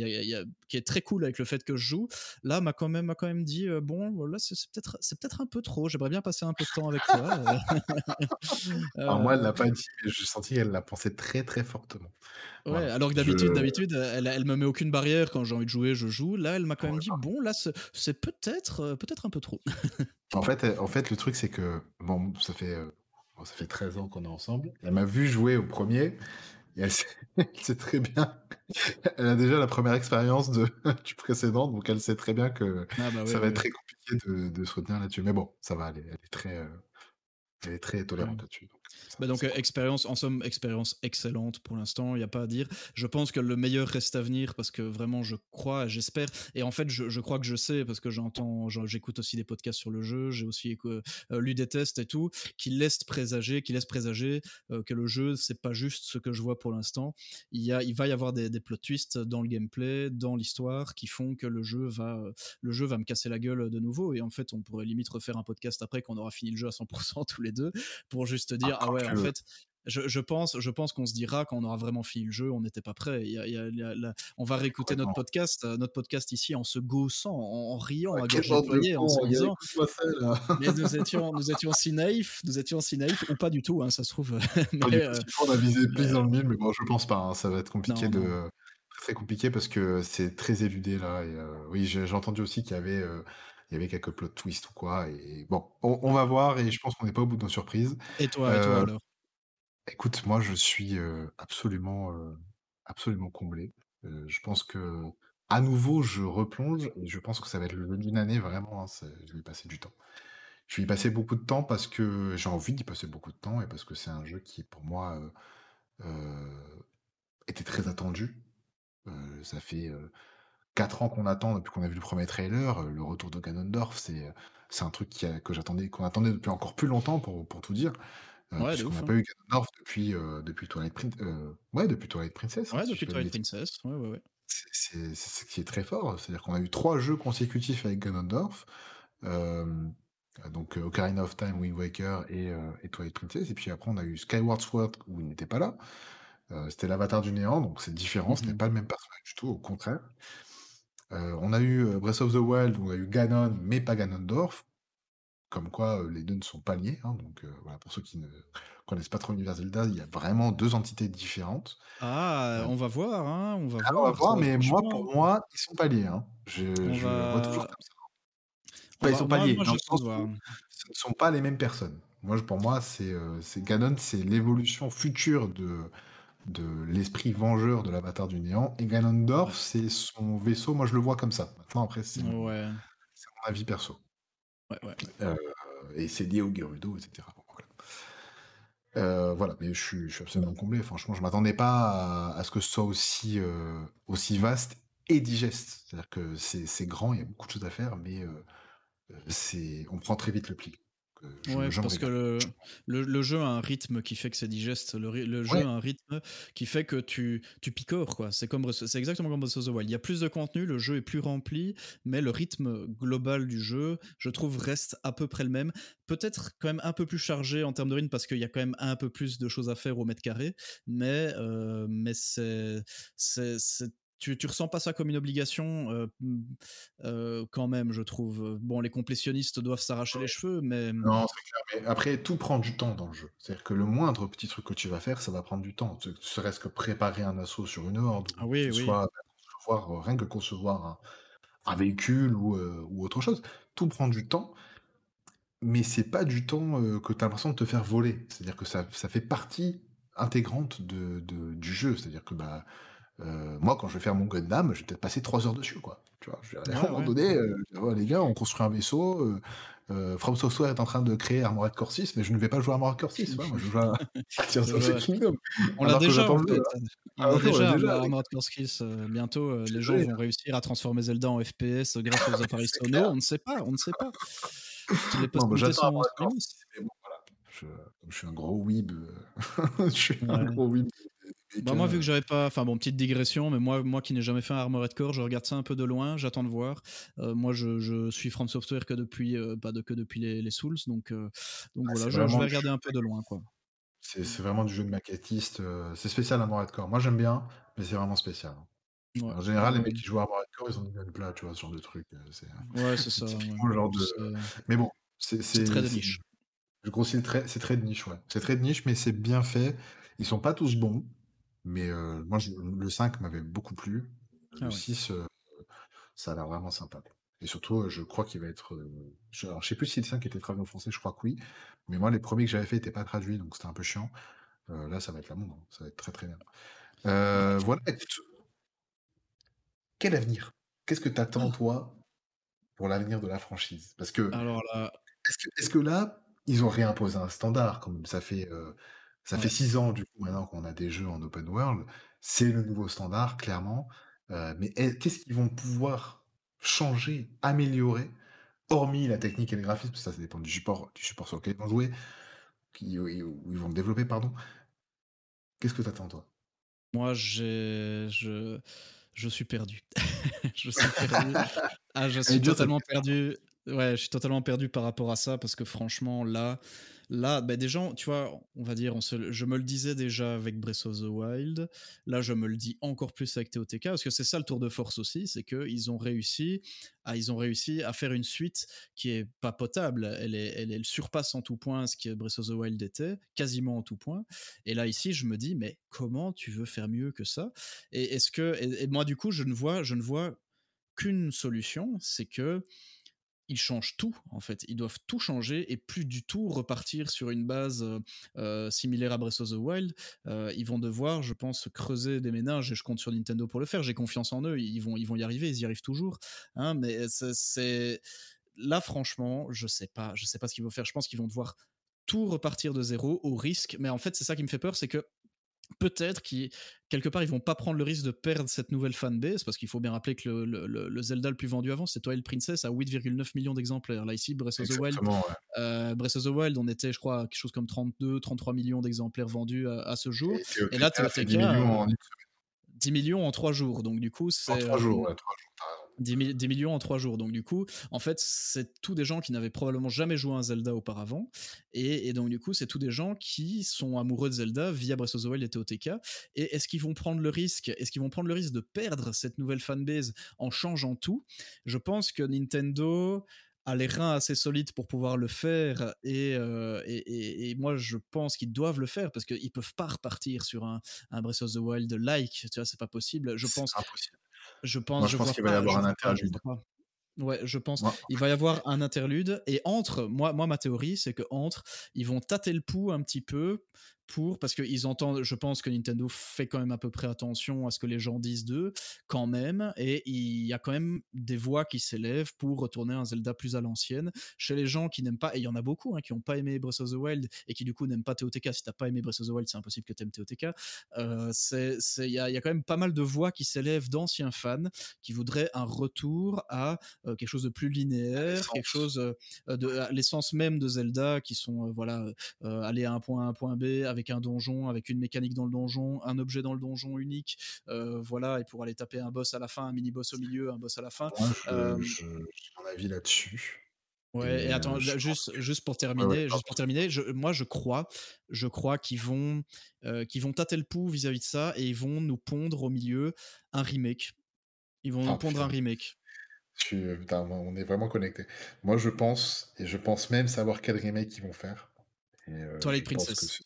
qui est très cool avec le fait que je joue, là m'a quand même m'a quand même dit euh, bon là c'est peut-être c'est peut-être un peu trop j'aimerais bien passer un peu de temps avec toi euh. Alors moi, elle Euh, l'a pas dit, mais j'ai senti qu'elle l'a pensé très, très fortement. ouais Voilà. alors que Je d'habitude d'habitude elle, elle me met aucune barrière quand j'ai envie de jouer je joue là elle m'a quand même dit bon là c'est peut-être euh, peut-être un peu trop En fait, en fait, le truc, c'est que, bon, ça fait, bon, ça fait 13 ans qu'on est ensemble. Elle m'a vu jouer au 1er et elle sait elle sait très bien. Elle a déjà la première expérience de du précédent, donc elle sait très bien que ah bah oui ça va oui, être très compliqué de de se retenir là-dessus. Mais bon, ça va, elle est elle est très, heu, elle est très tolérante là-dessus, Bah donc euh, expérience, en somme, expérience excellente pour l'instant, il n'y a pas à dire. Je pense que le meilleur reste à venir parce que vraiment je crois, j'espère, et en fait je, je crois que je sais parce que j'entends, j'en- j'écoute aussi des podcasts sur le jeu, j'ai aussi écou- euh, lu des tests et tout, qui laissent présager, qui laissent présager euh, que le jeu c'est pas juste ce que je vois pour l'instant. Il y a, il va y avoir des, des plot twists dans le gameplay, dans l'histoire, qui font que le jeu va, euh, le jeu va me casser la gueule de nouveau. Et en fait on pourrait limite refaire un podcast après qu'on aura fini le jeu à 100% tous les deux pour juste Ah, dire ah ouais en fait je, je pense, je pense qu'on se dira quand on aura vraiment fini le jeu, on n'était pas prêt. Il y a- il y a- il y a la- on va réécouter notre podcast, euh, notre podcast ici en se gaussant, en, en riant à gorge déployée, en se disant mais nous étions, nous étions si naïfs, nous étions si naïfs ou pas du tout, hein, ça se trouve. Mais, tout, euh, on a visé mais, pile dans le mille, mais bon, je pense pas, hein, ça va être compliqué non, de non. très, compliqué parce que c'est très éludé là et oui, j'ai entendu aussi qu'il y avait, il y avait quelques plot twists ou quoi et bon, on on va voir et je pense qu'on n'est pas au bout de nos surprises. Et toi, et toi Heu, alors? écoute, moi je suis, heu, absolument, heu, absolument comblé. Je pense que à nouveau, je replonge et je pense que ça va être le jeu d'une année vraiment, hein, je vais y passer du temps. Je vais y passer beaucoup de temps parce que j'ai envie d'y passer beaucoup de temps et parce que c'est un jeu qui pour moi, était très attendu. Ça fait, 4 ans qu'on attend depuis qu'on a vu le premier trailer, heu, le retour de Ganondorf, c'est, c'est un truc qui a que j'attendais qu'on attendait depuis encore plus longtemps pour pour tout dire, Ouais, puisqu'on ouf, n'a hein. pas eu Ganondorf depuis, heu, depuis Twilight Prin ouais, depuis Twilight Princess, hein, Ouais, depuis Twilight. Princess, ouais, ouais, ouais. C'est ce qui est très fort, c'est-à-dire qu'on a eu 3 jeux consécutifs avec Ganondorf, donc Ocarina of Time, Wind Waker et et Twilight Princess et puis après on a eu Skyward Sword où il n'était pas là, c'était l'avatar du néant, donc c'est différent, Mmh ce n'est mh. pas le même personnage du tout, au contraire. Heu, on a eu, heu, Breath of the Wild, on a eu Ganon, mais pas Ganondorf, comme quoi, heu, les 2 ne sont pas liés, hein, donc voilà, pour ceux qui ne connaissent pas trop l'univers Zelda, il y a vraiment 2 entités différentes. Ah, on va voir, hein, on va ah, on va voir, voir, mais moi, pour moi, ils sont pas liés, hein. Je je vois toujours comme ça. Enfin, ils sont pas liés, moi dans le j'attends sens voir. où ce ne sont pas les mêmes personnes. Moi, pour moi, c'est Ganon, c'est l'évolution future de de l'esprit vengeur de l'avatar du néant et. Ganondorf, c'est son vaisseau. Moi, je le vois comme ça. Maintenant, après, c'est mon Ouais. c'est mon avis perso. Ouais, ouais. Heu et c'est lié au Gerudo et cetera. Bon, voilà. Mais je suis je suis absolument comblé. Franchement, je m'attendais pas à à ce que ce soit aussi, heu, aussi vaste et digeste. C'est-à-dire que c'est grand, il y a beaucoup de choses à faire, mais c'est on prend très vite le pli. Je Ouais, parce que le le le jeu a un rythme qui fait que c'est digeste. Le le Ouais, jeu a un rythme qui fait que tu tu picores, quoi. C'est comme c'est exactement comme Breath of the Wild. Il y a plus de contenu, le jeu est plus rempli, mais le rythme global du jeu, je trouve, reste à peu près le même. Peut-être quand même un peu plus chargé en termes de rythme parce qu'il y a quand même un peu plus de choses à faire au mètre carré, mais heu, mais c'est c'est tu tu ressens pas ça comme une obligation, mmh, heu, quand même, je trouve. Bon, les complétionnistes doivent s'arracher les cheveux, mais Non, c'est clair, mais après tout prend du temps dans le jeu. C'est-à-dire que le moindre petit truc que tu vas faire, ça va prendre du temps. Serait-ce que préparer un assaut sur une horde Ah que oui, soit, bah, concevoir, rien que concevoir un un véhicule ou autre chose. Tout prend du temps, mais c'est pas du temps, que tu as l'impression de te faire voler. C'est-à-dire que ça ça fait partie intégrante de de du jeu. C'est-à-dire que, bah, heu, moi quand je vais faire mon Gundam, je vais peut-être passer 3 heures dessus, quoi. Tu vois? Je à un Ouais, moment donné, heu, oh les gars, on construit un vaisseau, heu heu, From Software est en train de créer Armored Core 6, mais je ne vais pas jouer à Armored Core 6, voilà, moi je joue à Kingdom, on l'a déjà en le 2, fait, hein. on Ah déjà déjà Armored Core bientôt, les gens vont réussir à transformer Zelda en FPS grâce aux appareils c'est Sono, clair. on ne sait pas, on ne sait pas. Les Non, possibilités j'attends sont Armored sont Core immenses. 6, mais bon, voilà. Je suis un gros weeb, je suis un gros weeb Bah, moi, vu que heu, j'avais pas enfin bon, petite digression, mais moi moi qui n'ai jamais fait un Armored Core, je regarde ça un peu de loin, j'attends de voir. Heu, moi, je je suis From Software que depuis, heu, bah, de que depuis les les Souls, donc heu, donc ah, voilà, je vais regarder jeu un peu de loin, quoi. C'est vraiment du jeu de maquettiste, c'est spécial Armored Core. Moi j'aime bien, mais c'est vraiment spécial, hein. Ouais, En général, les mecs qui jouent à Armored Core, ils ont des gueules plats, tu vois? Ce genre de truc, ouais, c'est ça, ouais. genre de mais bon, c'est c'est très de niche. je grossis le trait, c'est très de niche, ouais. C'est très de niche, mais c'est bien fait. Ils sont pas tous bons, mais moi je le 5 m'avait beaucoup plu. Ah Le ouais. 6, heu, ça a l'air vraiment sympa. Et surtout, je crois qu'il va être, je alors je sais plus si le 5 était traduit en français, je crois que oui, mais moi les premiers que j'avais fait étaient pas traduits, donc c'était un peu chiant. Là, ça va être la bombe, hein. Ça va être très, très bien. Voilà, quel avenir? Qu'est-ce que tu attends, toi, pour l'avenir de la franchise? Parce que Alors là est-ce que est-ce que là, ils ont réimposé un standard comme ça fait, ça fait. 6 ans, du coup, maintenant qu'on a des jeux en open world. C'est le nouveau standard, clairement. Heu, mais est qu'est-ce qu'ils vont pouvoir changer, améliorer, hormis la technique et le graphisme? Ça, ça dépend du support du support sur lequel ils vont jouer, qui où ils vont développer, pardon. Qu'est-ce que tu attends, toi? Moi, je je suis perdu. Je suis perdu. Ah, je suis totalement perdu. Ouais, je suis totalement perdu par rapport à ça parce que franchement, là là, bah, des gens, tu vois, on va dire, on se je me le disais déjà avec Breath of the Wild. Là, je me le dis encore plus avec TOTK parce que c'est ça le tour de force aussi, c'est qu'ils ont réussi à ils ont réussi à faire une suite qui est pas potable. Elle est elle surpasse en tout point ce que Breath of the Wild était, quasiment en tout point. Et là, ici, je me dis: «Mais comment tu veux faire mieux que ça?» et est-ce que et moi, du coup, je ne vois je ne vois qu'une solution, c'est que ils changent tout en fait. Ils doivent tout changer et plus du tout repartir sur une base euh, euh, similaire à Breath of the Wild. Euh, ils vont devoir, je pense, creuser des ménages et je compte sur Nintendo pour le faire. J'ai confiance en eux. Ils vont, ils vont y arriver. Ils y arrivent toujours. Hein, mais c'est là, franchement, je sais pas. Je sais pas ce qu'ils vont faire. Je pense qu'ils vont devoir tout repartir de zéro au risque. Mais en fait, c'est ça qui me fait peur, c'est que peut-être qu'ils quelque part ils vont pas prendre le risque de perdre cette nouvelle fanbase parce qu'il faut bien rappeler que le, Zelda le plus vendu avant c'était Twilight Princess à 8,9 millions d'exemplaires. Là ici Breath of the Wild euh, Breath of the Wild on était je crois quelque chose comme 32 33 millions d'exemplaires vendus à, ce jour. Et, là tu as 10 millions en 10 millions en 3 jours. Donc du coup c'est 3 jours, euh, ouais, 10, millions en 3 jours. Donc du coup, en fait, c'est tous des gens qui n'avaient probablement jamais joué à un Zelda auparavant. Et, donc du coup, c'est tous des gens qui sont amoureux de Zelda via Breath of the Wild et TOTK. Et est-ce qu'ils vont prendre le risque Est-ce qu'ils vont prendre le risque de perdre cette nouvelle fanbase en changeant tout? Je pense que Nintendo a les reins assez solides pour pouvoir le faire euh, et, et, moi je pense qu'ils doivent le faire parce qu'ils peuvent pas repartir sur un, un Breath of the Wild like tu vois c'est pas possible je pense impossible. Je pense, je, pense qu'il va y avoir un interlude. Ouais, je pense. Il va y avoir un interlude. Et entre, moi, moi ma théorie, c'est que entre, ils vont tâter le pouls un petit peu pour parce qu'ils entendent je pense que Nintendo fait quand même à peu près attention à ce que les gens disent d'eux quand même. Et il y a quand même des voix qui s'élèvent pour retourner un Zelda plus à l'ancienne. Chez les gens qui n'aiment pas et il y en a beaucoup hein, qui n'ont pas aimé Breath of the Wild et qui du coup n'aiment pas TOTK si t'as pas aimé Breath of the Wild c'est impossible que t'aimes TOTK euh, c'est il y a, y a, quand même pas mal de voix qui s'élèvent d'anciens fans qui voudraient un retour à euh, quelque chose de plus linéaire quelque chose euh, de l'essence même de Zelda qui sont voilà aller à un point A un point B avec avec un donjon, avec une mécanique dans le donjon, un objet dans le donjon unique, euh, voilà, et pour aller taper un boss à la fin, un mini boss au milieu, un boss à la fin. Euh, j'ai mon avis là-dessus. Ouais, et, attends, euh, juste, juste pour terminer, juste pour terminer, je, moi je crois, je crois qu'ils vont, qu'ils vont tâter le pouls vis-à-vis de ça et ils vont nous pondre au milieu un remake. Ils vont nous ah, pondre un remake. on est vraiment connectés. Moi je pense, et je pense même savoir quel remake ils vont faire. Twilight Princess.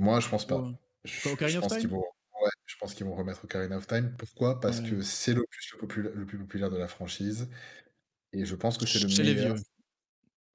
Moi, je pense pas. Je, pense qu'ils vont, je pense qu'ils vont remettre Ocarina of Time. Pourquoi? Parce que c'est le plus, le, plus populaire de la franchise. Et je pense que c'est le les vieux.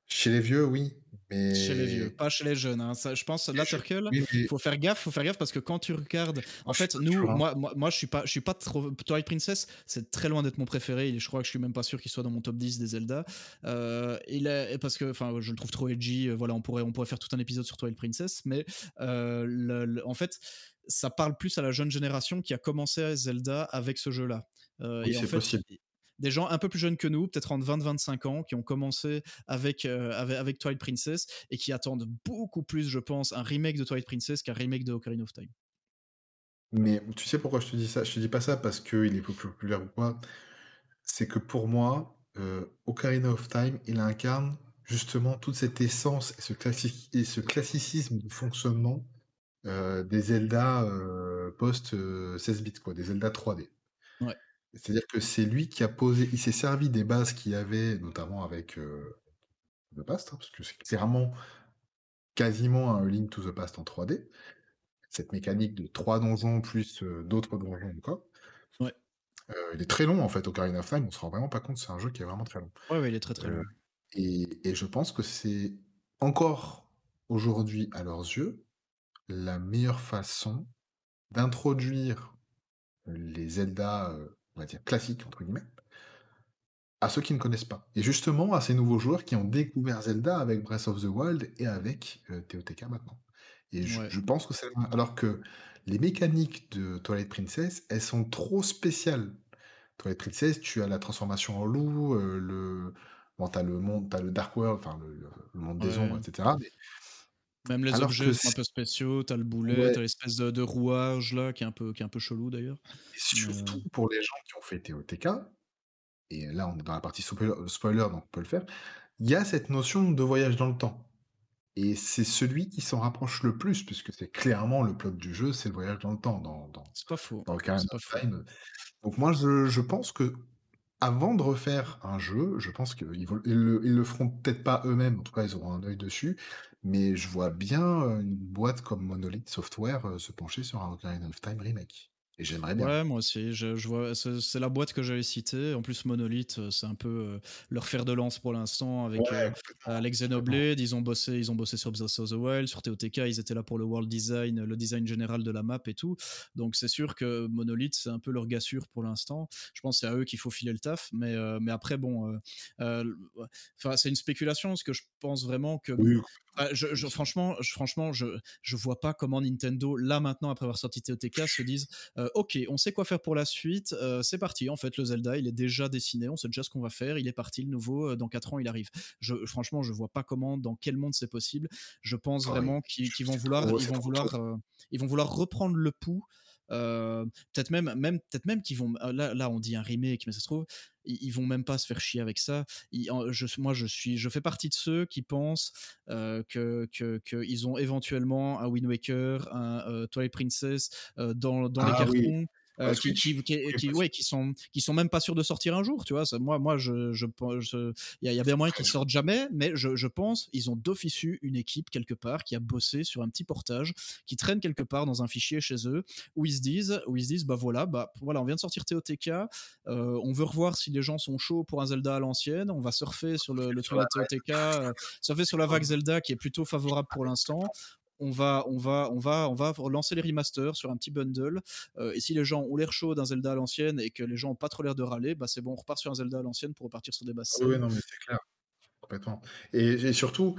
Chez les vieux, oui. Mais... Chez les vieux, pas chez les jeunes. Hein. Ça, je pense, là, Turkle, il faut faire gaffe, faut faire gaffe parce que quand tu regardes, en fait, nous, moi, moi, moi, je suis pas, je suis pas trop. Twilight Princess, c'est très loin d'être mon préféré. Je crois que je suis même pas sûr qu'il soit dans mon top 10 des Zelda. Euh, il est, parce que, enfin, je le trouve trop edgy. Euh, voilà, on pourrait, on pourrait faire tout un épisode sur Twilight Princess, mais euh, en fait, ça parle plus à la jeune génération qui a commencé à Zelda avec ce jeu-là. Euh, oui, possible des gens un peu plus jeunes que nous, peut-être entre 20-25 ans, qui ont commencé avec, euh, avec, Twilight Princess et qui attendent beaucoup plus, je pense, un remake de Twilight Princess qu'un remake de Ocarina of Time. Mais tu sais pourquoi je te dis ça? Je te dis pas ça parce qu'il est plus populaire ou quoi. C'est que pour moi, euh, Ocarina of Time, il incarne justement toute cette essence et ce, classicisme de fonctionnement euh, des Zelda post 16 bits, quoi, des Zelda 3D. C'est-à-dire que c'est lui qui a posé, il s'est servi des bases qu'il y avait, notamment avec euh, The Past, hein, parce que c'est clairement quasiment un Link to the Past en 3D. Cette mécanique de trois donjons plus euh, d'autres donjons encore. Ouais. Euh, il est très long en fait, Ocarina of Time, on se rend vraiment pas compte, c'est un jeu qui est vraiment très long. Ouais, ouais il est très très long. Et, et, je pense que c'est encore aujourd'hui, à leurs yeux, la meilleure façon d'introduire les Zelda on va dire, classique, entre guillemets, à ceux qui ne connaissent pas. Et justement, à ces nouveaux joueurs qui ont découvert Zelda avec Breath of the Wild et avec euh, TOTK maintenant. Et je, pense que c'est... Alors que les mécaniques de Twilight Princess, elles sont trop spéciales. Twilight Princess, tu as la transformation en loup, euh, le... Bon, t'as le monde, t'as le Dark World, enfin le, monde des ombres, etc. Même les objets sont un peu spéciaux, t'as le boulet, t'as l'espèce de, rouage là qui est un peu, qui est un peu chelou d'ailleurs. surtout pour les gens qui ont fait TOTK, et là on est dans la partie spoiler, donc on peut le faire, il y a cette notion de voyage dans le temps. Et c'est celui qui s'en rapproche le plus, puisque c'est clairement le plot du jeu, c'est le voyage dans le temps. Dans, dans, c'est pas faux. Dans Time. Donc moi je, je pense que avant de refaire un jeu, je pense qu'ils ils le, ils le feront peut-être pas eux-mêmes, en tout cas ils auront un œil dessus, mais je vois bien, une boîte comme Monolith Software, se pencher sur un Ocarina of Time remake. Et j'aimerais bien. Ouais, moi aussi, je je vois c'est la boîte que j'allais citer. En plus, Monolith, c'est un peu, leur fer de lance pour l'instant avec, Ouais, complètement. Xenoblade. Ils ont bossé ils ont bossé sur Breath of the Wild, sur TOTK, ils étaient là pour le world design, le design général de la map et tout. Donc c'est sûr que Monolith, c'est un peu leur gars sûr pour l'instant. Je pense que c'est à eux qu'il faut filer le taf, mais, mais après bon, enfin, c'est une spéculation parce que je pense vraiment que Oui, bah, je je franchement je franchement, je je vois pas comment Nintendo, là, maintenant, après avoir sorti TOTK, se disent: Heu, OK, on sait quoi faire pour la suite, heu, c'est parti. En fait, le Zelda, il est déjà dessiné, on sait déjà ce qu'on va faire, il est parti le nouveau, heu, dans 4 ans, il arrive. Je franchement, je vois pas comment, dans quel monde c'est possible. Je pense vraiment qu'ils vont vouloir ils vont vouloir, ils vont vouloir reprendre le pouls, peut-être même même peut-être même qu'ils vont là là, on dit un remake, mais ça se trouve, ils ils vont même pas se faire chier avec ça. Ils je moi, je suis je fais partie de ceux qui pensent, heu, que que qu'ils ont éventuellement un Wind Waker, un, heu, Twilight Princess, dans dans les Ah cartons, heu, qui qui qui ouais, qui sont qui sont même pas sûrs de sortir un jour, tu vois? Ça moi moi je je il y y a bien moyen qu'ils sortent jamais, mais je je pense, ils ont d'office eu une équipe quelque part qui a bossé sur un petit portage, qui traîne quelque part dans un fichier chez eux, où ils se disent où ils se disent: «Bah voilà, bah voilà, on vient de sortir TOTK, heu, on veut revoir si les gens sont chauds pour un Zelda à l'ancienne, on va surfer sur le le Sur la TOTK, heu, surfer sur la vague Zelda qui est plutôt favorable pour l'instant. On va, on va, on va, on va relancer les remasters sur un petit bundle. Euh, et si les gens ont l'air chaud d'un Zelda à l'ancienne et que les gens ont pas trop l'air de râler, bah c'est bon, on repart sur un Zelda à l'ancienne pour repartir sur des bases Oui, oui, saines. non, mais c'est clair, complètement. Et et surtout,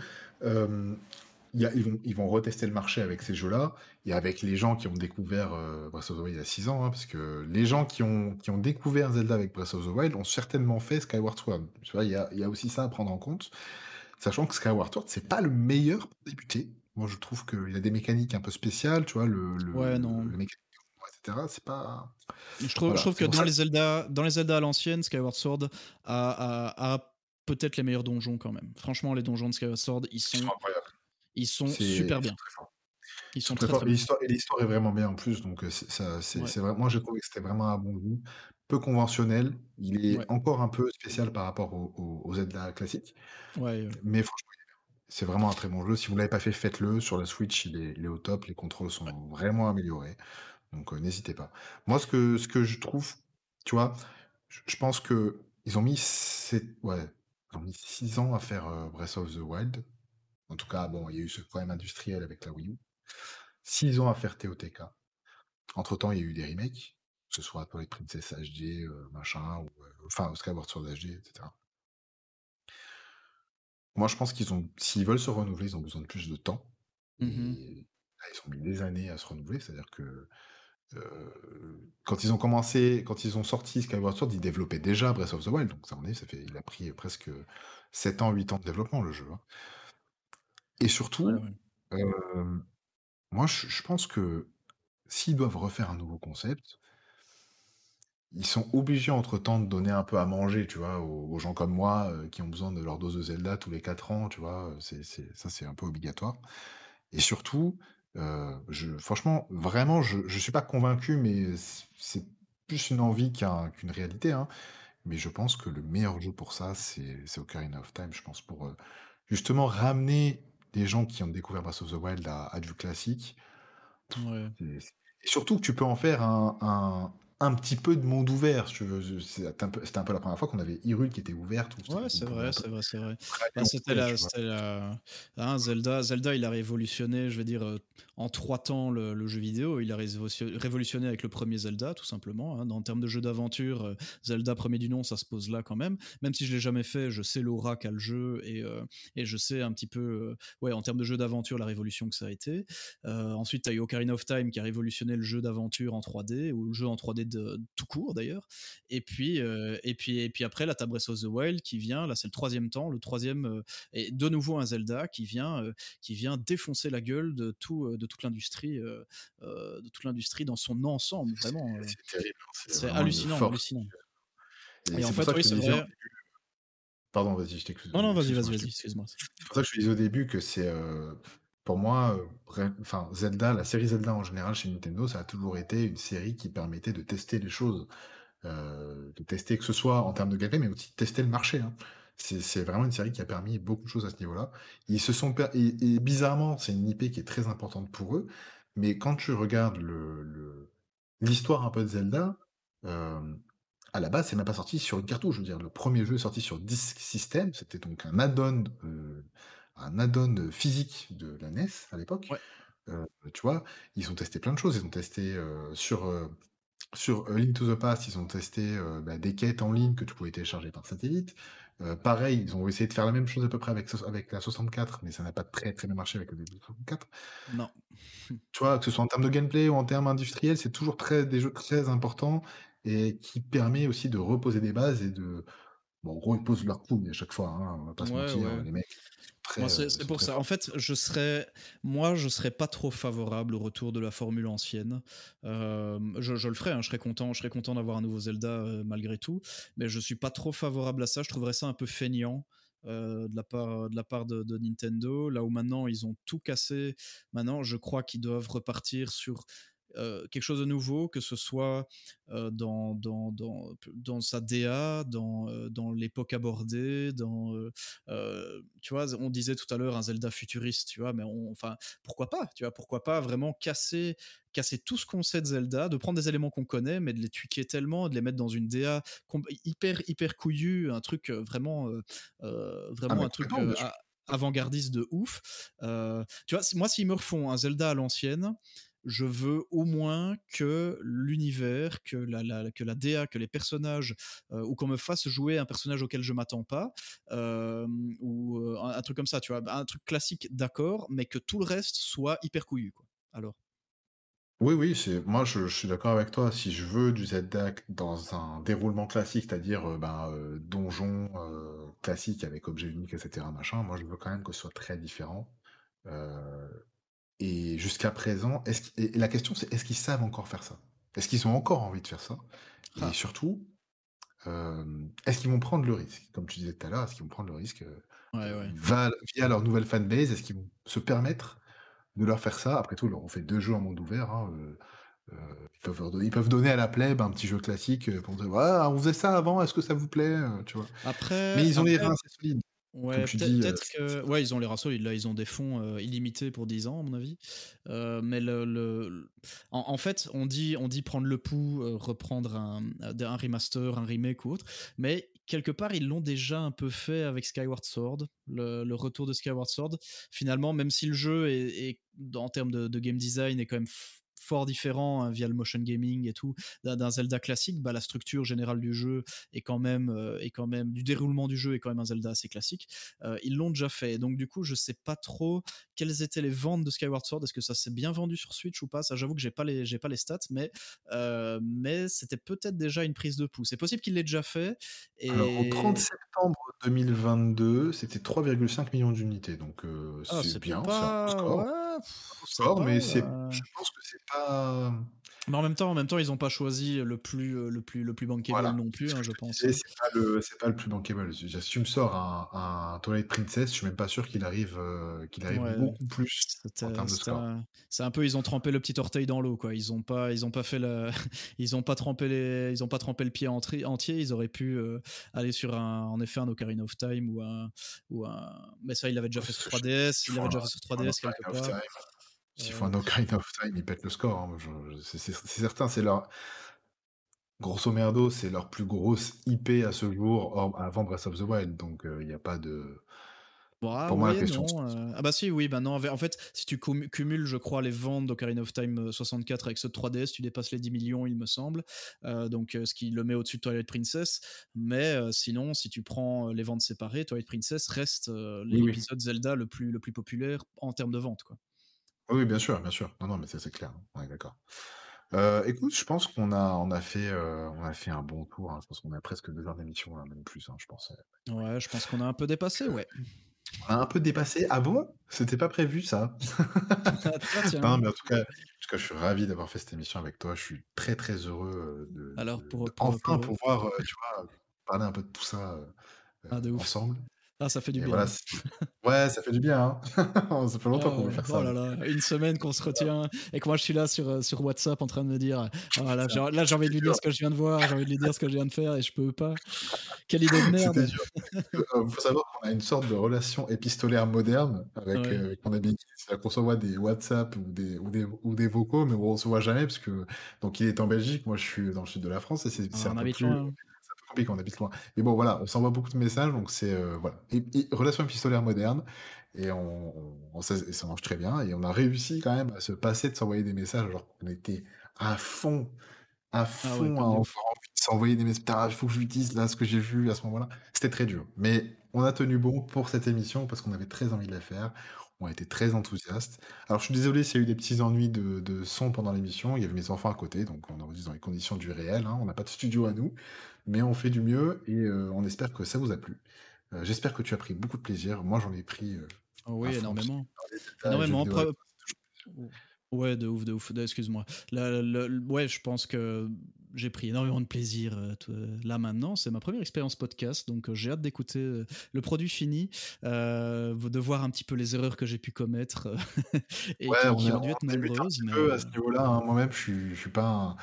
y a ils vont ils vont retester le marché avec ces jeux-là et avec les gens qui ont découvert, heu, Breath of the Wild il y a 6 ans, hein, parce que les gens qui ont qui ont découvert Zelda avec Breath of the Wild ont certainement fait Skyward Sword. Tu vois, il y a il y a aussi ça à prendre en compte, sachant que Skyward Sword, c'est pas le meilleur pour débuter. Moi, je trouve qu'il a des mécaniques un peu spéciales, tu vois, le le Ouais, non. le mécanique de combat et cetera, c'est pas Je trouve, je voilà, trouve que dans ça les Zelda, dans les Zelda à l'ancienne, Skyward Sword a, a, a peut-être les meilleurs donjons quand même. Franchement, les donjons de Skyward Sword, ils ils sont ils sont super ils sont bien. très forts. Ils sont très très bien. l'histoire et l'histoire est vraiment bien en plus, donc c'est ça c'est Ouais, c'est vrai moi j'ai trouvé que c'était vraiment un bon goût, peu conventionnel. Il est ouais, encore un peu spécial par rapport aux Zelda classiques, ouais. mais franchement, bien. C'est vraiment un très bon jeu. Si vous l'avez pas fait, faites-le. Sur la Switch, il est il est au top, les contrôles sont vraiment améliorés, donc heu, n'hésitez pas. Moi, ce que ce que je trouve, tu vois, je je pense qu'ils ont mis 7 ouais, ils ont mis 6 ans à faire, heu, Breath of the Wild. En tout cas, bon, il y a eu ce problème industriel avec la Wii U. 6 ans à faire TOTK. Entre-temps, il y a eu des remakes, que ce soit Twilight Princess HD, heu, machin ou, enfin Skyward Sword HD et cetera. Moi, je pense qu'ils ont s'ils veulent se renouveler, ils ont besoin de plus de temps et là, ils ont mis des années à se renouveler. C'est-à-dire que, heu, quand ils ont commencé quand ils ont sorti Skyward Sword, ils développaient déjà Breath of the Wild, donc ça en est, ça fait il a pris presque 7 ans, 8 ans de développement, le jeu, hein et surtout, ouais. hem, moi, je je pense que s'ils doivent refaire un nouveau concept Ils sont obligés entre-temps de donner un peu à manger, tu vois, aux aux gens comme moi, heu, qui ont besoin de leur dose de Zelda tous les 4 ans, tu vois? Heu, c'est c'est ça, c'est un peu obligatoire et surtout, heu, je franchement, vraiment, je je suis pas convaincu, mais c'est plus une envie qu'un qu'une réalité, hein, mais je pense que le meilleur jeu pour ça, c'est c'est Ocarina of Time, je pense, pour, justement ramener les gens qui ont découvert Breath of the Wild à à du classique. Ouais. C'est c'est et surtout que tu peux en faire un un petit peu de monde ouvert, c'est un peu c'était un peu la première fois qu'on avait Hyrule qui était ouverte, Ouais, c'est vrai, c'est vrai, c'est vrai. en c'était la c'était la hein, Zelda Zelda, il a révolutionné, je veux dire, heu, en 3 temps le le jeu vidéo. Il a révolution révolutionné avec le premier Zelda, tout simplement, hein. En termes de jeu d'aventure, heu, Zelda premier du nom, ça se pose là quand même. Même si je l'ai jamais fait, je sais l'aura qu'a le jeu et heu et je sais un petit peu, ouais, en termes de jeu d'aventure, la révolution que ça a été. Ensuite, tu as eu Ocarina of Time qui a révolutionné le jeu d'aventure en 3D ou le jeu en 3D de tout court d'ailleurs. Et puis, euh, et puis, et puis après, là, t'as Breath of the Wild qui vient. Là, c'est le troisième temps, le troisième, euh, et de nouveau un Zelda qui vient, euh, qui vient défoncer la gueule de tout, de toute l'industrie, de toute l'industrie dans son ensemble. Vraiment, c'est hein, hallucinant, hallucinant. et Et en fait, oui, c'est vrai. pardon, vas-y, je t'excuse, Non, non, vas-y, vas-y, excuse-moi, vas-y, c'est pour ça que je disais au début que c'est, pour moi, ré enfin, Zelda, la série Zelda en général chez Nintendo, ça a toujours été une série qui permettait de tester les choses. Heu, de tester que ce soit en termes de gameplay, mais aussi de tester le marché, hein. C'est vraiment une série qui a permis beaucoup de choses à ce niveau-là. Ils se sont et bizarrement, c'est une IP qui est très importante pour eux, mais quand tu regardes l'histoire un peu de Zelda, hem, à la base, c'est même pas sorti sur une cartouche. Je veux dire, le 1er jeu sorti sur Disk System, c'était donc un add-on, un add-on, heu, physique de la NES à l'époque. Ouais. Heu, tu vois? Ils ont testé plein de choses. Ils ont testé, heu, sur, heu, sur A Link to the Past, ils ont testé, bah, des quêtes en ligne que tu pouvais télécharger par satellite. Pareil, ils ont essayé de faire la même chose à peu près avec avec la 64, mais ça n'a pas très, très bien marché avec le 64. Non. Tu vois? Que ce soit en termes de gameplay ou en termes industriels, c'est toujours très des jeux très importants et qui permet aussi de reposer des bases et de bon, en gros, ils posent leurs couilles à chaque fois, hein, on va pas se Ouais, mentir, ouais. les mecs, très, c'est pour ça. En fait, je serais moi, je serais pas trop favorable au retour de la formule ancienne. Hem, je je le ferais, hein, je serais content je serais content d'avoir un nouveau Zelda, heu, malgré tout, mais je suis pas trop favorable à ça. Je trouverais ça un peu feignant, heu, de la part de la part de de Nintendo. Là où maintenant ils ont tout cassé, maintenant je crois qu'ils doivent repartir sur, heu, quelque chose de nouveau, que ce soit, heu, dans dans dans dans sa DA, dans, heu, dans l'époque abordée, dans, tu vois? On disait tout à l'heure un Zelda futuriste, tu vois? Mais on enfin, pourquoi pas, tu vois? Pourquoi pas vraiment casser casser tout ce qu'on sait de Zelda, de prendre des éléments qu'on connaît, mais de les tweaker tellement, de les mettre dans une DA hyper hyper couillue, un truc, vraiment, Ah vraiment un truc, avant-gardiste de ouf. Tu vois? Si moi, s'ils me refont un Zelda à l'ancienne, je veux au moins que l'univers, que la que DA, que les personnages, heu, ou qu'on me fasse jouer un personnage auquel je m'attends pas, hem, ou, heu, un truc comme ça, tu vois? Un truc classique, d'accord, mais que tout le reste soit hyper couillu. Alors? Oui, oui, c'est moi, je suis d'accord avec toi. Si je veux du Zelda c dans un déroulement classique, c'est-à-dire, ben, donjon, classique avec objet unique et cetera, machin, moi, je veux quand même que ce soit très différent. Et jusqu'à présent, est-ce qu et la question, c'est est-ce qu'ils savent encore faire ça? Est-ce qu'ils ont encore envie de faire ça? Et Ah. surtout, hem, est-ce qu'ils vont prendre le risque? Comme tu disais tout à l'heure, est-ce qu'ils vont prendre le risque, Ouais, ouais. va via leur nouvelle fanbase, est-ce qu'ils vont se permettre de leur faire ça? Après tout, ils leur ont fait 2 jeux en monde ouvert, hein, heu, ils peuvent leur donner ils peuvent donner à la plèbe un petit jeu classique, pour dire: «Ouais, on faisait ça avant, est-ce que ça vous plaît?» tu vois? Mais Après ils ont les après reins assez solides. Ouais, peut-être que ouais, ils ont les solides, là, ils ont des fonds, illimités pour 10 ans, à mon avis. Mais le en en fait, on dit on dit prendre le pouls, reprendre un un remaster, un remake ou autre, mais quelque part, ils l'ont déjà un peu fait avec Skyward Sword, le le retour de Skyward Sword. Finalement, même si le jeu est est en termes de de game design est quand même fort différent, hein, via le motion gaming et tout, d'un Zelda classique, bah, la structure générale du jeu est quand même, heu, est quand même du déroulement du jeu est quand même un Zelda assez classique. Heu, ils l'ont déjà fait, donc du coup, je sais pas trop quelles étaient les ventes de Skyward Sword. Est-ce que ça s'est bien vendu sur Switch ou pas? Ça, j'avoue que j'ai pas les j'ai pas les stats, mais heu, mais c'était peut-être déjà une prise de pouls. C'est possible qu'il l'ait déjà fait Alors, au 30 et septembre 2022, c'était 3,5 000 000 d'unités, donc Ah, c'est bien, c'est un beau pas score. ouais, Va, mais c'est je pense que c'est pas Mais en même temps en même temps, ils ont pas choisi le plus, heu, le plus le plus bankable Voilà, non plus, hein, je je pense, disais, c'est pas le c'est pas le plus bankable. Si me sors un un Twilight Princess, je suis même pas sûr qu'il arrive, heu, qu'il arrive Ouais, beaucoup plus en termes de score. un c'est un peu ils ont trempé le petit orteil dans l'eau, quoi. Ils ont pas ils ont pas fait le ils ont pas trempé les ils ont pas trempé le pied entri entier. Ils auraient pu, heu, aller sur un en effet, un Ocarina of Time ou un ou un mais ça, ils l'avaient déjà fait sur c'est je s'ils 3DS, ils l'avaient font un déjà fait sur s'ils font un 3DS quelque part. S'ils font Heu un Ocarina of Time, ils pètent le score, hein. Moi, je je c'est c'est c'est certain, c'est leur grosso merdo, c'est leur plus grosse IP à ce jour, hors avant Breath of the Wild, donc il y a pas de Bah, pour moi, la question non, ah bah, si, oui, maintenant, en en fait, si tu cum cumules, je crois, les ventes d'Ocarina of Time, heu, 64 avec de 3DS, tu dépasses les 10 000 000, il me semble. Donc ce qui le met au-dessus de Twilight Princess, mais sinon, si tu prends, les ventes séparées, Twilight Princess reste, heu, Oui, oui. l'épisode Zelda le plus le plus populaire en termes de ventes, quoi. Oui, oui, bien sûr, bien sûr. Non, non, mais ça, c'est clair. On est d'accord. Heu, écoute, je pense qu'on a on a fait, heu, on a fait un bon tour, hein. Je pense qu'on a presque 2 heures d'émission, même plus, hein, je pense, heu, Ouais, je pense qu'on a un peu dépassé, ouais. on a un peu dépassé. Ah bon? C'était pas prévu ça? Ah Non, mais en tout cas en tout cas, je suis ravi d'avoir fait cette émission avec toi. Je suis très, très heureux, heu, de Alors de pour, heu, pour, heu, d'enfin pour, heu pouvoir, heu, tu vois, parler un peu de tout ça, Ah de ouf. ensemble. Ah, ça fait du Et bien. voilà, ouais, ça fait du bien, hein. Ça fait longtemps Ah qu'on veut ouais, faire oh ça, là là, une semaine qu'on se retient et que moi je suis là sur, heu, sur WhatsApp en train de me dire: «Ah là, j'ai envie de lui dire ce que je viens de voir, j'ai envie de lui dire ce que je viens de faire et je peux pas. Quelle idée de merde!» Heu, faut savoir qu'on a une sorte de relation épistolaire moderne avec, avec mon ami. C'est-à-dire qu'on s'envoie des WhatsApp ou des ou des ou des vocaux, mais on se voit jamais parce que donc il est en Belgique, moi je suis dans le sud de la France et c'est Ah, un on peu habite plus, peu compliqué, on habite loin. Mais bon voilà, on s'envoie beaucoup de messages donc c'est, heu, voilà. Et et relation épistolaire moderne et on on ça marche très bien et on a réussi quand même à se passer de s'envoyer des messages alors qu'on était à fond à Ah ouais, fond à envie de s'envoyer des messages: «Putain, il faut que je lui dise là ce que j'ai vu à ce moment-là». C'était très dur, mais on a tenu bon pour cette émission parce qu'on avait très envie de la faire. On était très enthousiastes. Alors je suis désolé s'il y a eu des petits ennuis de de son pendant l'émission, il y avait mes enfants à côté, donc on enregistre dans les conditions du réel, hein. On n'a pas de studio à nous, mais on fait du mieux et heu, on espère que ça vous a plu. Heu, j'espère que tu as pris beaucoup de plaisir. Moi, j'en ai pris, heu, Ah oui, énormément. Énormément, vidéo un ouais, de ouf, de ouf, excuse-moi. Ouais, je pense que j'ai pris énormément de plaisir, te là maintenant, c'est ma 1re expérience podcast, donc j'ai hâte d'écouter, le produit fini, de voir un petit peu les erreurs que j'ai pu commettre et Ouais, qui on qui est ont on dû être un nombreuses, mais peu à ce niveau-là, hein. Moi-même, je je suis pas un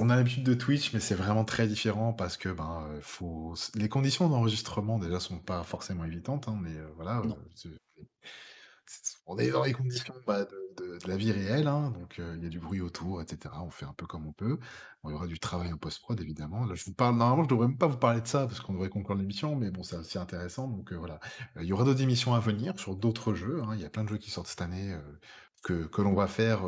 on a l'habitude de Twitch, mais c'est vraiment très différent parce que, ben, heu, faut les conditions d'enregistrement déjà sont pas forcément évidentes, hein, mais heu, voilà, Non. on est dans les conditions, bah, de de de la vie réelle, hein, donc il y a du bruit autour et cetera. On fait un peu comme on peut. Bon, il y aura du travail en post-prod évidemment. Là, je vous parle normalement, je devrais même pas vous parler de ça parce qu'on devrait conclure l'émission, mais bon, c'est aussi intéressant, donc voilà. Il y aura d'autres émissions à venir sur d'autres jeux, hein. Il y a plein de jeux qui sortent cette année, que que l'on va faire,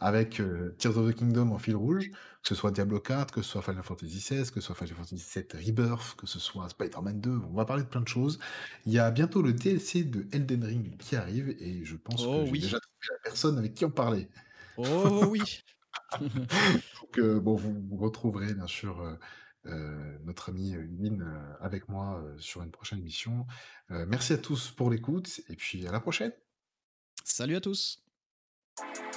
avec, Tears of the Kingdom en fil rouge, que ce soit Diablo IV, que ce soit Final Fantasy XVI, que ce soit Final Fantasy VII Rebirth, que ce soit Spider-Man 2. On va parler de plein de choses. Il y a bientôt le DLC de Elden Ring qui arrive et je pense que Oh j'ai oui! déjà trouvé la personne avec qui en parler. Oh oui! Donc heu, bon, vous vous retrouverez bien sûr, notre ami, Lynn, avec moi, sur une prochaine émission. Merci à tous pour l'écoute et puis à la prochaine! Salut à tous! thank you